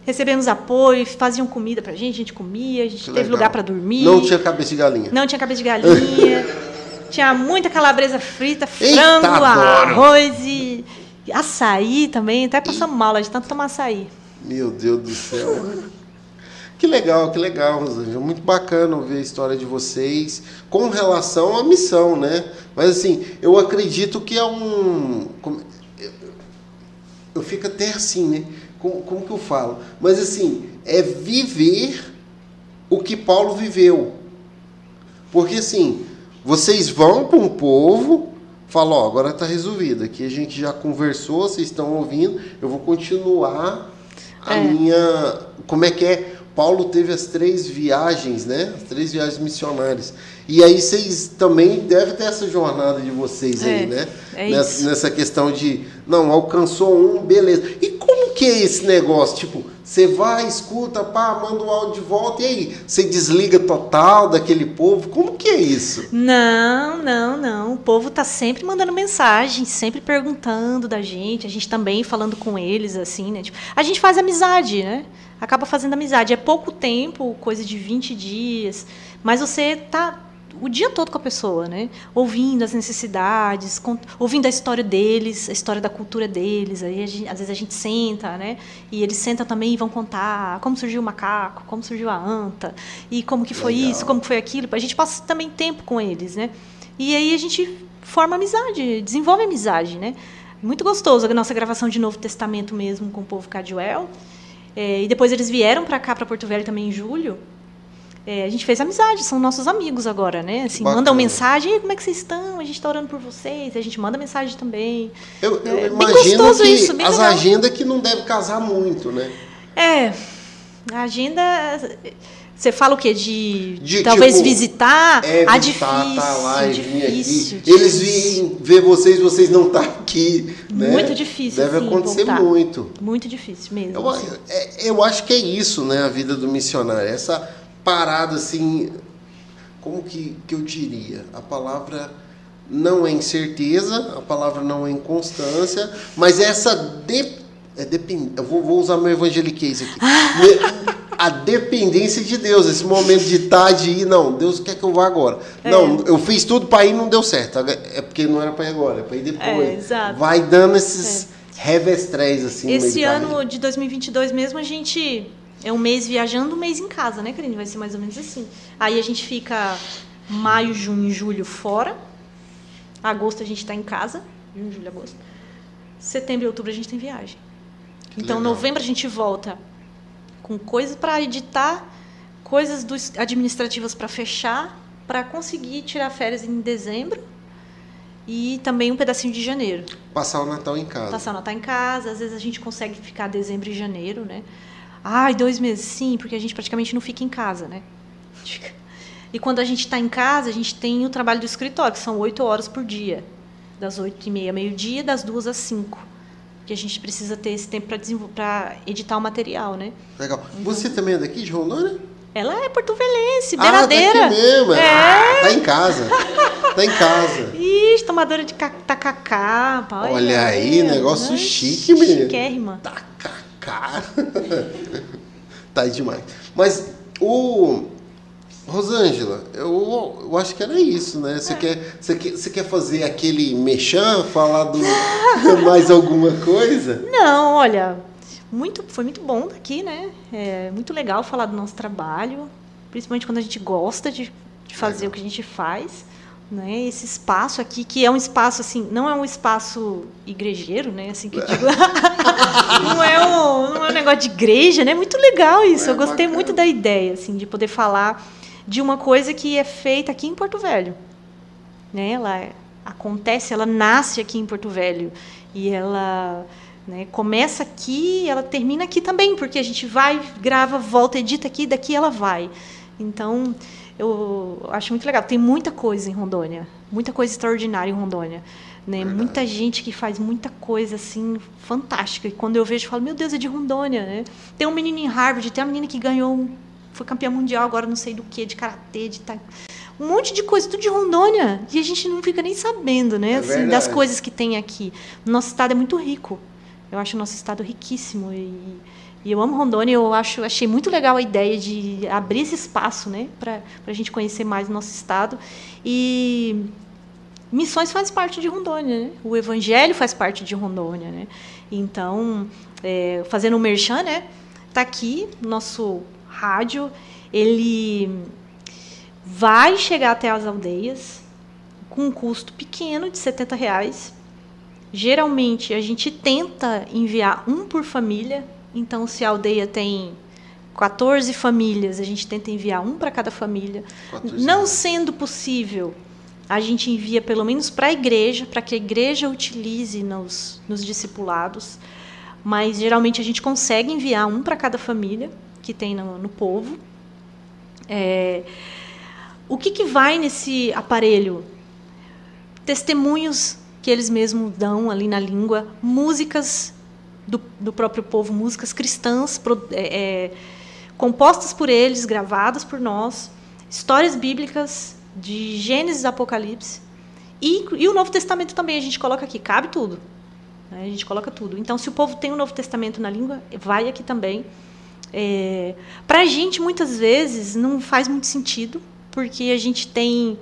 recebemos apoio, faziam comida pra gente, a gente comia, a gente que teve legal. lugar para dormir. Não tinha cabeça de galinha. Não tinha cabeça de galinha. tinha muita calabresa frita, frango, Eita, arroz e açaí também. Até passamos mal de tanto tomar açaí. Meu Deus do céu. que legal, que legal, Rosângela. Muito bacana ouvir a história de vocês com relação à missão, né? Mas assim, eu acredito que é um. Eu fico até assim, né? Como, como que eu falo? Mas assim, é viver o que Paulo viveu. Porque assim, vocês vão para um povo, falam, ó, agora está resolvido. Aqui a gente já conversou, vocês estão ouvindo, eu vou continuar a é. minha. Como é que é? Paulo teve as três viagens, né? As três viagens missionárias. E aí vocês também devem ter essa jornada de vocês é, aí, né? É nessa, nessa, questão de, não, alcançou um, beleza. E como que é esse negócio? Tipo, você vai, escuta, pá, manda o áudio de volta, e aí? Você desliga total daquele povo? Como que é isso? Não, não, não. O povo tá sempre mandando mensagem, sempre perguntando da gente, a gente também falando com eles, assim, né? Tipo, a gente faz amizade, né? acaba fazendo amizade. É pouco tempo, coisa de 20 dias, mas você tá o dia todo com a pessoa, né? Ouvindo as necessidades, ouvindo a história deles, a história da cultura deles. Aí gente, às vezes a gente senta, né? E eles sentam também e vão contar como surgiu o macaco, como surgiu a anta e como que foi Legal. isso, como que foi aquilo. A gente passa também tempo com eles, né? E aí a gente forma amizade, desenvolve amizade, né? Muito gostoso a nossa gravação de Novo Testamento mesmo com o povo Caduel. É, e depois eles vieram para cá, para Porto Velho também em julho. É, a gente fez amizade, são nossos amigos agora, né? Assim, mandam mensagem, como é que vocês estão? A gente está orando por vocês. A gente manda mensagem também. Eu, eu é, imagino que isso, as agendas que não devem casar muito, né? É, a agenda você fala o quê? De, de talvez tipo, visitar? É, ah, visitar, difícil, tá lá e difícil, aqui. Difícil. Eles vêm ver vocês, vocês não estão tá aqui. Né? Muito difícil. Deve sim, acontecer voltar. muito. Muito difícil mesmo. Eu, assim. é, eu acho que é isso, né? A vida do missionário. Essa parada assim. Como que, que eu diria? A palavra não é incerteza, a palavra não é inconstância, mas essa de, é depend, eu vou, vou usar meu evangeliquez aqui. a dependência de Deus, esse momento de estar, de ir, não, Deus quer que eu vá agora. É. Não, eu fiz tudo para ir não deu certo. É porque não era para ir agora, é para ir depois. É, exato. Vai dando esses é. revestréis assim. Esse ano de 2022 mesmo a gente É um mês viajando, um mês em casa, né, Karine? Vai ser mais ou menos assim. Aí a gente fica maio, junho e julho fora. Agosto a gente está em casa. Junho, julho, agosto. Setembro e outubro a gente tem viagem. Então, legal. novembro a gente volta com coisas para editar, coisas dos administrativas para fechar, para conseguir tirar férias em dezembro e também um pedacinho de janeiro. Passar o Natal em casa. Passar o Natal em casa, às vezes a gente consegue ficar dezembro e janeiro, né? Ai, dois meses, sim, porque a gente praticamente não fica em casa, né? E quando a gente está em casa, a gente tem o trabalho do escritório, que são oito horas por dia. Das oito e meia ao meio-dia, das duas às cinco. Porque a gente precisa ter esse tempo para editar o material, né? Legal. Uhum. Você também é daqui de Rondônia? Ela é porto-velhense, Ah, beiradeira. tá aqui mesmo. É. Ah, tá em casa. Tá em casa. Ixi, tomadora de ca- tacacá. pá, Olha aí, negócio né? chique, menino. Chiquérrima. Tacacá. tá demais. Mas o. Rosângela, eu, eu acho que era isso, né? É. Você, quer, você, quer, você quer fazer aquele mexã, falar do mais alguma coisa? Não, olha, muito, foi muito bom daqui, né? É muito legal falar do nosso trabalho, principalmente quando a gente gosta de, de fazer Legal. o que a gente faz. Né? Esse espaço aqui, que é um espaço assim, não é um espaço igrejeiro, né? Assim que eu digo. não, é um, não é um negócio de igreja, né? Muito legal isso. É eu gostei bacana. muito da ideia, assim, de poder falar de uma coisa que é feita aqui em Porto Velho né? Ela acontece, ela nasce aqui em Porto Velho e ela né, começa aqui, ela termina aqui também, porque a gente vai, grava, volta, edita aqui, daqui ela vai. Então, eu acho muito legal. Tem muita coisa em Rondônia, muita coisa extraordinária em Rondônia. Né? Verdade. Muita gente que faz muita coisa assim fantástica. E quando eu vejo, eu falo, meu Deus, é de Rondônia, né? Tem um menino em Harvard, tem uma menina que ganhou, um- foi campeã mundial agora, não sei do que, de karatê, de ta... um monte de coisa, tudo de Rondônia. E a gente não fica nem sabendo, né? É assim, das coisas que tem aqui. Nosso estado é muito rico. Eu acho o nosso estado riquíssimo e, e eu amo Rondônia. Eu acho, achei muito legal a ideia de abrir esse espaço, né, para a gente conhecer mais o nosso estado. E missões faz parte de Rondônia, né? O Evangelho faz parte de Rondônia, né? Então, é, fazendo o merchan, né? Tá aqui nosso rádio, ele vai chegar até as aldeias com um custo pequeno de 70 reais. Geralmente a gente tenta enviar um por família. Então, se a aldeia tem 14 famílias, a gente tenta enviar um para cada família. 14 Não sendo possível, a gente envia pelo menos para a igreja, para que a igreja utilize nos, nos discipulados. Mas geralmente a gente consegue enviar um para cada família que tem no, no povo. É, o que, que vai nesse aparelho? Testemunhos que eles mesmos dão ali na língua, músicas do, do próprio povo, músicas cristãs pro- é, é, compostas por eles, gravadas por nós, histórias bíblicas de Gênesis Apocalipse. E, e o Novo Testamento também a gente coloca aqui, cabe tudo. né? A gente coloca tudo. Então, se o povo tem o Novo Testamento na língua, vai aqui também. É, Para a gente, muitas vezes, não faz muito sentido, porque a gente tem.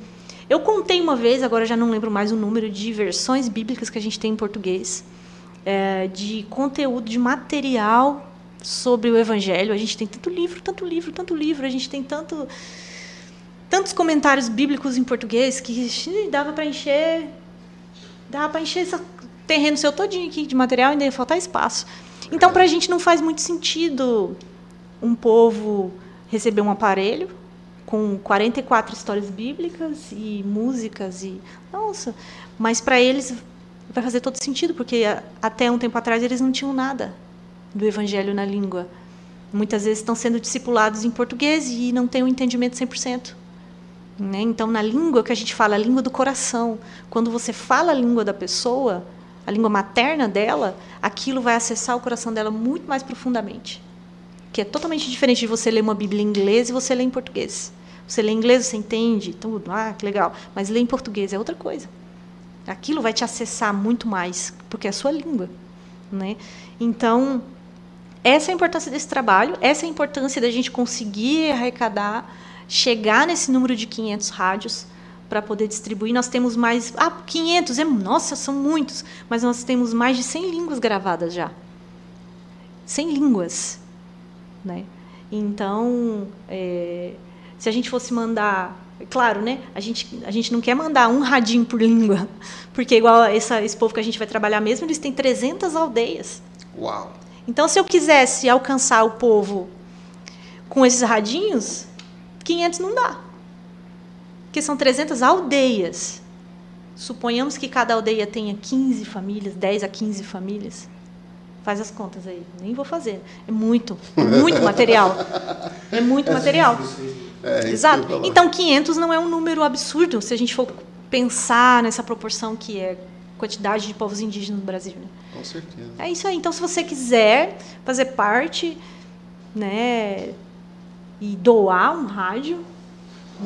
Eu contei uma vez, agora já não lembro mais o número de versões bíblicas que a gente tem em português, é, de conteúdo, de material sobre o Evangelho. A gente tem tanto livro, tanto livro, tanto livro, a gente tem tanto, tantos comentários bíblicos em português que dava para encher. Dava para encher esse terreno seu todinho aqui de material, ainda ia faltar espaço. Então, para a gente não faz muito sentido um povo receber um aparelho com 44 histórias bíblicas e músicas e nossa, mas para eles vai fazer todo sentido porque a- até um tempo atrás eles não tinham nada do evangelho na língua. Muitas vezes estão sendo discipulados em português e não têm o entendimento 100%. Né? Então, na língua que a gente fala, a língua do coração, quando você fala a língua da pessoa, a língua materna dela, aquilo vai acessar o coração dela muito mais profundamente. Que é totalmente diferente de você ler uma Bíblia em inglês e você ler em português. Você lê em inglês, você entende tudo, ah, que legal. Mas ler em português é outra coisa. Aquilo vai te acessar muito mais, porque é a sua língua. Né? Então, essa é a importância desse trabalho, essa é a importância da gente conseguir arrecadar, chegar nesse número de 500 rádios para poder distribuir. Nós temos mais. Ah, 500, é, nossa, são muitos, mas nós temos mais de 100 línguas gravadas já. 100 línguas. Né? Então, é, se a gente fosse mandar, claro, né? A gente, a gente não quer mandar um radinho por língua, porque igual essa, esse povo que a gente vai trabalhar mesmo, eles têm 300 aldeias. Uau! Então, se eu quisesse alcançar o povo com esses radinhos, 500 não dá. Porque são 300 aldeias. Suponhamos que cada aldeia tenha 15 famílias, 10 a 15 famílias. Faz as contas aí. Nem vou fazer. É muito, muito material. É muito material. É, Exato. Então, 500 não é um número absurdo se a gente for pensar nessa proporção que é quantidade de povos indígenas no Brasil. Né? Com certeza. É isso aí. Então, se você quiser fazer parte, né, e doar um rádio,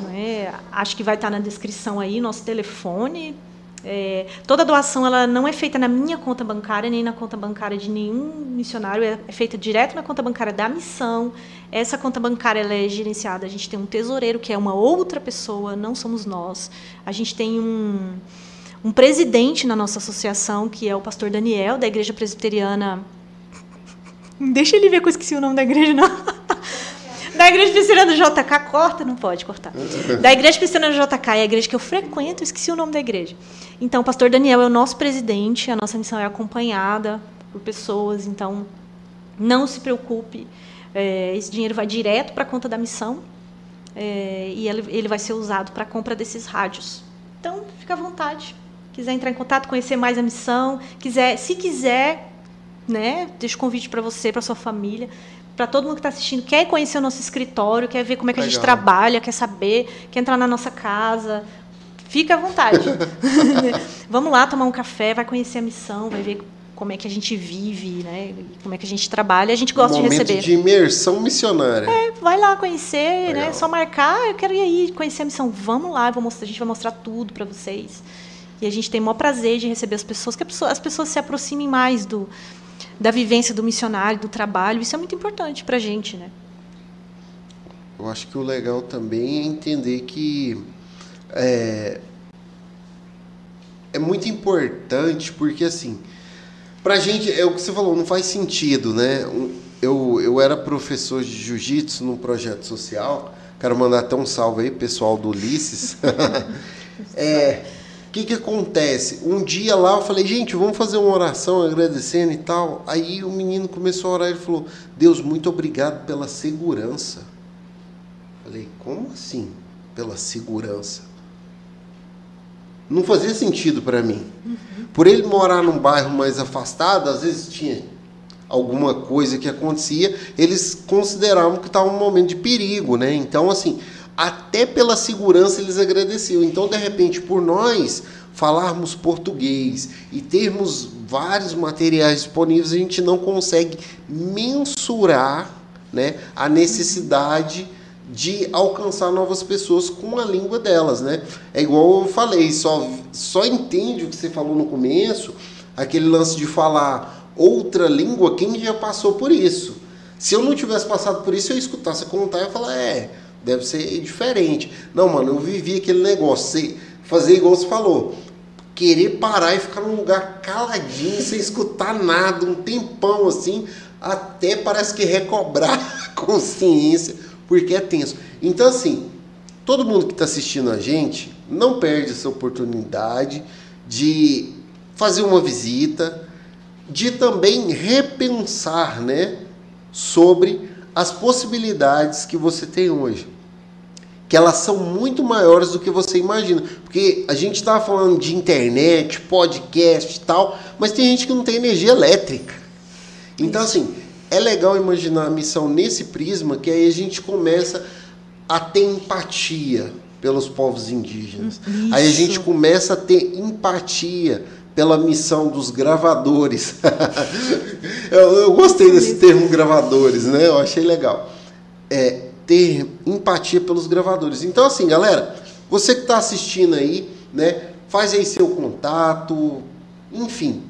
né, acho que vai estar na descrição aí nosso telefone. É, toda doação ela não é feita na minha conta bancária nem na conta bancária de nenhum missionário, é, é feita direto na conta bancária da missão. Essa conta bancária ela é gerenciada. A gente tem um tesoureiro que é uma outra pessoa, não somos nós. A gente tem um um presidente na nossa associação, que é o pastor Daniel, da Igreja Presbiteriana. Deixa ele ver que eu esqueci o nome da igreja, não. Da Igreja Presbiteriana do JK, corta, não pode cortar. Da Igreja Presbiteriana do JK é a igreja que eu frequento, eu esqueci o nome da igreja. Então, o pastor Daniel é o nosso presidente, a nossa missão é acompanhada por pessoas, então não se preocupe, é, esse dinheiro vai direto para a conta da missão é, e ele, ele vai ser usado para a compra desses rádios. Então, fica à vontade quiser entrar em contato, conhecer mais a missão, quiser, se quiser, né, deixo convite para você, para sua família, para todo mundo que está assistindo, quer conhecer o nosso escritório, quer ver como é que Legal. a gente trabalha, quer saber, quer entrar na nossa casa, fica à vontade. Vamos lá tomar um café, vai conhecer a missão, vai ver como é que a gente vive, né? Como é que a gente trabalha. A gente gosta um de receber. de imersão missionária. É, vai lá conhecer, Legal. né? Só marcar, eu quero ir aí conhecer a missão. Vamos lá, vou mostrar, a gente vai mostrar tudo para vocês. E a gente tem o maior prazer de receber as pessoas, que as pessoas se aproximem mais do, da vivência do missionário, do trabalho. Isso é muito importante para a gente, né? Eu acho que o legal também é entender que é, é muito importante, porque assim, pra gente, é o que você falou, não faz sentido, né? Eu, eu era professor de jiu-jitsu num projeto social, quero mandar até um salve aí, pessoal do Ulisses. é, que, que acontece? Um dia lá eu falei, gente, vamos fazer uma oração agradecendo e tal. Aí o menino começou a orar e falou: Deus, muito obrigado pela segurança. Falei, como assim? Pela segurança? Não fazia sentido para mim. Uhum. Por ele morar num bairro mais afastado, às vezes tinha alguma coisa que acontecia, eles consideravam que estava um momento de perigo, né? Então, assim, até pela segurança eles agradeciam. Então, de repente, por nós falarmos português e termos vários materiais disponíveis, a gente não consegue mensurar né, a necessidade de alcançar novas pessoas com a língua delas, né? É igual eu falei, só, só entende o que você falou no começo, aquele lance de falar outra língua, quem já passou por isso. Se eu não tivesse passado por isso, eu escutasse contar e falar, é, deve ser diferente. Não, mano, eu vivi aquele negócio, fazer igual você falou, querer parar e ficar num lugar caladinho, sem escutar nada, um tempão assim, até parece que recobrar a consciência, porque é tenso. Então, assim, todo mundo que está assistindo a gente, não perde essa oportunidade de fazer uma visita, de também repensar, né, sobre as possibilidades que você tem hoje que elas são muito maiores do que você imagina. Porque a gente estava falando de internet, podcast e tal, mas tem gente que não tem energia elétrica. Então, assim, é legal imaginar a missão nesse prisma, que aí a gente começa a ter empatia pelos povos indígenas. Isso. Aí a gente começa a ter empatia pela missão dos gravadores. eu, eu, gostei desse termo gravadores, né? Eu achei legal. É, ter empatia pelos gravadores. Então, assim, galera, você que está assistindo aí, né, faz aí seu contato, enfim.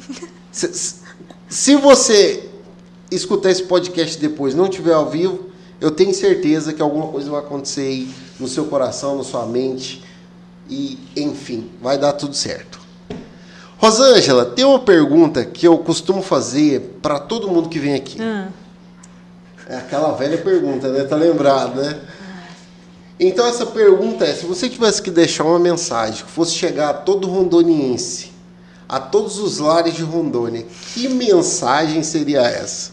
se, se você escutar esse podcast depois não tiver ao vivo, eu tenho certeza que alguma coisa vai acontecer aí no seu coração, na sua mente e, enfim, vai dar tudo certo. Rosângela, tem uma pergunta que eu costumo fazer para todo mundo que vem aqui. Ah. É aquela velha pergunta, né? Tá lembrado, né? Então essa pergunta é, se você tivesse que deixar uma mensagem que fosse chegar a todo rondoniense, a todos os lares de Rondônia, que mensagem seria essa?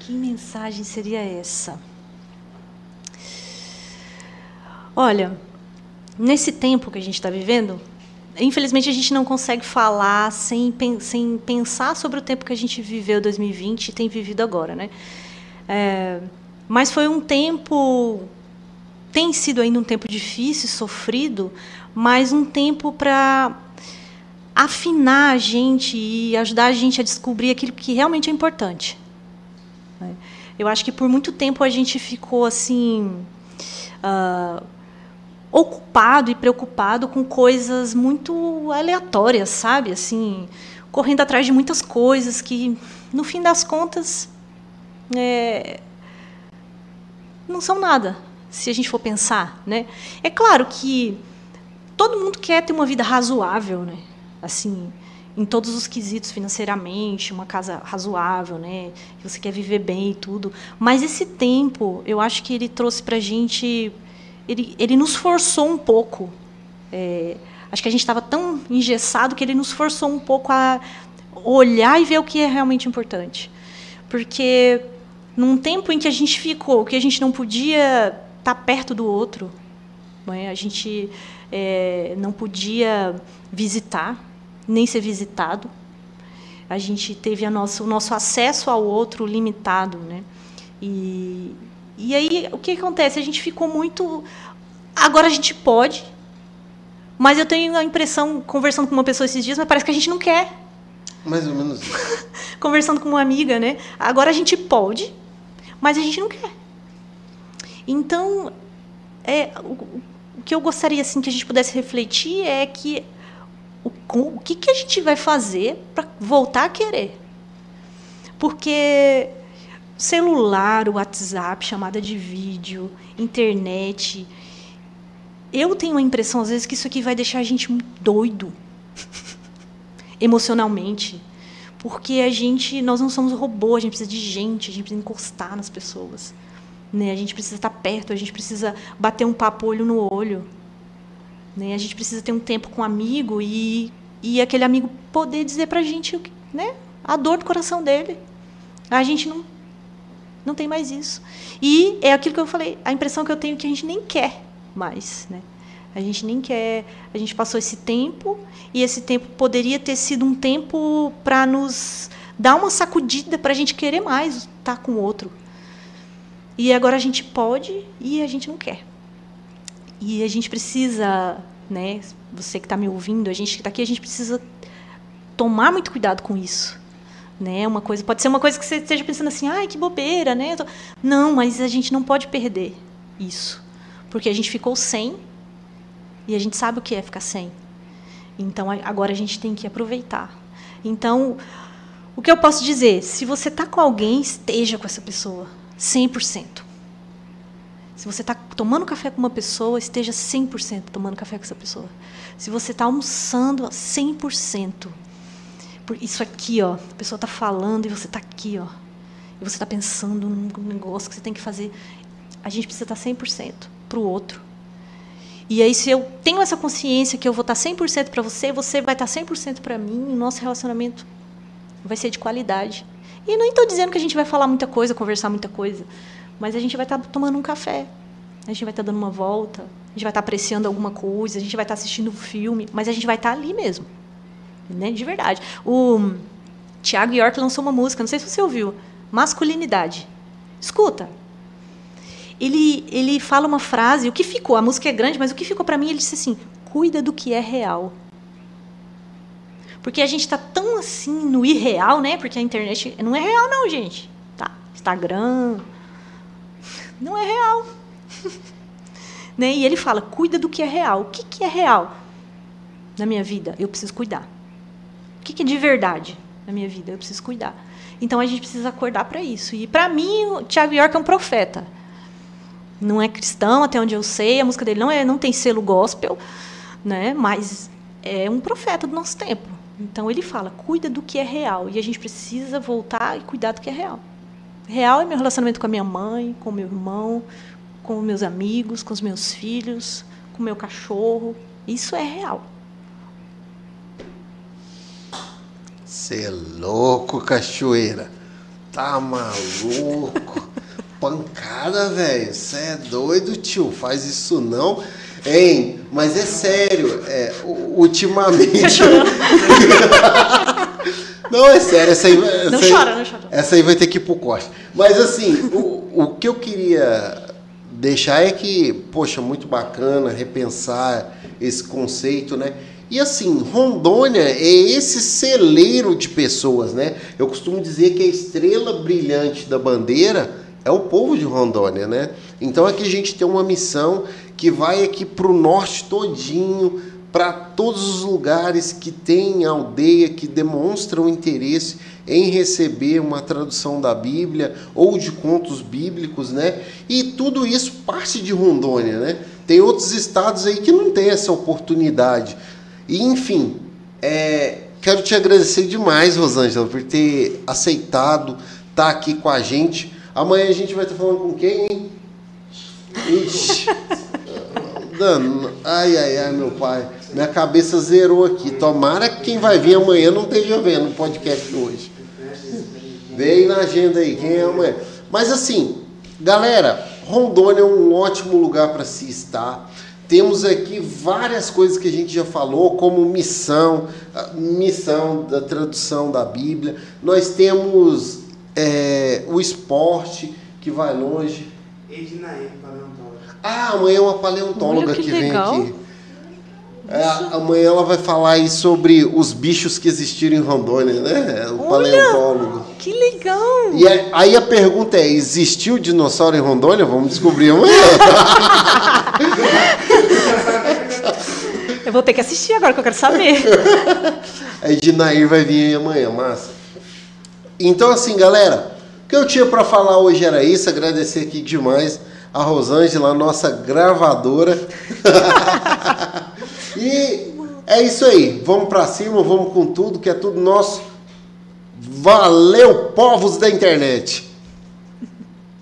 Que mensagem seria essa? Olha, nesse tempo que a gente está vivendo, infelizmente a gente não consegue falar sem, sem pensar sobre o tempo que a gente viveu 2020 e tem vivido agora, né? É, mas foi um tempo, tem sido ainda um tempo difícil, sofrido, mas um tempo para afinar a gente e ajudar a gente a descobrir aquilo que realmente é importante. Né? Eu acho que por muito tempo a gente ficou assim. Uh, ocupado e preocupado com coisas muito aleatórias, sabe? Assim, correndo atrás de muitas coisas que, no fim das contas, é, não são nada, se a gente for pensar, né? É claro que todo mundo quer ter uma vida razoável, né? Assim, em todos os quesitos financeiramente, uma casa razoável, né? Você quer viver bem e tudo. Mas esse tempo, eu acho que ele trouxe para a gente ele, ele nos forçou um pouco. É, acho que a gente estava tão engessado que ele nos forçou um pouco a olhar e ver o que é realmente importante. Porque num tempo em que a gente ficou, que a gente não podia estar tá perto do outro, é? a gente é, não podia visitar, nem ser visitado, a gente teve a nossa, o nosso acesso ao outro limitado. Né? E, e aí, o que acontece? A gente ficou muito. Agora a gente pode, mas eu tenho a impressão, conversando com uma pessoa esses dias, mas parece que a gente não quer. Mais ou menos conversando com uma amiga, né? Agora a gente pode, mas a gente não quer. Então, é, o, o que eu gostaria assim que a gente pudesse refletir é que o, o que, que a gente vai fazer para voltar a querer? Porque celular, WhatsApp, chamada de vídeo, internet. Eu tenho a impressão, às vezes, que isso aqui vai deixar a gente doido emocionalmente. Porque a gente, nós não somos robô, a gente precisa de gente, a gente precisa encostar nas pessoas. Né? A gente precisa estar perto, a gente precisa bater um papo olho no olho. Né? A gente precisa ter um tempo com um amigo e, e aquele amigo poder dizer pra gente né? a dor do coração dele. A gente não não tem mais isso. E é aquilo que eu falei, a impressão que eu tenho é que a gente nem quer mais, né? A gente nem quer, a gente passou esse tempo e esse tempo poderia ter sido um tempo para nos dar uma sacudida para a gente querer mais estar com o outro. E agora a gente pode e a gente não quer. E a gente precisa, né? Você que está me ouvindo, a gente que está aqui, a gente precisa tomar muito cuidado com isso né? Uma coisa pode ser uma coisa que você esteja pensando assim, ai, que bobeira, né? Não, mas a gente não pode perder isso, porque a gente ficou sem e a gente sabe o que é ficar sem. Então agora a gente tem que aproveitar. Então, o que eu posso dizer? Se você está com alguém, esteja com essa pessoa, 100%. Se você está tomando café com uma pessoa, esteja 100% tomando café com essa pessoa. Se você está almoçando, 100% isso aqui, ó, a pessoa está falando e você está aqui, ó, e você está pensando num negócio que você tem que fazer. A gente precisa estar 100% para o outro. E aí, se eu tenho essa consciência que eu vou estar 100% para você, você vai estar 100% para mim, o nosso relacionamento vai ser de qualidade. E não estou dizendo que a gente vai falar muita coisa, conversar muita coisa, mas a gente vai estar tomando um café, a gente vai estar dando uma volta, a gente vai estar apreciando alguma coisa, a gente vai estar assistindo um filme, mas a gente vai estar ali mesmo né? De verdade. O Tiago York lançou uma música, não sei se você ouviu, Masculinidade. Escuta. Ele, ele fala uma frase, o que ficou, a música é grande, mas o que ficou para mim, ele disse assim: cuida do que é real. Porque a gente está tão assim no irreal, né? Porque a internet não é real, não, gente. Tá? Instagram. Não é real. né? E ele fala: cuida do que é real. O que, que é real na minha vida? Eu preciso cuidar. O que é de verdade na minha vida? Eu preciso cuidar. Então a gente precisa acordar para isso. E para mim, o Tiago York é um profeta. Não é cristão, até onde eu sei, a música dele não é, não tem selo gospel, né? Mas é um profeta do nosso tempo. Então ele fala: "Cuida do que é real", e a gente precisa voltar e cuidar do que é real. Real é meu relacionamento com a minha mãe, com meu irmão, com meus amigos, com os meus filhos, com meu cachorro. Isso é real. Você é louco, cachoeira. Tá maluco? Pancada, velho. Você é doido, tio. Faz isso não. Hein? Mas é sério. É, ultimamente. não, é sério. Essa aí, essa não chora, não chora. Essa aí vai ter que ir pro corte. Mas assim, o, o que eu queria deixar é que, poxa, muito bacana repensar esse conceito, né? E assim, Rondônia é esse celeiro de pessoas, né? Eu costumo dizer que a estrela brilhante da bandeira é o povo de Rondônia, né? Então aqui a gente tem uma missão que vai aqui para o norte todinho, para todos os lugares que tem aldeia que demonstram interesse em receber uma tradução da Bíblia ou de contos bíblicos, né? E tudo isso parte de Rondônia, né? Tem outros estados aí que não tem essa oportunidade. E, enfim, é, quero te agradecer demais, Rosângela, por ter aceitado estar tá aqui com a gente. Amanhã a gente vai estar falando com quem, hein? Ixi. Dano. Ai, ai, ai, meu pai. Minha cabeça zerou aqui. Tomara que quem vai vir amanhã não esteja vendo o podcast hoje. Vem na agenda aí, quem é amanhã. Mas assim, galera, Rondônia é um ótimo lugar para se estar. Temos aqui várias coisas que a gente já falou, como missão, missão da tradução da Bíblia. Nós temos é, o esporte que vai longe. Ednair, paleontóloga. Ah, amanhã é uma paleontóloga Olha que que, vem aqui. É, amanhã ela vai falar aí sobre os bichos que existiram em Rondônia, né? O Olha! paleontólogo. Que legal! E é- aí a pergunta é: existiu dinossauro em Rondônia? Vamos descobrir amanhã. Eu vou ter que assistir agora que eu quero saber. A Ednair vai vir aí amanhã, massa. Então, assim, galera, o que eu tinha para falar hoje era isso. Agradecer aqui demais a Rosângela, a nossa gravadora. e é isso aí. Vamos para cima, vamos com tudo, que é tudo nosso. Valeu, povos da internet!